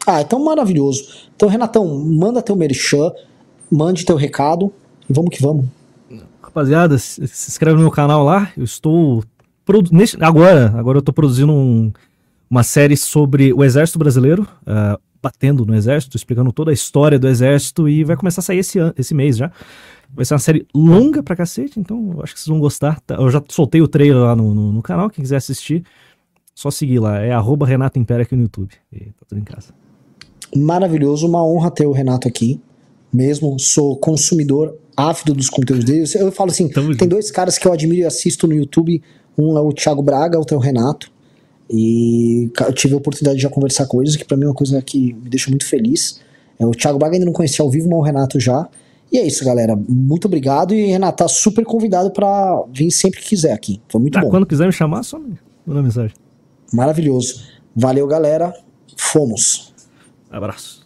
Ah, então maravilhoso. Então, Renatão, manda teu merchan, mande teu recado e vamos que vamos. Rapaziada, se inscreve no meu canal lá. Eu estou nesse- agora, agora eu tô produzindo um- uma série sobre o Exército Brasileiro, ah, batendo no Exército, explicando toda a história do Exército e vai começar a sair esse, esse mês já. Vai ser uma série longa pra cacete, então eu acho que vocês vão gostar. tá? Eu já soltei o trailer lá no, no- no canal, quem quiser assistir, só seguir lá. É arroba Renato Império aqui no YouTube. E tá tudo em casa. Maravilhoso, uma honra ter o Renato aqui. Mesmo, sou consumidor ávido dos conteúdos dele. Eu falo assim, Tamo tem junto. dois caras que eu admiro e assisto no YouTube. Um é o Thiago Braga, outro é o Renato. E eu tive a oportunidade de já conversar com eles, que pra mim é uma coisa que me deixa muito feliz. É, o Thiago Braga ainda não conhecia ao vivo, mas o Renato já. E é isso, galera. Muito obrigado. E Renato, tá super convidado pra vir sempre que quiser aqui. Foi muito Ah, bom. quando quiser me chamar, só me manda mensagem. Maravilhoso. Valeu, galera. Fomos. Abraço.